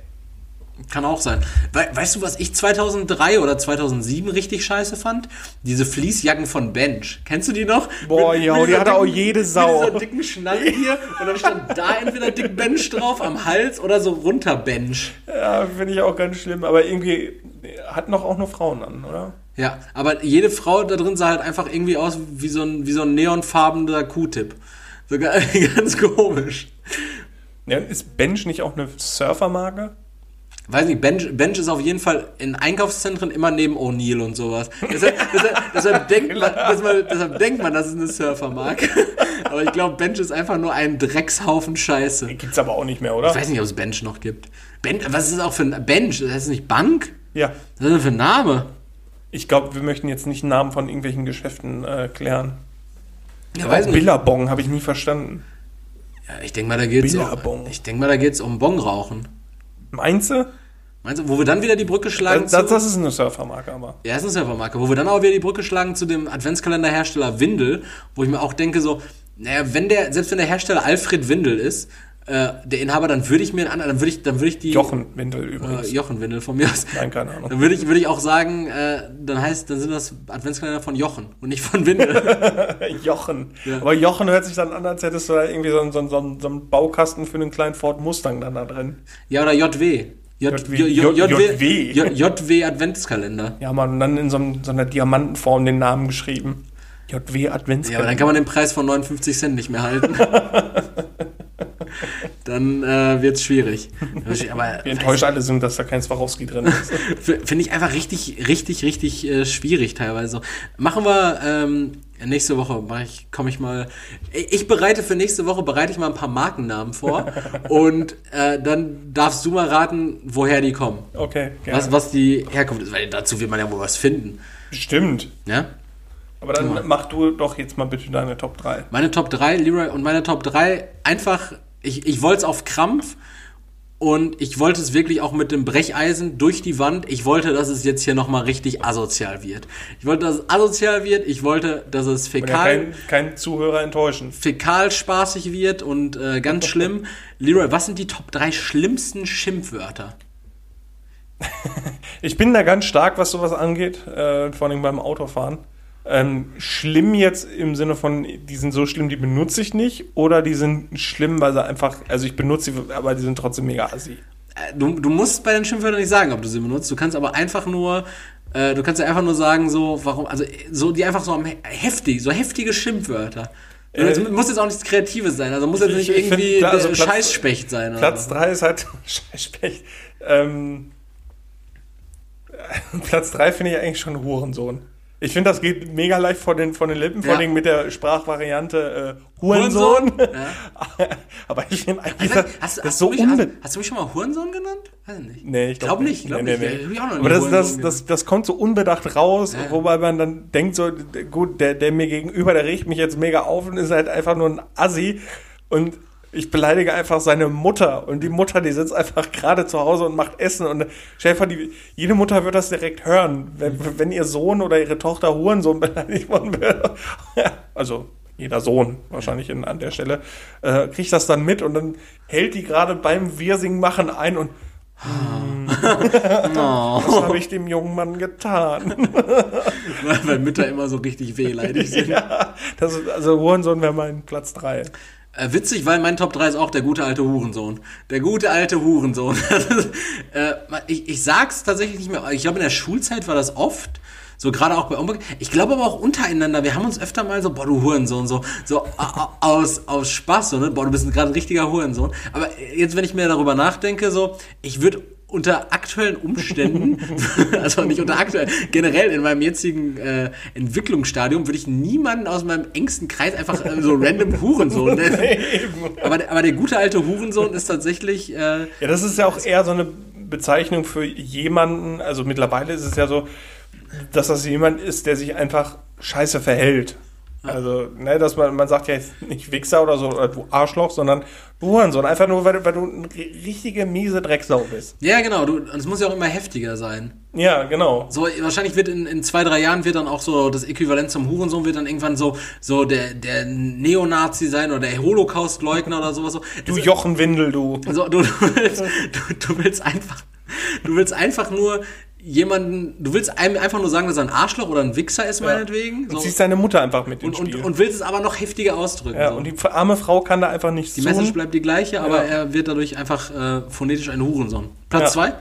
Speaker 2: Kann auch sein. We weißt du, was ich 2003 oder 2007 richtig scheiße fand? Diese Fließjacken von Bench. Kennst du die noch?
Speaker 1: Boah, ja, die
Speaker 2: dieser
Speaker 1: hatte auch
Speaker 2: dicken-
Speaker 1: jede Sau.
Speaker 2: Mit dieser dicken Schnalle hier und dann stand da entweder dick Bench drauf am Hals oder so runter Bench.
Speaker 1: Ja, finde ich auch ganz schlimm. Aber irgendwie hat noch auch nur Frauen an, oder?
Speaker 2: Ja, aber jede Frau da drin sah halt einfach irgendwie aus wie so ein, wie so ein neonfarbener Q-Tip. So ga- ganz komisch.
Speaker 1: Ja, ist Bench nicht auch eine Surfermarke?
Speaker 2: Weiß nicht, Bench, Bench ist auf jeden Fall in Einkaufszentren immer neben O'Neill und sowas. Deshalb, deshalb, deshalb, denkt man, deshalb, deshalb denkt man, das ist eine Surfermarke. Aber ich glaube, Bench ist einfach nur ein Dreckshaufen Scheiße.
Speaker 1: Gibt's aber auch nicht mehr, oder?
Speaker 2: Ich weiß nicht, ob es Bench noch gibt. Ben, was ist das auch für ein Bench? Das heißt nicht Bank?
Speaker 1: Ja.
Speaker 2: Was ist das für ein Name?
Speaker 1: Ich glaube, wir möchten jetzt nicht Namen von irgendwelchen Geschäften äh, klären.
Speaker 2: Ja, weiß nicht.
Speaker 1: Billabong habe ich nie verstanden.
Speaker 2: Ja, ich denke mal, da geht's um,
Speaker 1: Billabong.
Speaker 2: ich denk mal, da geht's um Bongrauchen.
Speaker 1: Meinst du?
Speaker 2: Meinst du, wo wir dann wieder die Brücke schlagen
Speaker 1: Das,
Speaker 2: zu...
Speaker 1: das ist eine Surfermarke, aber.
Speaker 2: Ja, ist eine Servermarke, wo wir dann auch wieder die Brücke schlagen zu dem Adventskalenderhersteller Windel, wo ich mir auch denke so, naja, wenn der, selbst wenn der Hersteller Alfred Windel ist, äh, der Inhaber, dann würde ich mir einen anderen, dann würde ich, dann würde ich die
Speaker 1: Jochen Windel
Speaker 2: äh,
Speaker 1: übrigens.
Speaker 2: Jochen Windel von mir aus.
Speaker 1: Nein, keine Ahnung.
Speaker 2: Dann würde ich, würde ich auch sagen, äh, dann heißt, dann sind das Adventskalender von Jochen und nicht von Windel.
Speaker 1: Jochen.
Speaker 2: Ja.
Speaker 1: Aber Jochen hört sich dann an, als hättest du da irgendwie so, einen- so, einen- so, einen- so einen Baukasten für einen kleinen Ford Mustang dann da drin.
Speaker 2: ja, oder JW.
Speaker 1: JW. JW.
Speaker 2: Adventskalender.
Speaker 1: Ja, man, und dann in so, einem, so einer Diamantenform den Namen geschrieben. JW
Speaker 2: Ja, aber
Speaker 1: Adventskalender.
Speaker 2: dann kann man den Preis von 59 Cent nicht mehr halten. dann äh, wird es schwierig.
Speaker 1: Aber Wie enttäuscht alle sind, dass da kein Swarovski drin ist.
Speaker 2: Finde ich einfach richtig, richtig, richtig äh, schwierig teilweise. Machen wir ähm, nächste Woche, ich, komme ich mal. Ich bereite für nächste Woche bereite ich mal ein paar Markennamen vor und äh, dann darfst du mal raten, woher die kommen.
Speaker 1: Okay.
Speaker 2: Gerne. Was, was die Herkunft ist, weil dazu wird man ja wohl was finden.
Speaker 1: Stimmt.
Speaker 2: Ja.
Speaker 1: Aber dann ja. mach du doch jetzt mal bitte deine Top 3.
Speaker 2: Meine Top 3, Leroy, und meine Top 3 einfach, ich, ich wollte es auf Krampf und ich wollte es wirklich auch mit dem Brecheisen durch die Wand. Ich wollte, dass es jetzt hier nochmal richtig asozial wird. Ich wollte, dass es asozial wird. Ich wollte, dass es fäkal...
Speaker 1: Ja kein, kein Zuhörer enttäuschen.
Speaker 2: Fäkal spaßig wird und äh, ganz schlimm. Leroy, was sind die Top 3 schlimmsten Schimpfwörter?
Speaker 1: ich bin da ganz stark, was sowas angeht. Äh, vor allem beim Autofahren. Ähm, schlimm jetzt im Sinne von, die sind so schlimm, die benutze ich nicht, oder die sind schlimm, weil sie einfach, also ich benutze sie, aber die sind trotzdem mega assi.
Speaker 2: Äh, du, du musst bei den Schimpfwörtern nicht sagen, ob du sie benutzt. Du kannst aber einfach nur, äh, du kannst ja einfach nur sagen, so, warum, also so die einfach so heftig, so heftige Schimpfwörter. Äh, muss jetzt auch nichts Kreatives sein, also muss jetzt nicht irgendwie find, also Platz, Scheißspecht sein.
Speaker 1: Platz 3 ist halt Scheißspecht. Ähm, Platz 3 finde ich eigentlich schon Hurensohn. Ich finde, das geht mega leicht von den, von den Lippen, vor allem mit der Sprachvariante äh, Hurensohn. Hurensohn? Ja. Aber ich finde eigentlich,
Speaker 2: das, hast, das hast so mich, hast, hast, du mich schon mal Hurensohn genannt?
Speaker 1: Weiß ich nicht. Nee, ich glaube glaub nicht. Glaub nee, nicht. Nee, nee. Aber das, das, das, das kommt so unbedacht raus, ja. wobei man dann denkt so, gut, der, der mir gegenüber, der riecht mich jetzt mega auf und ist halt einfach nur ein Assi. Und ich beleidige einfach seine Mutter und die Mutter, die sitzt einfach gerade zu Hause und macht Essen und Schäfer, die, jede Mutter wird das direkt hören, wenn, wenn ihr Sohn oder ihre Tochter Hurensohn beleidigt worden wäre. also jeder Sohn wahrscheinlich in, an der Stelle, äh, kriegt das dann mit und dann hält die gerade beim Wirsing machen ein und hm, no. Was habe ich dem jungen Mann getan?
Speaker 2: Weil Mütter immer so richtig wehleidig sind.
Speaker 1: Ja, das ist, also Hurensohn wäre mein Platz 3.
Speaker 2: Äh, witzig, weil mein Top 3 ist auch der gute alte Hurensohn. Der gute alte Hurensohn. äh, ich, ich sag's tatsächlich nicht mehr. Ich glaube, in der Schulzeit war das oft. So gerade auch bei Umburg. Ich glaube aber auch untereinander. Wir haben uns öfter mal so, boah, du Hurensohn, so, so aus, aus Spaß, so, ne? Boah, du bist gerade ein richtiger Hurensohn. Aber jetzt, wenn ich mir darüber nachdenke, so, ich würde unter aktuellen Umständen, also nicht unter aktuellen, generell in meinem jetzigen äh, Entwicklungsstadium würde ich niemanden aus meinem engsten Kreis einfach äh, so random Hurensohn nennen. aber, aber der gute alte Hurensohn ist tatsächlich. Äh,
Speaker 1: ja, das ist ja auch eher so eine Bezeichnung für jemanden, also mittlerweile ist es ja so, dass das jemand ist, der sich einfach scheiße verhält. Also, ne, dass man, man sagt ja jetzt nicht Wichser oder so, oder du Arschloch, sondern du Hurensohn. Einfach nur, weil, weil du eine richtige miese Drecksau bist.
Speaker 2: Ja, genau. Du, es muss ja auch immer heftiger sein.
Speaker 1: Ja, genau.
Speaker 2: So, wahrscheinlich wird in, in zwei, drei Jahren wird dann auch so das Äquivalent zum Hurensohn wird dann irgendwann so, so der, der Neonazi sein oder der Holocaust-Leugner oder sowas. So.
Speaker 1: Du also, Jochenwindel, du.
Speaker 2: Also, du, du, willst, du, du willst einfach, du willst einfach nur jemanden, du willst einem einfach nur sagen, dass er ein Arschloch oder ein Wichser ist, ja. meinetwegen.
Speaker 1: So. Und ziehst deine Mutter einfach mit
Speaker 2: und, und, und, willst es aber noch heftiger ausdrücken.
Speaker 1: Ja, so. und die arme Frau kann da einfach nichts
Speaker 2: Die. Message bleibt die gleiche, ja. aber er wird dadurch einfach äh, phonetisch ein Hurensohn. Platz zwei?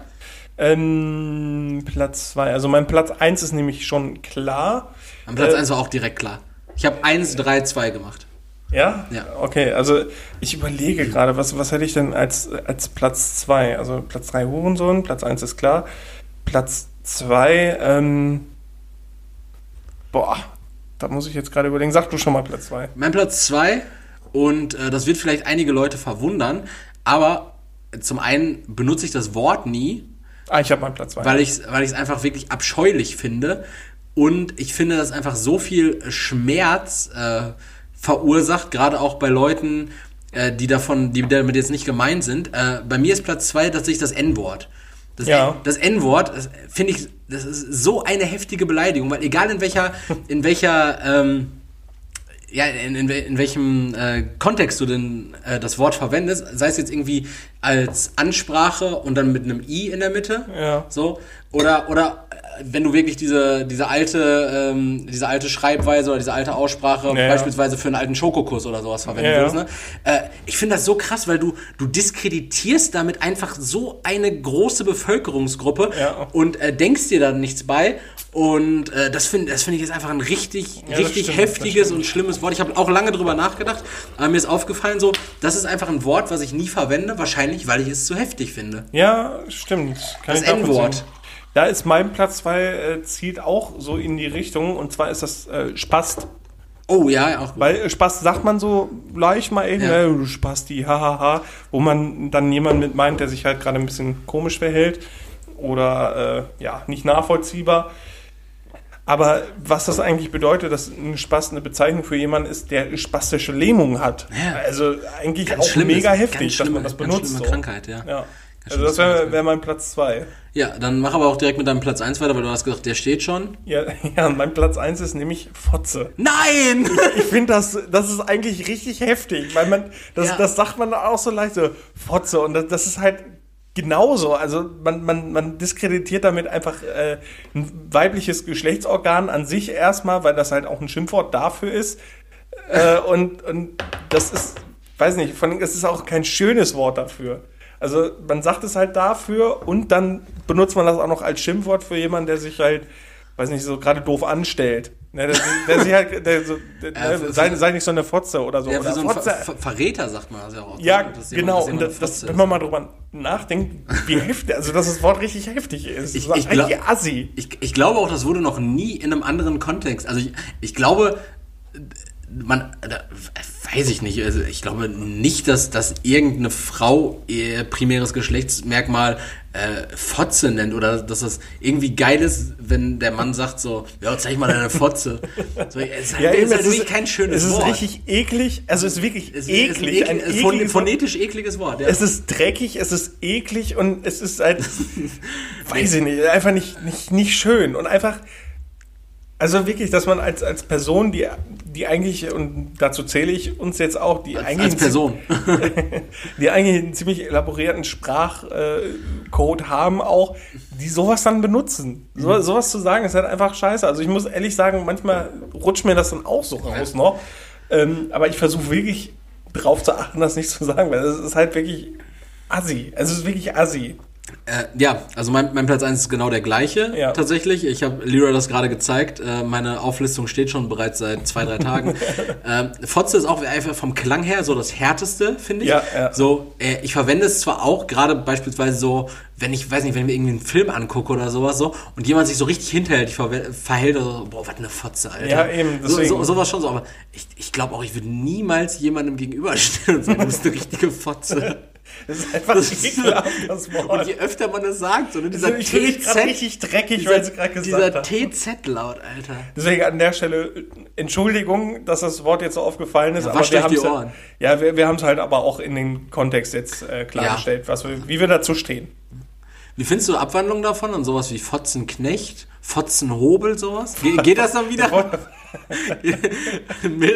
Speaker 1: Ähm, Platz zwei. Also mein Platz eins ist nämlich schon klar.
Speaker 2: Mein Platz äh, eins war auch direkt klar. Ich habe eins, drei, zwei gemacht.
Speaker 1: Ja? Ja. Okay, also ich überlege gerade, was, was hätte ich denn als, als Platz zwei? Also Platz drei Hurensohn, Platz eins ist klar. Platz 2, ähm, boah, da muss ich jetzt gerade überlegen. Sag du schon mal Platz 2.
Speaker 2: Mein Platz 2, und äh, das wird vielleicht einige Leute verwundern, aber zum einen benutze ich das Wort nie.
Speaker 1: Ah, ich habe meinen Platz 2.
Speaker 2: Weil ich es einfach wirklich abscheulich finde. Und ich finde, dass einfach so viel Schmerz äh, verursacht, gerade auch bei Leuten, äh, die davon, die damit jetzt nicht gemeint sind. Äh, bei mir ist Platz 2 tatsächlich das N-Wort. Das, ja. das N-Wort, finde ich, das ist so eine heftige Beleidigung, weil egal in welcher, in welcher, ähm, ja, in, in, in welchem äh, Kontext du denn äh, das Wort verwendest, sei es jetzt irgendwie als Ansprache und dann mit einem I in der Mitte,
Speaker 1: ja.
Speaker 2: so, oder, oder wenn du wirklich diese, diese alte, ähm, diese alte Schreibweise oder diese alte Aussprache
Speaker 1: Ja,
Speaker 2: beispielsweise für einen alten Schokokuss oder sowas verwenden
Speaker 1: Ja,
Speaker 2: würdest, ne? Äh, ich finde das so krass, weil du, du diskreditierst damit einfach so eine große Bevölkerungsgruppe
Speaker 1: Ja.
Speaker 2: und äh, denkst dir da nichts bei. Und äh, das finde das finde ich jetzt einfach ein richtig, richtig
Speaker 1: stimmt,
Speaker 2: heftiges und schlimmes Wort. Ich habe auch lange drüber nachgedacht, aber mir ist aufgefallen, so, das ist einfach ein Wort, was ich nie verwende, wahrscheinlich, weil ich es zu heftig finde.
Speaker 1: Ja, stimmt. Kann
Speaker 2: Das. N-Wort.
Speaker 1: Da ist mein Platz 2 äh, zielt auch so in die Richtung und zwar ist das äh, Spast.
Speaker 2: Oh ja, auch gut.
Speaker 1: Weil äh, Spast sagt man so leicht mal eben,
Speaker 2: Ja.
Speaker 1: du Spasti, hahaha, wo man dann jemanden mit meint, der sich halt gerade ein bisschen komisch verhält oder äh, ja, nicht nachvollziehbar. Aber was das eigentlich bedeutet, dass ein Spast eine Bezeichnung für jemanden ist, der spastische Lähmung hat.
Speaker 2: Ja.
Speaker 1: Also eigentlich
Speaker 2: Ganz
Speaker 1: auch mega
Speaker 2: ist-
Speaker 1: heftig,
Speaker 2: ganz
Speaker 1: dass man das
Speaker 2: ganz
Speaker 1: benutzt.
Speaker 2: schlimme
Speaker 1: so.
Speaker 2: Krankheit, ja.
Speaker 1: ja. Also das wäre wär mein Platz 2.
Speaker 2: Ja, dann mach aber auch direkt mit deinem Platz 1 weiter, weil du hast gesagt, der steht schon.
Speaker 1: Ja, ja, mein Platz 1 ist nämlich Fotze.
Speaker 2: Nein!
Speaker 1: Ich finde, das, das ist eigentlich richtig heftig, weil man, das,
Speaker 2: Ja.
Speaker 1: das sagt man auch so leicht, so Fotze. Und das, das ist halt genauso. Also man, man, man diskreditiert damit einfach äh, ein weibliches Geschlechtsorgan an sich erstmal, weil das halt auch ein Schimpfwort dafür ist. Äh, und, und das ist, weiß nicht, vor allem, es ist auch kein schönes Wort dafür. Also man sagt es halt dafür und dann benutzt man das auch noch als Schimpfwort für jemanden, der sich halt, weiß nicht, so gerade doof anstellt. Ne, der, der sich halt, der so, der,
Speaker 2: Ja, für-
Speaker 1: sei, sei nicht so eine Fotze oder so.
Speaker 2: Ja,
Speaker 1: oder
Speaker 2: so
Speaker 1: Fotze.
Speaker 2: Ver Ver Verräter sagt man das ja auch.
Speaker 1: ja,
Speaker 2: jemand-
Speaker 1: genau. Und das, das, wenn man mal drüber nachdenkt, wie heftig, also dass das Wort richtig heftig ist.
Speaker 2: Ich- ich glaub-
Speaker 1: assi.
Speaker 2: Ich, ich glaube auch, das wurde noch nie in einem anderen Kontext. Also ich, ich glaube, man, da, weiß ich nicht, also ich glaube nicht, dass, dass irgendeine Frau ihr primäres Geschlechtsmerkmal äh, Fotze nennt oder dass das irgendwie geil ist, wenn der Mann sagt so, ja, zeig mal deine Fotze. So, es ist, halt, es ist halt wirklich kein schönes
Speaker 1: es ist
Speaker 2: Wort.
Speaker 1: richtig eklig, also es ist wirklich
Speaker 2: es ist,
Speaker 1: eklig.
Speaker 2: es ist
Speaker 1: ein
Speaker 2: ein eklig, phon-
Speaker 1: ekliges-
Speaker 2: phonetisch ekliges Wort. Ja.
Speaker 1: Es ist dreckig, es ist eklig und es ist halt, weiß ich nicht, einfach nicht, nicht, nicht schön und einfach, also wirklich, dass man als, als Person, die, die eigentlich, und dazu zähle ich uns jetzt auch, die eigentlich,
Speaker 2: als Person.
Speaker 1: die eigentlich einen ziemlich elaborierten Sprachcode haben auch, die sowas dann benutzen.
Speaker 2: Mhm.
Speaker 1: So, sowas zu sagen ist halt einfach scheiße. Also ich muss ehrlich sagen, manchmal rutscht mir das dann auch so raus noch. Ähm, aber ich versuche wirklich drauf zu achten, das nicht zu sagen, weil es ist halt wirklich assi. Also es ist wirklich assi.
Speaker 2: Äh, ja, also mein, mein Platz 1 ist genau der gleiche
Speaker 1: Ja.
Speaker 2: tatsächlich. Ich habe Lyra das gerade gezeigt. Äh, meine Auflistung steht schon bereits seit zwei, drei Tagen. ähm, Fotze ist auch einfach vom Klang her so das härteste, finde ich.
Speaker 1: Ja, ja.
Speaker 2: So, äh, ich verwende es zwar auch, gerade beispielsweise so, wenn ich, weiß nicht, wenn wir irgendwie einen Film angucke oder sowas so und jemand sich so richtig hinterhält, verwe- verhält, also, boah, was eine Fotze, Alter.
Speaker 1: Ja, eben,
Speaker 2: So,
Speaker 1: deswegen.
Speaker 2: so, sowas schon so, aber ich, ich glaube auch, ich würde niemals jemandem gegenüberstehen und sagen, du bist eine richtige Fotze.
Speaker 1: Das ist einfach
Speaker 2: Das
Speaker 1: ekelhaft, das
Speaker 2: Und
Speaker 1: Wort.
Speaker 2: je öfter man es sagt, so ne, dieser
Speaker 1: gerade
Speaker 2: TZ,
Speaker 1: richtig dreckig,
Speaker 2: dieser,
Speaker 1: weil sie gerade gesagt
Speaker 2: dieser. TZ-Laut, Alter.
Speaker 1: Deswegen an der Stelle äh, Entschuldigung, dass das Wort jetzt so aufgefallen ist.
Speaker 2: Ja,
Speaker 1: aber wir
Speaker 2: die
Speaker 1: haben's
Speaker 2: Ohren.
Speaker 1: Ja, ja wir, wir haben es halt aber auch in den Kontext jetzt äh, klargestellt, was wir, wie wir dazu stehen.
Speaker 2: Wie findest du Abwandlungen davon und sowas wie Fotzenknecht, Fotzenhobel, sowas? Ge geht das dann wieder?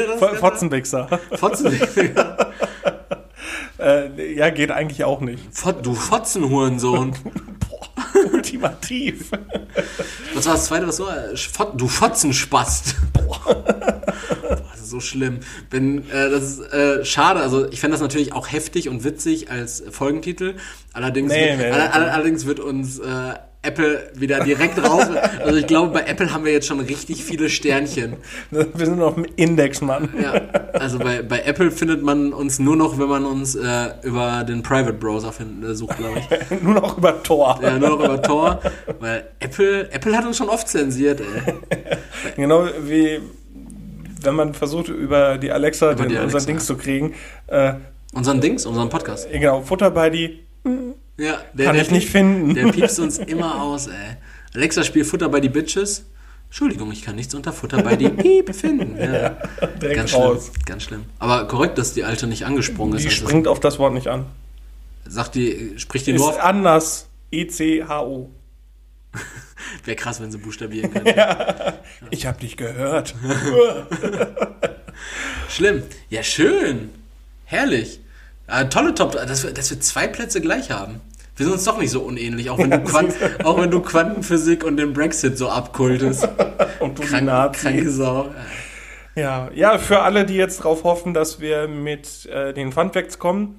Speaker 2: Das Ganze?
Speaker 1: Fotzenwichser. Äh, ja, geht eigentlich auch nicht.
Speaker 2: Fot du Fotzenhurensohn.
Speaker 1: Ultimativ.
Speaker 2: Was war das zweite, was? Äh, Fot du Fotzenspast. Boah, das ist so schlimm. Wenn, äh, das ist äh, schade. Also ich fände das natürlich auch heftig und witzig als Folgentitel. Allerdings,
Speaker 1: Nee,
Speaker 2: wird,
Speaker 1: nee,
Speaker 2: all, all, allerdings wird uns äh, Apple wieder direkt raus. Also ich glaube, bei Apple haben wir jetzt schon richtig viele Sternchen.
Speaker 1: Wir sind noch im Index, Mann.
Speaker 2: Ja, also bei, bei Apple findet man uns nur noch, wenn man uns äh, über den Private Browser find, äh, sucht, glaube ich.
Speaker 1: Nur noch über Tor.
Speaker 2: Ja, nur noch über Tor. Weil Apple, Apple hat uns schon oft zensiert, ey.
Speaker 1: Genau wie wenn man versucht, über die Alexa
Speaker 2: Über
Speaker 1: den,
Speaker 2: die
Speaker 1: unseren
Speaker 2: Alexa.
Speaker 1: Dings zu kriegen. Äh,
Speaker 2: Unseren Dings, unseren Podcast.
Speaker 1: genau, Futter bei die
Speaker 2: Ja, der,
Speaker 1: kann
Speaker 2: der
Speaker 1: ich nicht finden.
Speaker 2: Der piepst uns immer aus, ey. Alexa, spiel Futter bei die Bitches. Entschuldigung, ich kann nichts unter Futter bei die Piep finden. Ja,
Speaker 1: Direkt
Speaker 2: ganz schlimm,
Speaker 1: raus.
Speaker 2: ganz schlimm. Aber korrekt, dass die Alte nicht angesprungen ist.
Speaker 1: Die
Speaker 2: Also
Speaker 1: springt auf das Wort nicht an.
Speaker 2: sagt die, spricht die
Speaker 1: Ist
Speaker 2: nur auf.
Speaker 1: anders. E-C-H-O.
Speaker 2: Wäre krass, wenn sie buchstabieren könnte.
Speaker 1: Ich hab dich gehört.
Speaker 2: Schlimm. Ja, schön. Herrlich. Äh, tolle Top. Dass wir, dass wir zwei Plätze gleich haben. Wir sind uns doch nicht so unähnlich, auch wenn, du, Quant auch wenn du Quantenphysik und den Brexit so abkultest.
Speaker 1: Und du
Speaker 2: Krank,
Speaker 1: Nazi.
Speaker 2: kranke Sau.
Speaker 1: Ja, ja, für alle, die jetzt drauf hoffen, dass wir mit äh, den Fun Facts kommen.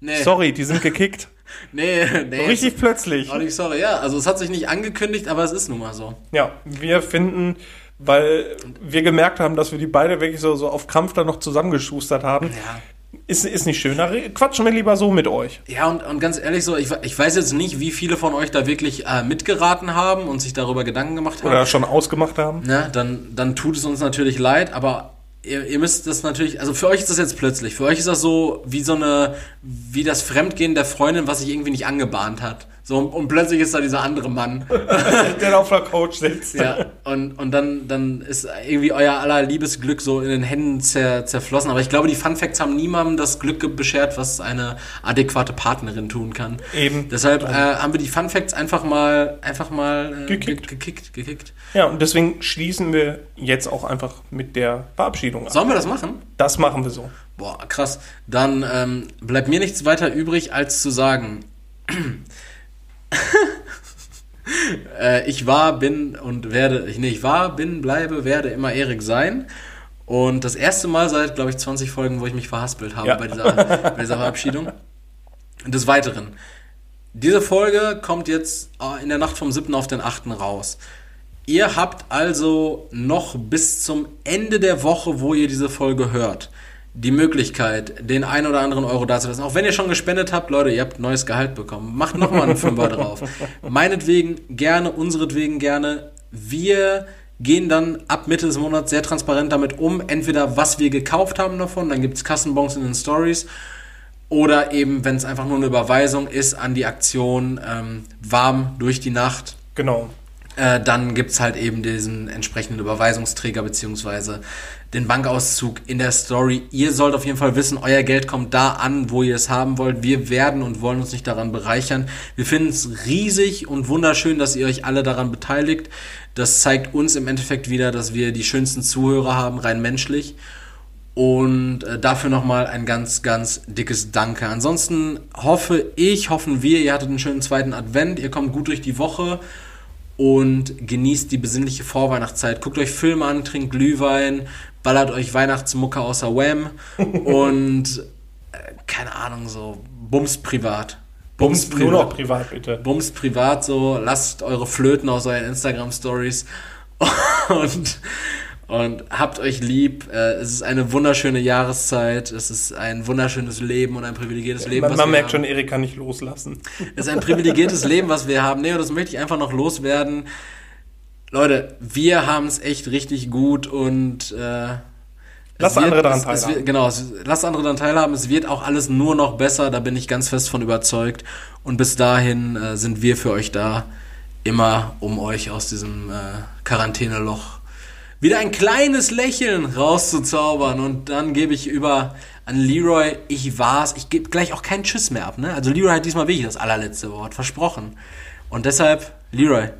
Speaker 2: Nee,
Speaker 1: Sorry, die sind gekickt.
Speaker 2: nee, nee.
Speaker 1: Richtig plötzlich.
Speaker 2: Auch nicht sorry, ja. Also es hat sich nicht angekündigt, aber es ist nun mal so.
Speaker 1: Ja, wir finden, weil wir gemerkt haben, dass wir die beide wirklich so, so auf Krampf da noch zusammengeschustert haben,
Speaker 2: Ja.
Speaker 1: Ist, ist nicht schön. Da re- quatschen wir lieber so mit euch.
Speaker 2: Ja, und, und ganz ehrlich so, ich, ich weiß jetzt nicht, wie viele von euch da wirklich äh, mitgeraten haben und sich darüber Gedanken gemacht haben.
Speaker 1: Oder schon ausgemacht haben.
Speaker 2: ne, dann, dann tut es uns natürlich leid, aber ihr, ihr müsst das natürlich, also für euch ist das jetzt plötzlich, für euch ist das so wie so eine, wie das Fremdgehen der Freundin, was sich irgendwie nicht angebahnt hat. So, und, plötzlich ist da dieser andere Mann.
Speaker 1: Der auf der Couch sitzt.
Speaker 2: Ja, und, und dann, dann ist irgendwie euer aller Liebesglück so in den Händen zer, zerflossen. Aber ich glaube, die Fun Facts haben niemandem das Glück beschert, was eine adäquate Partnerin tun kann.
Speaker 1: Eben.
Speaker 2: Deshalb äh, haben wir die Fun Facts einfach mal, einfach mal äh,
Speaker 1: Gekickt.
Speaker 2: ge- gekickt, gekickt.
Speaker 1: Ja, und deswegen schließen wir jetzt auch einfach mit der Verabschiedung ab.
Speaker 2: Sollen wir das machen?
Speaker 1: Das machen wir so.
Speaker 2: Boah, krass. Dann ähm, bleibt mir nichts weiter übrig, als zu sagen, äh, ich war, bin und werde, ich, nee, ich war, bin, bleibe, werde immer Erik sein. Und das erste Mal seit, glaube ich, 20 Folgen, wo ich mich verhaspelt habe
Speaker 1: Ja.
Speaker 2: bei, dieser, bei dieser Verabschiedung. Des Weiteren. Diese Folge kommt jetzt äh, in der Nacht vom 7. auf den 8. raus. Ihr habt also noch bis zum Ende der Woche, wo ihr diese Folge hört, die Möglichkeit, den ein oder anderen Euro dazulassen. Auch wenn ihr schon gespendet habt, Leute, ihr habt neues Gehalt bekommen. Macht nochmal einen Fünfer drauf. Meinetwegen gerne, unseretwegen gerne. Wir gehen dann ab Mitte des Monats sehr transparent damit um. Entweder was wir gekauft haben davon, dann gibt's Kassenbons in den Stories. Oder eben, wenn es einfach nur eine Überweisung ist an die Aktion ähm, warm durch die Nacht,
Speaker 1: Genau.
Speaker 2: Äh, dann gibt's halt eben diesen entsprechenden Überweisungsträger beziehungsweise den Bankauszug in der Story. Ihr sollt auf jeden Fall wissen, euer Geld kommt da an, wo ihr es haben wollt. Wir werden und wollen uns nicht daran bereichern. Wir finden es riesig und wunderschön, dass ihr euch alle daran beteiligt. Das zeigt uns im Endeffekt wieder, dass wir die schönsten Zuhörer haben, rein menschlich. Und äh, dafür nochmal ein ganz, ganz dickes Danke. Ansonsten hoffe ich, hoffen wir, ihr hattet einen schönen zweiten Advent, ihr kommt gut durch die Woche und genießt die besinnliche Vorweihnachtszeit. Guckt euch Filme an, trinkt Glühwein, ballert euch Weihnachtsmucke außer Wham und äh, keine Ahnung, so Bums privat.
Speaker 1: Bums nur noch privat, bitte.
Speaker 2: Bums privat so, lasst eure Flöten aus euren Instagram-Stories und, und habt euch lieb. Äh, Es ist eine wunderschöne Jahreszeit, es ist ein wunderschönes Leben und ein privilegiertes Leben.
Speaker 1: Man, man merkt
Speaker 2: haben.
Speaker 1: schon, Erik kann nicht loslassen.
Speaker 2: Es ist ein privilegiertes Leben, was wir haben. Nee, und das möchte ich einfach noch loswerden. Leute, wir haben es echt richtig gut und äh,
Speaker 1: Lass
Speaker 2: wird-
Speaker 1: andere daran
Speaker 2: es, es
Speaker 1: teilhaben.
Speaker 2: wird, Genau, es, lasst andere daran teilhaben. Es wird auch alles nur noch besser, da bin ich ganz fest von überzeugt. Und bis dahin äh, sind wir für euch da, immer um euch aus diesem äh, Quarantäneloch wieder ein kleines Lächeln rauszuzaubern. Und dann gebe ich über an Leroy, ich war's. Ich gebe gleich auch keinen Tschüss mehr ab. Ne? Also Leroy hat diesmal wirklich das allerletzte Wort, versprochen. Und deshalb, Leroy,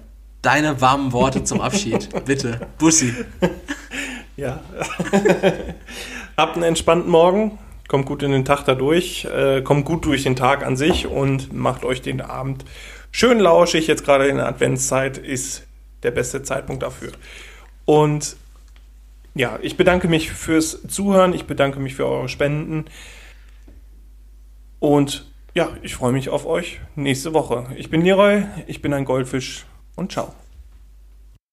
Speaker 2: deine warmen Worte zum Abschied. Bitte, Bussi.
Speaker 1: Ja. Habt einen entspannten Morgen, kommt gut in den Tag dadurch, äh, kommt gut durch den Tag an sich und macht euch den Abend schön lauschig. Jetzt gerade in der Adventszeit ist der beste Zeitpunkt dafür. Und ja, ich bedanke mich fürs Zuhören, ich bedanke mich für eure Spenden und ja, ich freue mich auf euch nächste Woche. Ich bin Leroy, ich bin ein Goldfisch und ciao.